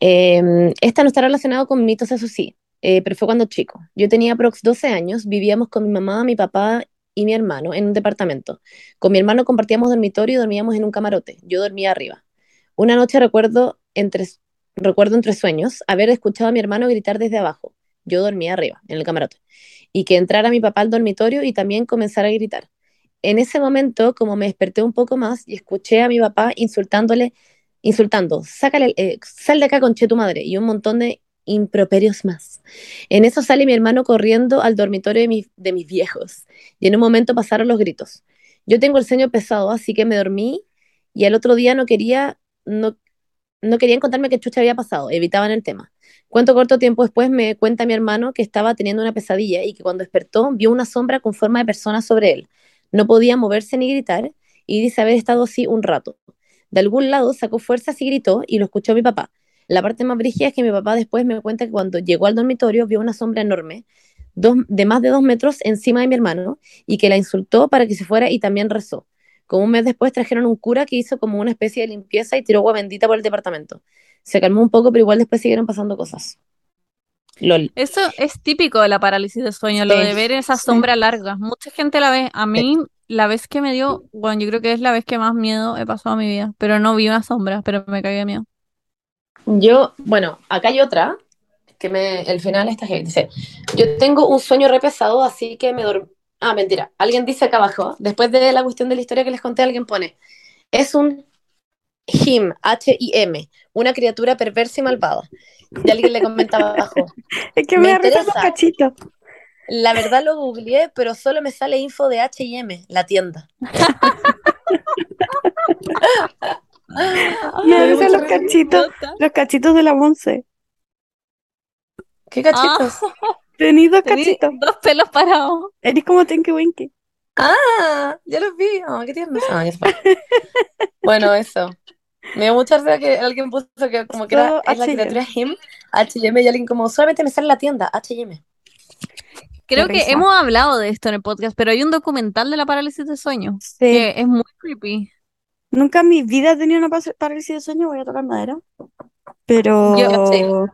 em, esta no está relacionada con mitos, eso sí, eh, pero fue cuando chico. Yo tenía aprox 12 años, vivíamos con mi mamá, mi papá y mi hermano en un departamento. Con mi hermano compartíamos dormitorio y dormíamos en un camarote. Yo dormía arriba. Una noche recuerdo entre, recuerdo entre sueños haber escuchado a mi hermano gritar desde abajo. Yo dormía arriba, en el camarote. Y que entrara mi papá al dormitorio y también comenzara a gritar. En ese momento, como me desperté un poco más y escuché a mi papá insultándole, insultando, sácale, eh, sal de acá conche tu madre, y un montón de improperios más. En eso sale mi hermano corriendo al dormitorio de, mi- de mis viejos, y en un momento pasaron los gritos. Yo tengo el sueño pesado, así que me dormí, y al otro día no quería, no, no querían contarme qué chucha había pasado, evitaban el tema. Cuento corto tiempo después me cuenta mi hermano que estaba teniendo una pesadilla y que cuando despertó vio una sombra con forma de persona sobre él. No podía moverse ni gritar y dice haber estado así un rato. De algún lado sacó fuerzas y gritó y lo escuchó mi papá. La parte más brígida es que mi papá después me cuenta que cuando llegó al dormitorio vio una sombra enorme, dos, de más de dos metros encima de mi hermano, y que la insultó para que se fuera y también rezó. Como un mes después trajeron un cura que hizo como una especie de limpieza y tiró agua bendita por el departamento. Se calmó un poco, pero igual después siguieron pasando cosas. LOL. Eso es típico de la parálisis de sueño, lo de ver esa sí. sombra larga. Mucha gente la ve. A mí, la vez que me dio, bueno, yo creo que es la vez que más miedo he pasado en mi vida. Pero no vi una sombra, pero me caí de miedo. Yo, bueno, acá hay otra que me, el final está heavy. Dice, yo tengo un sueño re pesado, así que me dormí. Ah, mentira. Alguien dice acá abajo, después de la cuestión de la historia que les conté, alguien pone, es un him, H-I-M, una criatura perversa y malvada. Y alguien le comentaba abajo, Es que Me me interesa. cachitos. la verdad lo googleé, pero solo me sale info de H&M, la tienda. Me da dio risa mucha los cachitos. Los cachitos de la Monse. ¿Qué cachitos? Tenís dos Tení cachitos. dos pelos parados. Eres como Tinky Winky. Ah, ya los vi. Ah, qué tierno. Ah, ya se fue. Bueno, eso. Me dio mucha risa que alguien puso que como que era es la H&M. criatura him, H&M, y alguien como solamente me sale la tienda, H&M. Creo que risa. hemos hablado de esto en el podcast, pero hay un documental de la parálisis de sueño Sí. que es muy creepy. Nunca en mi vida he tenido una parálisis de sueño, voy a tocar madera. Pero Yo-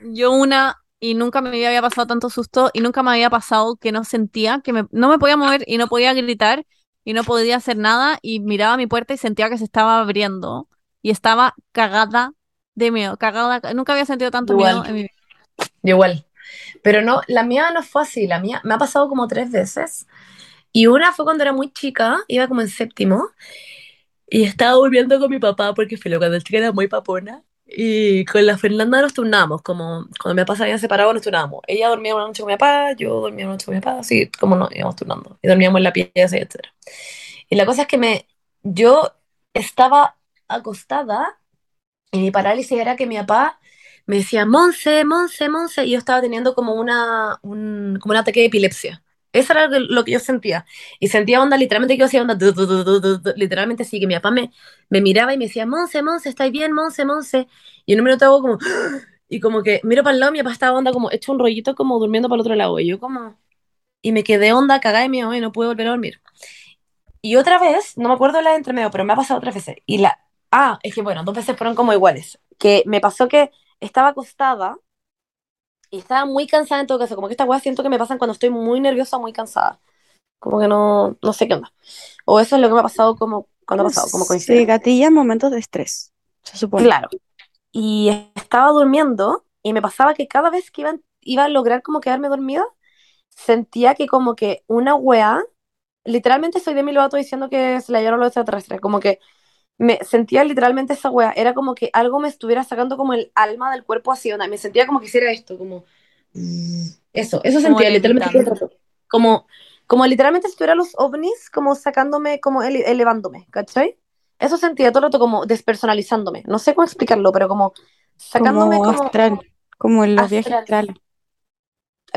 Yo una y nunca me había pasado tanto susto y nunca me había pasado que no sentía, que me- no me podía mover y no podía gritar y no podía hacer nada y miraba a mi puerta y sentía que se estaba abriendo y estaba cagada de miedo, cagada, nunca había sentido tanto Igual. miedo en mi vida. Igual. Pero no, la mía no fue así, la mía me ha pasado como tres veces. Y una fue cuando era muy chica, iba como en séptimo, y estaba durmiendo con mi papá, porque fue cuando el chica era muy papona. Y con la Fernanda nos turnábamos, como cuando mi papá se había separado, nos turnábamos. Ella dormía una noche con mi papá, yo dormía una noche con mi papá, así como nos íbamos turnando. Y dormíamos en la pieza, etc. Y la cosa es que me, yo estaba acostada y mi parálisis era que mi papá me decía, Monse, Monse, Monse, y yo estaba teniendo como una, un, como un ataque de epilepsia. Eso era lo que yo sentía. Y sentía onda, literalmente que yo hacía onda, du, du, du, literalmente sí, que mi papá me, me miraba y me decía, Monse, Monse, ¿estáis bien, Monse, Monse? Y en un minuto hago como, y como que miro para el lado, mi papá estaba onda como hecho un rollito como durmiendo para el otro lado. Y yo como, y me quedé onda cagada de miedo y no pude volver a dormir. Y otra vez, no me acuerdo la de entre medio, pero me ha pasado otras veces. Y la, ah, es que bueno, dos veces fueron como iguales. Que me pasó que estaba acostada y estaba muy cansada en todo caso. Como que estas weas siento que me pasan cuando estoy muy nerviosa muy cansada. Como que no, no sé qué onda. O eso es lo que me ha pasado como cuando ha pasado, como Sí, coincidencia. gatilla en momentos de estrés, se supone. Claro. Y estaba durmiendo y me pasaba que cada vez que iba, iba a lograr como quedarme dormida, sentía que como que una wea, literalmente soy de mi lobato diciendo que se la llevaron los extraterrestres, como que me sentía literalmente esa wea, era como que algo me estuviera sacando como el alma del cuerpo así, onda, me sentía como que hiciera esto, como eso, eso Como sentía literalmente como, como literalmente estuviera los ovnis como sacándome, como ele- elevándome, ¿cachai? Eso sentía todo el rato como despersonalizándome, no sé cómo explicarlo, pero como sacándome Como como, astral, como en los viajes Astral. astrales.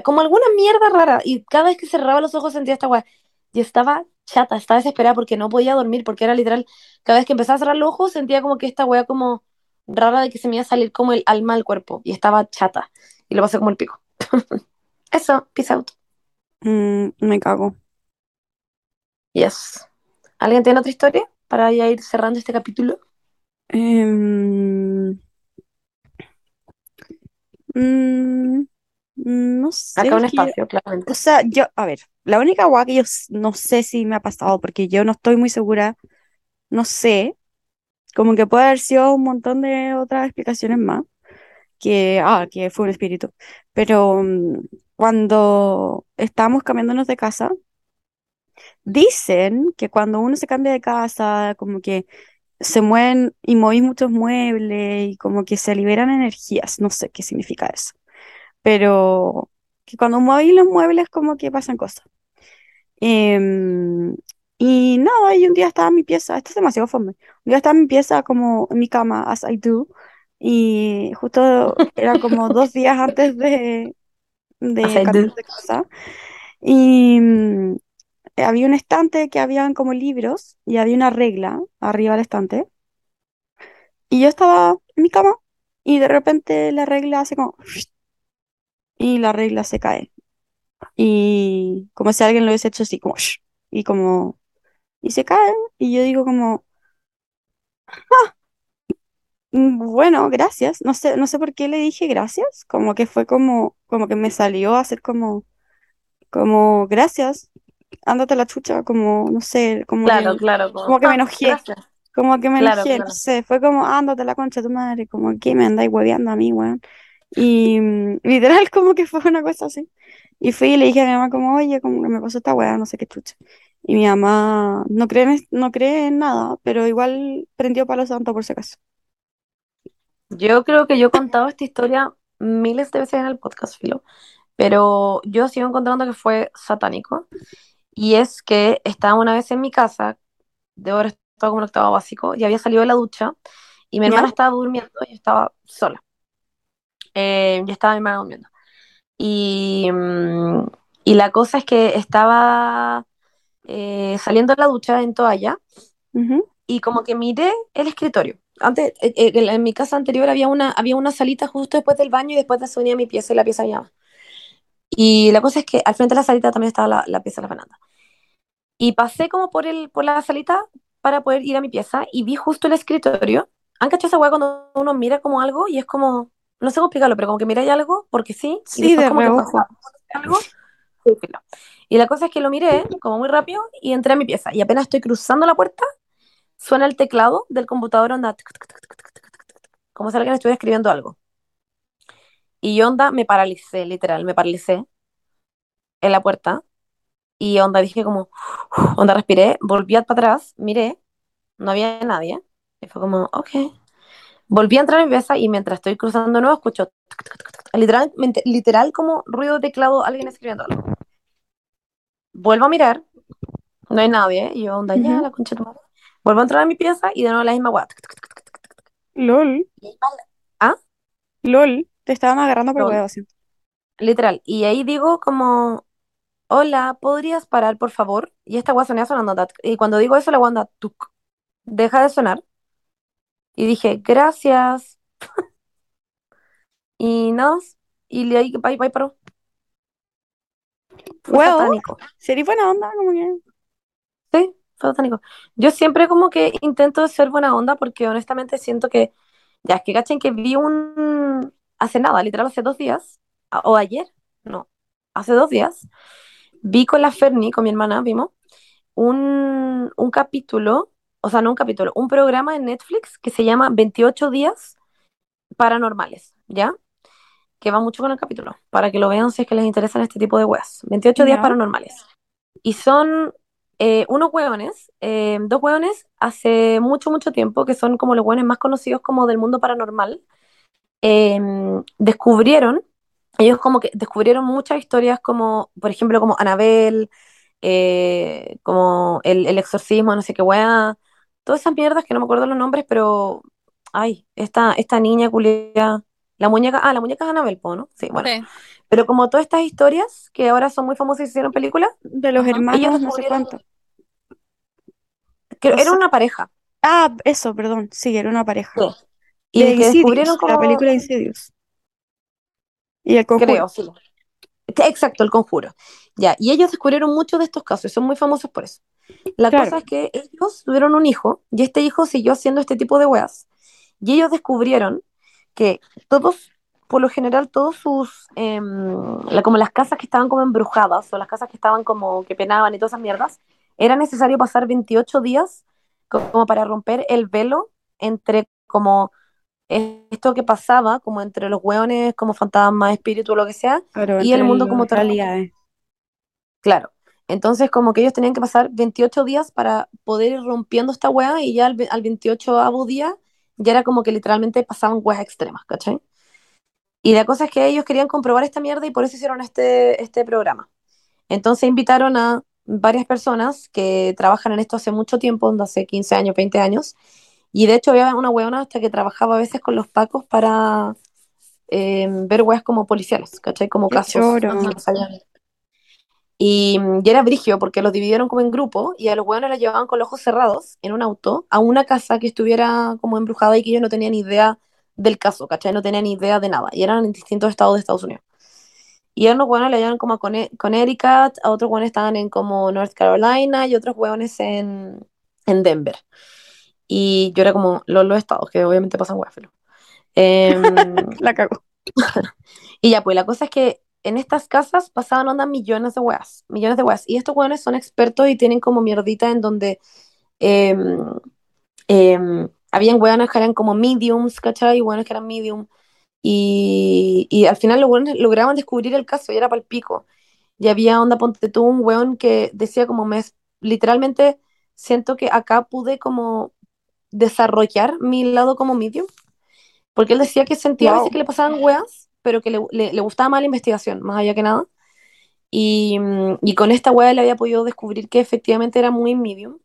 como alguna mierda rara. Y cada vez que cerraba los ojos sentía esta weá. Y estaba chata, estaba desesperada porque no podía dormir, porque era literal, cada vez que empezaba a cerrar los ojos sentía como que esta weá como rara de que se me iba a salir como el alma al cuerpo. Y estaba chata. Y lo pasé como el pico. Eso, peace out. Mm, me cago. Yes. ¿Alguien tiene otra historia para ya ir cerrando este capítulo? Mm, no sé, Acá un yo- espacio, claramente. o sea, yo, a ver, la única guay que yo no sé si me ha pasado, porque yo no estoy muy segura, no sé, como que puede haber sido un montón de otras explicaciones más, que, ah, que fue un espíritu, pero mm, cuando estábamos cambiándonos de casa, dicen que cuando uno se cambia de casa, como que se mueven y movís muchos muebles y como que se liberan energías, no sé qué significa eso, pero que cuando movís los muebles como que pasan cosas. Em, y nada, y un día estaba en mi pieza, esto es demasiado fome, un día estaba en mi pieza como en mi cama, as I do, y justo era como dos días antes de, de cambiar de casa, y mm, había un estante que habían como libros y había una regla arriba del estante. Y yo estaba en mi cama y de repente la regla hace como... Y la regla se cae. Y como si alguien lo hubiese hecho así, como... Y como... Y se cae. Y yo digo como... "Ah, Bueno, gracias. No sé, no sé por qué le dije gracias. Como que fue como, como que me salió a hacer como, como gracias. Ándate a la chucha, como, no sé, como Claro, claro. como que me "Ah, enojé. gracias". Como que me Claro, enojé, no sé, fue como, ándate a la concha de tu madre, como que me andáis hueveando a mí, weón. Y mm, literal como que fue una cosa así. Y fui y le dije a mi mamá como, oye, como que me pasó esta weá, no sé qué chucha. Y mi mamá no cree en, no cree en nada, pero igual prendió palo santo por si acaso. Yo creo que yo he contado esta historia miles de veces en el podcast, Filo, pero yo sigo encontrando que fue satánico. Y es que estaba una vez en mi casa, de ahora estaba como en octavo básico, y había salido de la ducha, y mi ¿Ya? hermana estaba durmiendo, y yo estaba sola. Eh, ya estaba mi hermana durmiendo. Y, mm, y la cosa es que estaba eh, saliendo de la ducha en toalla, Ujú, y como que miré el escritorio. Antes, eh, eh, en mi casa anterior había una, había una salita justo después del baño y después de eso venía mi pieza y la pieza de mi mamá. Y la cosa es que al frente de la salita también estaba la, la pieza de la Fernanda. Y pasé como por, el, por la salita para poder ir a mi pieza y vi justo el escritorio. ¿Han cachado esa weá cuando uno mira como algo y es como, no sé cómo explicarlo, pero como que miráis algo porque sí, sí y de como que pasa algo. Y la cosa es que lo miré como muy rápido y entré a mi pieza. Y apenas estoy cruzando la puerta, suena el teclado del computador onda, como si alguien estuviera escribiendo algo. Y onda, me paralicé, literal, me paralicé en la puerta. Y onda, dije como, onda, respiré, volví para atrás, miré, no había nadie. Y fue como, ok, Volví a entrar a mi pieza y mientras estoy cruzando de nuevo escucho literalmente, literal como ruido de teclado, alguien escribiendo algo. Vuelvo a mirar, no hay nadie. Y yo, onda, ya, Ujú. la concha de madre. Vuelvo a entrar a mi pieza y de nuevo la misma tuc. LOL, ¿Ah? LOL, te estaban agarrando por huevo. Literal. Y ahí digo como, hola, ¿podrías parar, por favor? Y esta weá sonía sonando. Y cuando digo eso, la weá anda, tuc, deja de sonar. Y dije, gracias. Y nada. Y le ahí, bye, bye, paró. Fue Well, satánico. sería buena onda, como que... Sí, fue satánico. Yo siempre como que intento ser buena onda porque honestamente siento que, ya es que cachen que vi un, hace nada, literal hace dos días, o ayer, no, hace dos días, vi con la Ferni, con mi hermana, vimos, un, un capítulo, o sea, no un capítulo, un programa en Netflix que se llama 28 días paranormales, ¿ya? Que va mucho con el capítulo, para que lo vean si es que les interesan este tipo de weas. 28 días paranormales. Y son eh, unos hueones, eh, dos hueones hace mucho, mucho tiempo, que son como los hueones más conocidos como del mundo paranormal, eh, descubrieron, ellos como que descubrieron muchas historias como, por ejemplo, como Anabel, eh, como el, el exorcismo, no sé qué hueá, todas esas mierdas que no me acuerdo los nombres, pero, ay, esta, esta niña culia, la muñeca, ah, la muñeca es Anabel, po, ¿no? Sí, bueno. Sí. Pero como todas estas historias que ahora son muy famosas y se hicieron películas, De los Ajá. hermanos, no sé cuánto. que O era una pareja. Ah, eso, perdón, sí, era una pareja. Sí. Y De que Insidious, descubrieron la como, película de Insidious. Y el conjuro. creo, sí. Exacto, el conjuro. Ya, y ellos descubrieron muchos de estos casos y son muy famosos por eso. La Claro. cosa es que ellos tuvieron un hijo y este hijo siguió haciendo este tipo de weas. Y ellos descubrieron que todos, por lo general, todos sus, em, la- como las casas que estaban como embrujadas o las casas que estaban como que penaban y todas esas mierdas, era necesario pasar 28 días co- como para romper el velo entre como esto que pasaba, como entre los hueones, como fantasmas, espíritu, lo que sea, y el mundo como realidades. Claro. Entonces, como que ellos tenían que pasar 28 días para poder ir rompiendo esta wea y ya al, al 28 día ya era como que literalmente pasaban weas extremas, ¿cachai? Y la cosa es que ellos querían comprobar esta mierda y por eso hicieron este, este programa. Entonces invitaron a varias personas que trabajan en esto hace mucho tiempo, hace 15 años, 20 años, y de hecho había una weona hasta que trabajaba a veces con los pacos para eh, ver weas como policiales, ¿cachai? Como Qué casos choro. no. Y, y era brigio porque los dividieron como en grupos y a los hueones los llevaban con los ojos cerrados en un auto a una casa que estuviera como embrujada y que ellos no tenían idea del caso, ¿cachai? No tenían idea de nada y eran en distintos estados de Estados Unidos. Y a unos hueones le llevaban como a Conne- Connecticut, a otros hueones estaban en como North Carolina y otros hueones en, en Denver. Y yo era como los, los estados, que obviamente pasan hueas, filo. Em, La cago. y ya, pues la cosa es que en estas casas pasaban onda millones de weas, millones de weas. Y estos weones son expertos y tienen como mierdita en donde em, em, habían weones que eran como mediums, ¿cachai? Y weones que eran medium. Y, y al final los weones lograban descubrir el caso y era para el pico. Y había onda, ponte tú, un weón que decía como, me, literalmente siento que acá pude como desarrollar mi lado como medium. Porque él decía que sentía a veces Wow. que le pasaban weas, pero que le, le- le gustaba más la investigación, más allá que nada. Y, mm, y con esta wea le había podido descubrir que efectivamente era muy medium.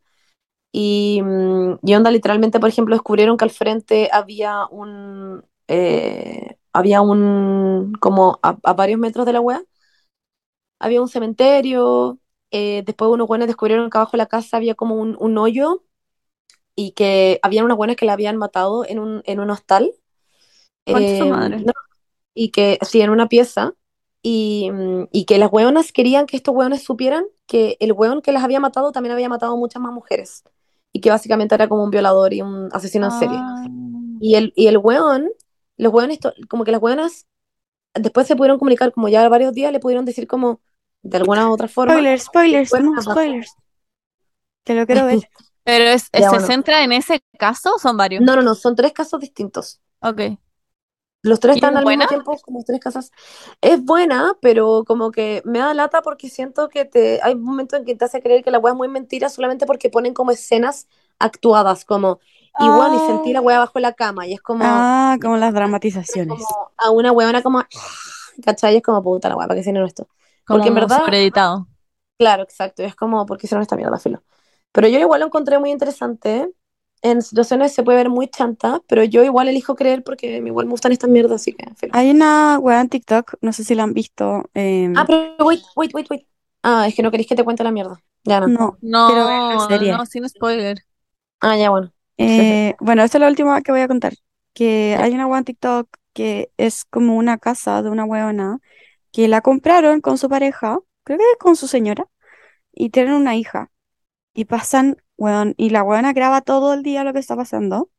Y, mm, y onda, literalmente, por ejemplo, descubrieron que al frente había un, eh, había un, como a, a varios metros de la wea, había un cementerio. eh, después unos buenos descubrieron que abajo de la casa había como un, un hoyo y que habían unas buenas que la habían matado en un, en un hostal. Em, madre. no, y que sí, en una pieza, y, mm, y que las hueonas querían que estos hueones supieran que el hueón que las había matado también había matado muchas más mujeres, y que básicamente era como un violador y un asesino en serie. Ah. Y el, y el hueón, los hueones, como que las hueonas después se pudieron comunicar, como ya varios días le pudieron decir como, de alguna u otra forma, Spoilers, spoilers, no, spoilers. Que lo quiero ver. Pero es, Ya, ¿se bueno. centra en ese caso o son varios? no, no, no, son tres casos distintos. Ok. Los tres ¿Y están es al buena? mismo tiempo, como tres casas. Es buena, pero como que me da lata porque siento que te, hay momentos en que te hace creer que la wea es muy mentira solamente porque ponen como escenas actuadas, como, y bueno, y sentí la wea bajo la cama, y es como, Ah, como las dramatizaciones. como a una weona como, ¿cachai? Es como, puta la wea, ¿para qué hicieron esto? Porque en Como verdad, sobreeditado. claro, exacto, y es como, ¿por qué hicieron esta mierda, filo? Pero yo igual lo encontré muy interesante. En situaciones se puede ver muy chanta, pero yo igual elijo creer porque igual me gustan estas mierdas, así que. Hay una wea en TikTok, no sé si la han visto. em, Ah, pero wait, wait, wait, wait. Ah, es que no queréis que te cuente la mierda. Ya no. no, ver la No, serie. no, sin spoiler. Ah, ya bueno. Eh, bueno, esta es la última que voy a contar. Que hay una wea en TikTok que es como una casa de una weona que la compraron con su pareja, creo que con su señora, y tienen una hija. Y pasan, weón, y la weona graba todo el día lo que está pasando.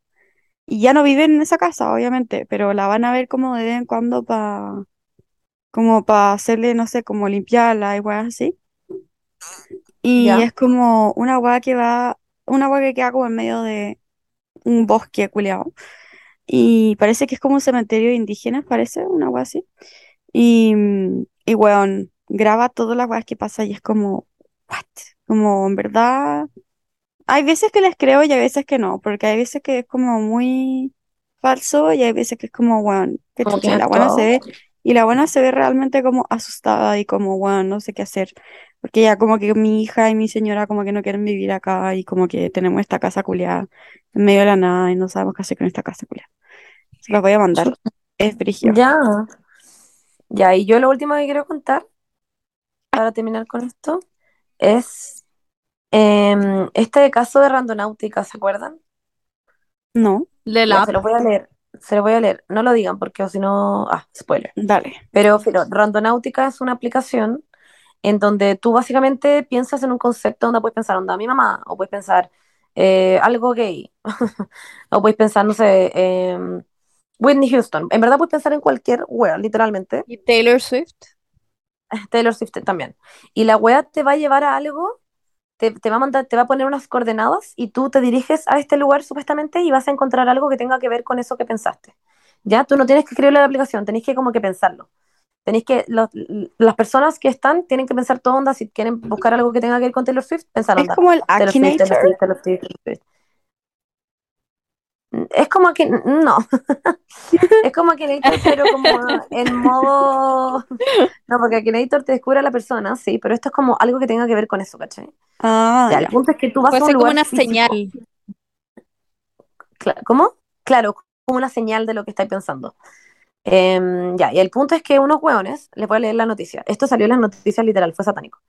Y ya no viven en esa casa, obviamente, pero la van a ver como de vez en cuando para como para hacerle, no sé, como limpiarla y weas así. Y Ya. es como una wea que va, una wea que queda como en medio de un bosque culiao. Y parece que es como un cementerio de indígenas, parece, una wea así. Y, y weón, graba todas las weas que pasa y es como, what? Como en verdad. Hay veces que les creo y hay veces que no, porque hay veces que es como muy falso y hay veces que es como, weón, qué Como que chucha, la buena se ve, y la buena se ve realmente como asustada y como, weón, no sé qué hacer, porque ya como que mi hija y mi señora como que no quieren vivir acá y como que tenemos esta casa culiada en medio de la nada y no sabemos qué hacer con esta casa culiada. Se los voy a mandar, es brigio. Ya. Ya, y yo lo último que quiero contar, para terminar con esto, es em, este caso de Randonáutica, ¿se acuerdan? No, De se lo voy a leer. Se lo voy a leer. No lo digan porque o si no. Ah, spoiler. dale. Pero, pero Randonáutica es una aplicación en donde tú básicamente piensas en un concepto donde puedes pensar, onda, mi mamá, o puedes pensar eh, algo gay, o puedes pensar, no sé, em, Whitney Houston. En verdad puedes pensar en cualquier wea, literalmente. y Taylor Swift. Taylor Swift también. Y la wea te va a llevar a algo, te, te va a mandar, te va a poner unas coordenadas y tú te diriges a este lugar supuestamente y vas a encontrar algo que tenga que ver con eso que pensaste. Ya, tú no tienes que escribirle la aplicación, tenés que como que pensarlo. Tenéis que, los- las personas que están tienen que pensar todo onda, si quieren buscar algo que tenga que ver con Taylor Swift, pensar Es onda. como el Taylor Swift, Taylor Akinator. Swift, Taylor Swift, Taylor Swift. Es como que, no, es como Akinator, pero como en modo, no, porque Akinator te descubre a la persona, sí, pero esto es como algo que tenga que ver con eso, ¿cachai? Ah, Ya, ya. el punto es que tú vas Puede a un ser como una físico. señal. ¿Cómo? Claro, como una señal de lo que estáis pensando. Em, ya, y el punto es que unos hueones, les voy a leer la noticia. Esto salió en las noticias literal, fue satánico.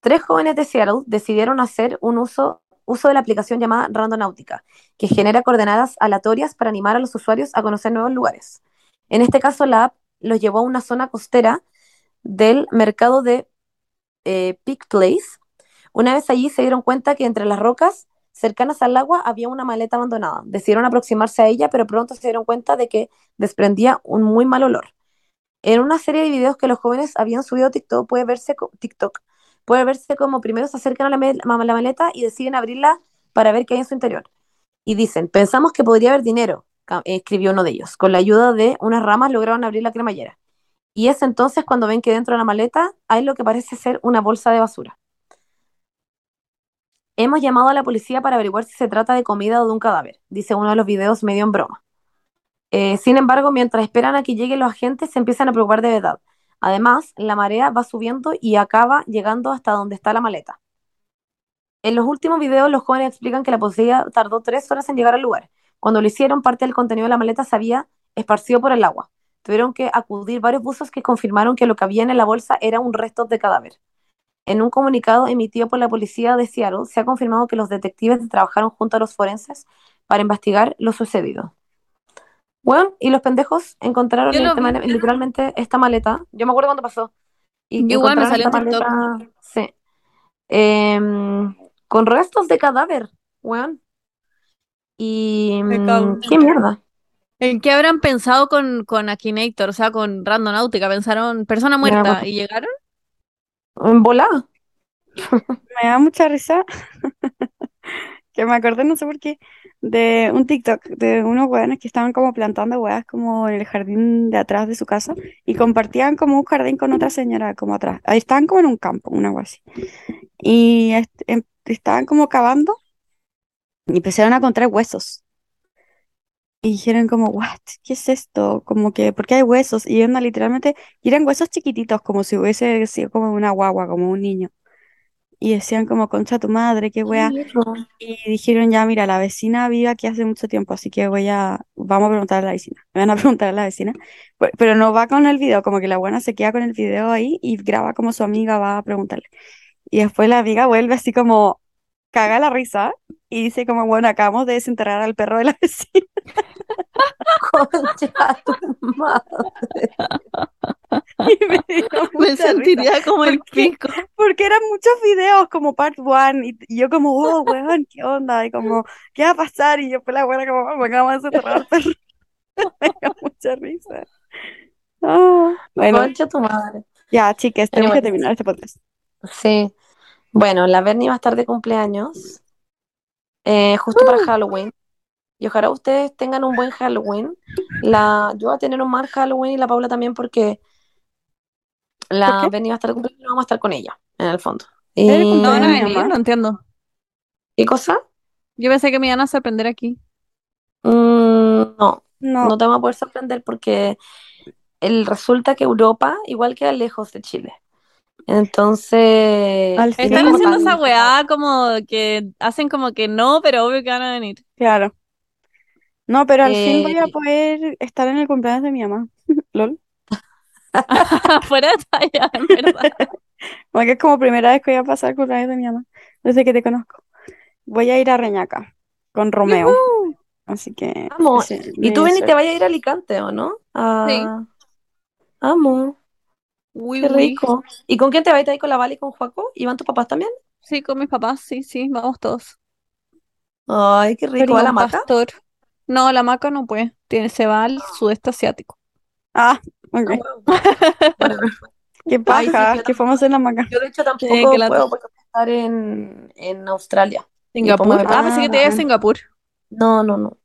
tres jóvenes de Seattle decidieron hacer un uso, uso de la aplicación llamada Randonáutica, que genera coordenadas aleatorias para animar a los usuarios a conocer nuevos lugares. En este caso, la app los llevó a una zona costera del mercado de eh, Peak Place. Una vez allí se dieron cuenta que entre las rocas cercanas al agua había una maleta abandonada. Decidieron aproximarse a ella, pero pronto se dieron cuenta de que desprendía un muy mal olor. En una serie de videos que los jóvenes habían subido a TikTok puede verse, TikTok, puede verse como primero se acercan a la, la maleta y deciden abrirla para ver qué hay en su interior. Y dicen, pensamos que podría haber dinero, escribió uno de ellos. Con la ayuda de unas ramas lograron abrir la cremallera. Y es entonces cuando ven que dentro de la maleta hay lo que parece ser una bolsa de basura. Hemos llamado a la policía para averiguar si se trata de comida o de un cadáver, dice uno de los videos medio en broma. Eh, sin embargo, mientras esperan a que lleguen los agentes, se empiezan a preocupar de verdad. Además, la marea va subiendo y acaba llegando hasta donde está la maleta. En los últimos videos, los jóvenes explican que la policía tardó tres horas en llegar al lugar. Cuando lo hicieron, parte del contenido de la maleta se había esparcido por el agua. Tuvieron que acudir varios buzos que confirmaron que lo que había en la bolsa era un resto de cadáver. En un comunicado emitido por la policía de Seattle, se ha confirmado que los detectives trabajaron junto a los forenses para investigar lo sucedido. Bueno, y los pendejos encontraron este literalmente esta maleta. Yo me acuerdo cuando pasó. Y igual me salió maleta, Sí. Em, con restos de cadáver, weón. Y. Mm, ¿Qué mierda? ¿En qué habrán pensado con, con Akinator? O sea, con Randonautica. ¿Pensaron persona muerta y llegaron? Volada. Me da mucha risa. que me acordé, no sé por qué, de un TikTok de unos weones que estaban como plantando weas como en el jardín de atrás de su casa y compartían como un jardín con otra señora como atrás. Ahí estaban como en un campo, una agua así. Y em, estaban como cavando y empezaron a encontrar huesos. Y dijeron como, what, ¿qué es esto? Como que, ¿por qué hay huesos? Y eran literalmente, y eran huesos chiquititos, como si hubiese sido como una guagua, como un niño y decían como, concha tu madre, qué wea. Y dijeron, ya, mira, la vecina vive aquí hace mucho tiempo, así que voy a, vamos a preguntar a la vecina. Me van a preguntar a la vecina. Pero no va con el video, como que la buena se queda con el video ahí y graba como su amiga va a preguntarle. Y después la amiga vuelve así como, caga la risa y dice como, bueno, acabamos de desenterrar al perro de la vecina. Concha tu madre. me, sentiría como el pico. Porque eran muchos videos como part one y, yo como, oh, weón, ¿qué onda? Y como, ¿qué va a pasar? Y yo pues la buena como, me acabamos de desenterrar al perro. me da mucha risa. Oh, bueno. Concha tu madre. Ya, chicas, tenemos que terminar este podcast. Sí. Bueno, la Bernie va a estar de cumpleaños. Eh, justo para uh. Halloween. Y ojalá ustedes tengan un buen Halloween. La, yo voy a tener un mal Halloween y la Paula también porque la Benny va a estar cumpleaños y vamos a estar con ella, en el fondo. Y... No, no, no entiendo. ¿Qué cosa? Yo pensé que me iban a sorprender aquí. Mm, no, no, no te vamos a poder sorprender porque el, resulta que Europa igual queda lejos de Chile. Entonces. Están haciendo esa weá como que hacen como que no, pero obvio que van a venir. Claro. No, pero al fin voy a eh, poder estar en el cumpleaños de mi mamá. LOL. Fuera de talla, en verdad. Porque es como primera vez que voy a pasar el cumpleaños de mi mamá, desde que te conozco. Voy a ir a Reñaca con Romeo. Así que. Vamos. ¿Y tú, Benny, te vayas a ir a Alicante o no? Sí. Amo. Qué rico. ¿Y con quién te vas a ir con la Vale y con Juaco? ¿Y van tus papás también? Sí, con mis papás, sí, sí, vamos todos. Ay, qué rico. ¿A la maca? Pastor. No, la maca no puede. Tiene, se va al sudeste asiático. Ah, ok. Ah, qué paja, ¿Qué fuimos en la maca. Yo de hecho tampoco puedo porque estar en, en Australia. Singapur. Ah, pensé que te iba a Singapur. No, no, no.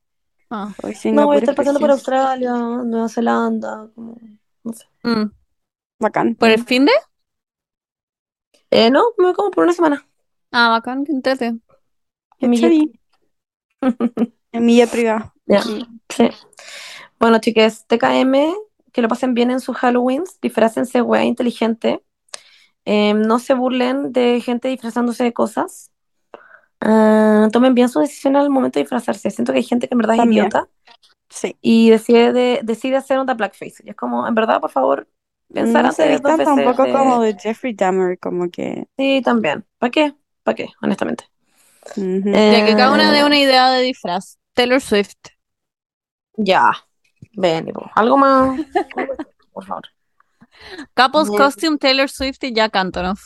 Ah. no, voy a estar pasando por Australia, Nueva Zelanda, como, no sé. Mm. Bacán. ¿Por el fin de? Eh, no, me voy como por una semana. Ah, bacán, qué entrete. En mi En mi privada. Ya, sí. Bueno, chicas, TKM, que lo pasen bien en sus Halloween, disfrácense wea inteligente. Em, no se burlen de gente disfrazándose de cosas. Ah, tomen bien su decisión al momento de disfrazarse. Siento que hay gente que en verdad es idiota. Sí. Y decide, decide hacer una blackface. Y es como, en verdad, por favor, Pensar No vistan veces tampoco de- como de Jeffrey Dahmer, como que... Sí, también. ¿Para qué? ¿Para qué? Honestamente. ujú. Ya que cada una Eh, dé una idea de disfraz. Taylor Swift. Ya. Ven, algo más. Por favor. Couples Bien. Costume Taylor Swift y Jack Antonoff.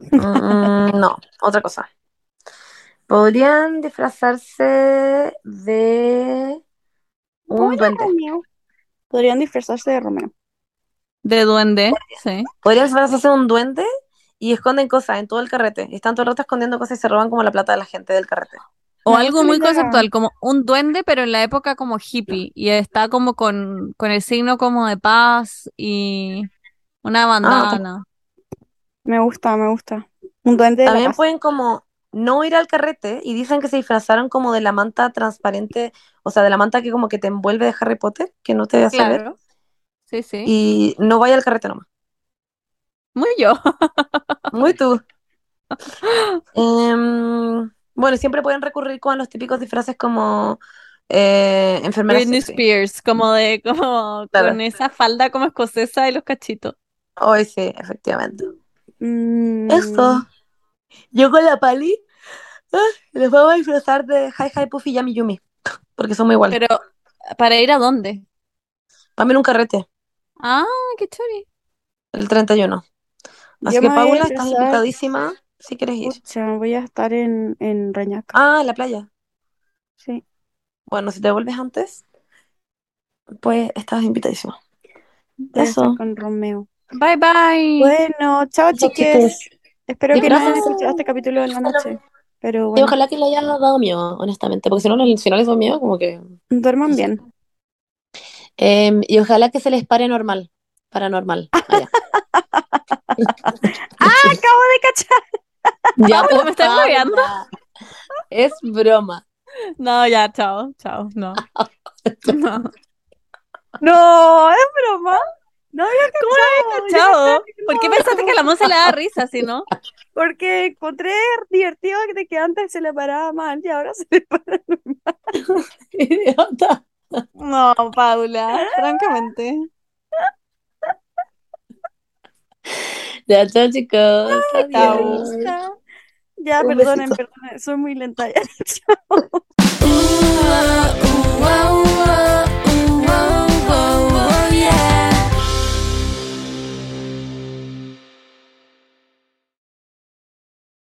Mm, no, otra cosa. Podrían disfrazarse de un duende. Podrían disfrazarse de Romeo. De duende, sí. Podrían disfrazarse de un duende y esconden cosas en todo el carrete. Y están todo el rato escondiendo cosas y se roban como la plata de la gente del carrete. O algo muy conceptual, como un duende, pero en la época como hippie. Y está como con, con el signo como de paz y una bandana. Me gusta, me gusta. Un duende de la También paz. pueden como no ir al carrete y dicen que se disfrazaron como de la manta transparente, o sea, de la manta que como que te envuelve de Harry Potter, que no te hace ver, Claro. Sí, sí. y no vaya al carrete nomás. Muy yo. Muy tú. Em, bueno, siempre pueden recurrir con los típicos disfraces como eh, enfermera Britney sexy. Spears, como de, como Claro. con esa falda como escocesa y los cachitos. Hoy sí, efectivamente. Mm, Eso. Yo con la Pali ah, les vamos a disfrazar de Hi Hi Puffy y Yami Yumi, porque son muy iguales. Pero, ¿para ir a dónde? Vamos en un carrete, Ah, qué chori. el 31. Así Yo que me voy a Paula, estás invitadísima si quieres ir. Pucha, voy a estar en, en Reñaca. Ah, en la playa. Sí. Bueno, si te vuelves antes, pues estás invitadísima. Voy a estar Eso. con Romeo. Bye, bye. Bueno, chao, Chao, chiques. Espero que no hayan escuchado este capítulo en la noche. Pero Y bueno, ojalá que le haya dado miedo, honestamente, porque si no, si no les da miedo, como que... duerman bien. Em, y ojalá que se les pare normal, paranormal. allá. ¡Ah, acabo de cachar! Ya, por ¿me estás hueveando? Es broma. No, ya, chao, chao, no. No. No, es broma. No había cachado. Yo Chao. ¿Por qué pensaste que a la Monse le da risa, si no? Porque encontré divertido de que antes se le paraba mal y ahora se le para. Idiota. No, Paula, francamente. Ya, chao, chicos. Adiós. Chao. Ya, Un perdonen, besito. perdonen, soy muy lenta ya. Chao.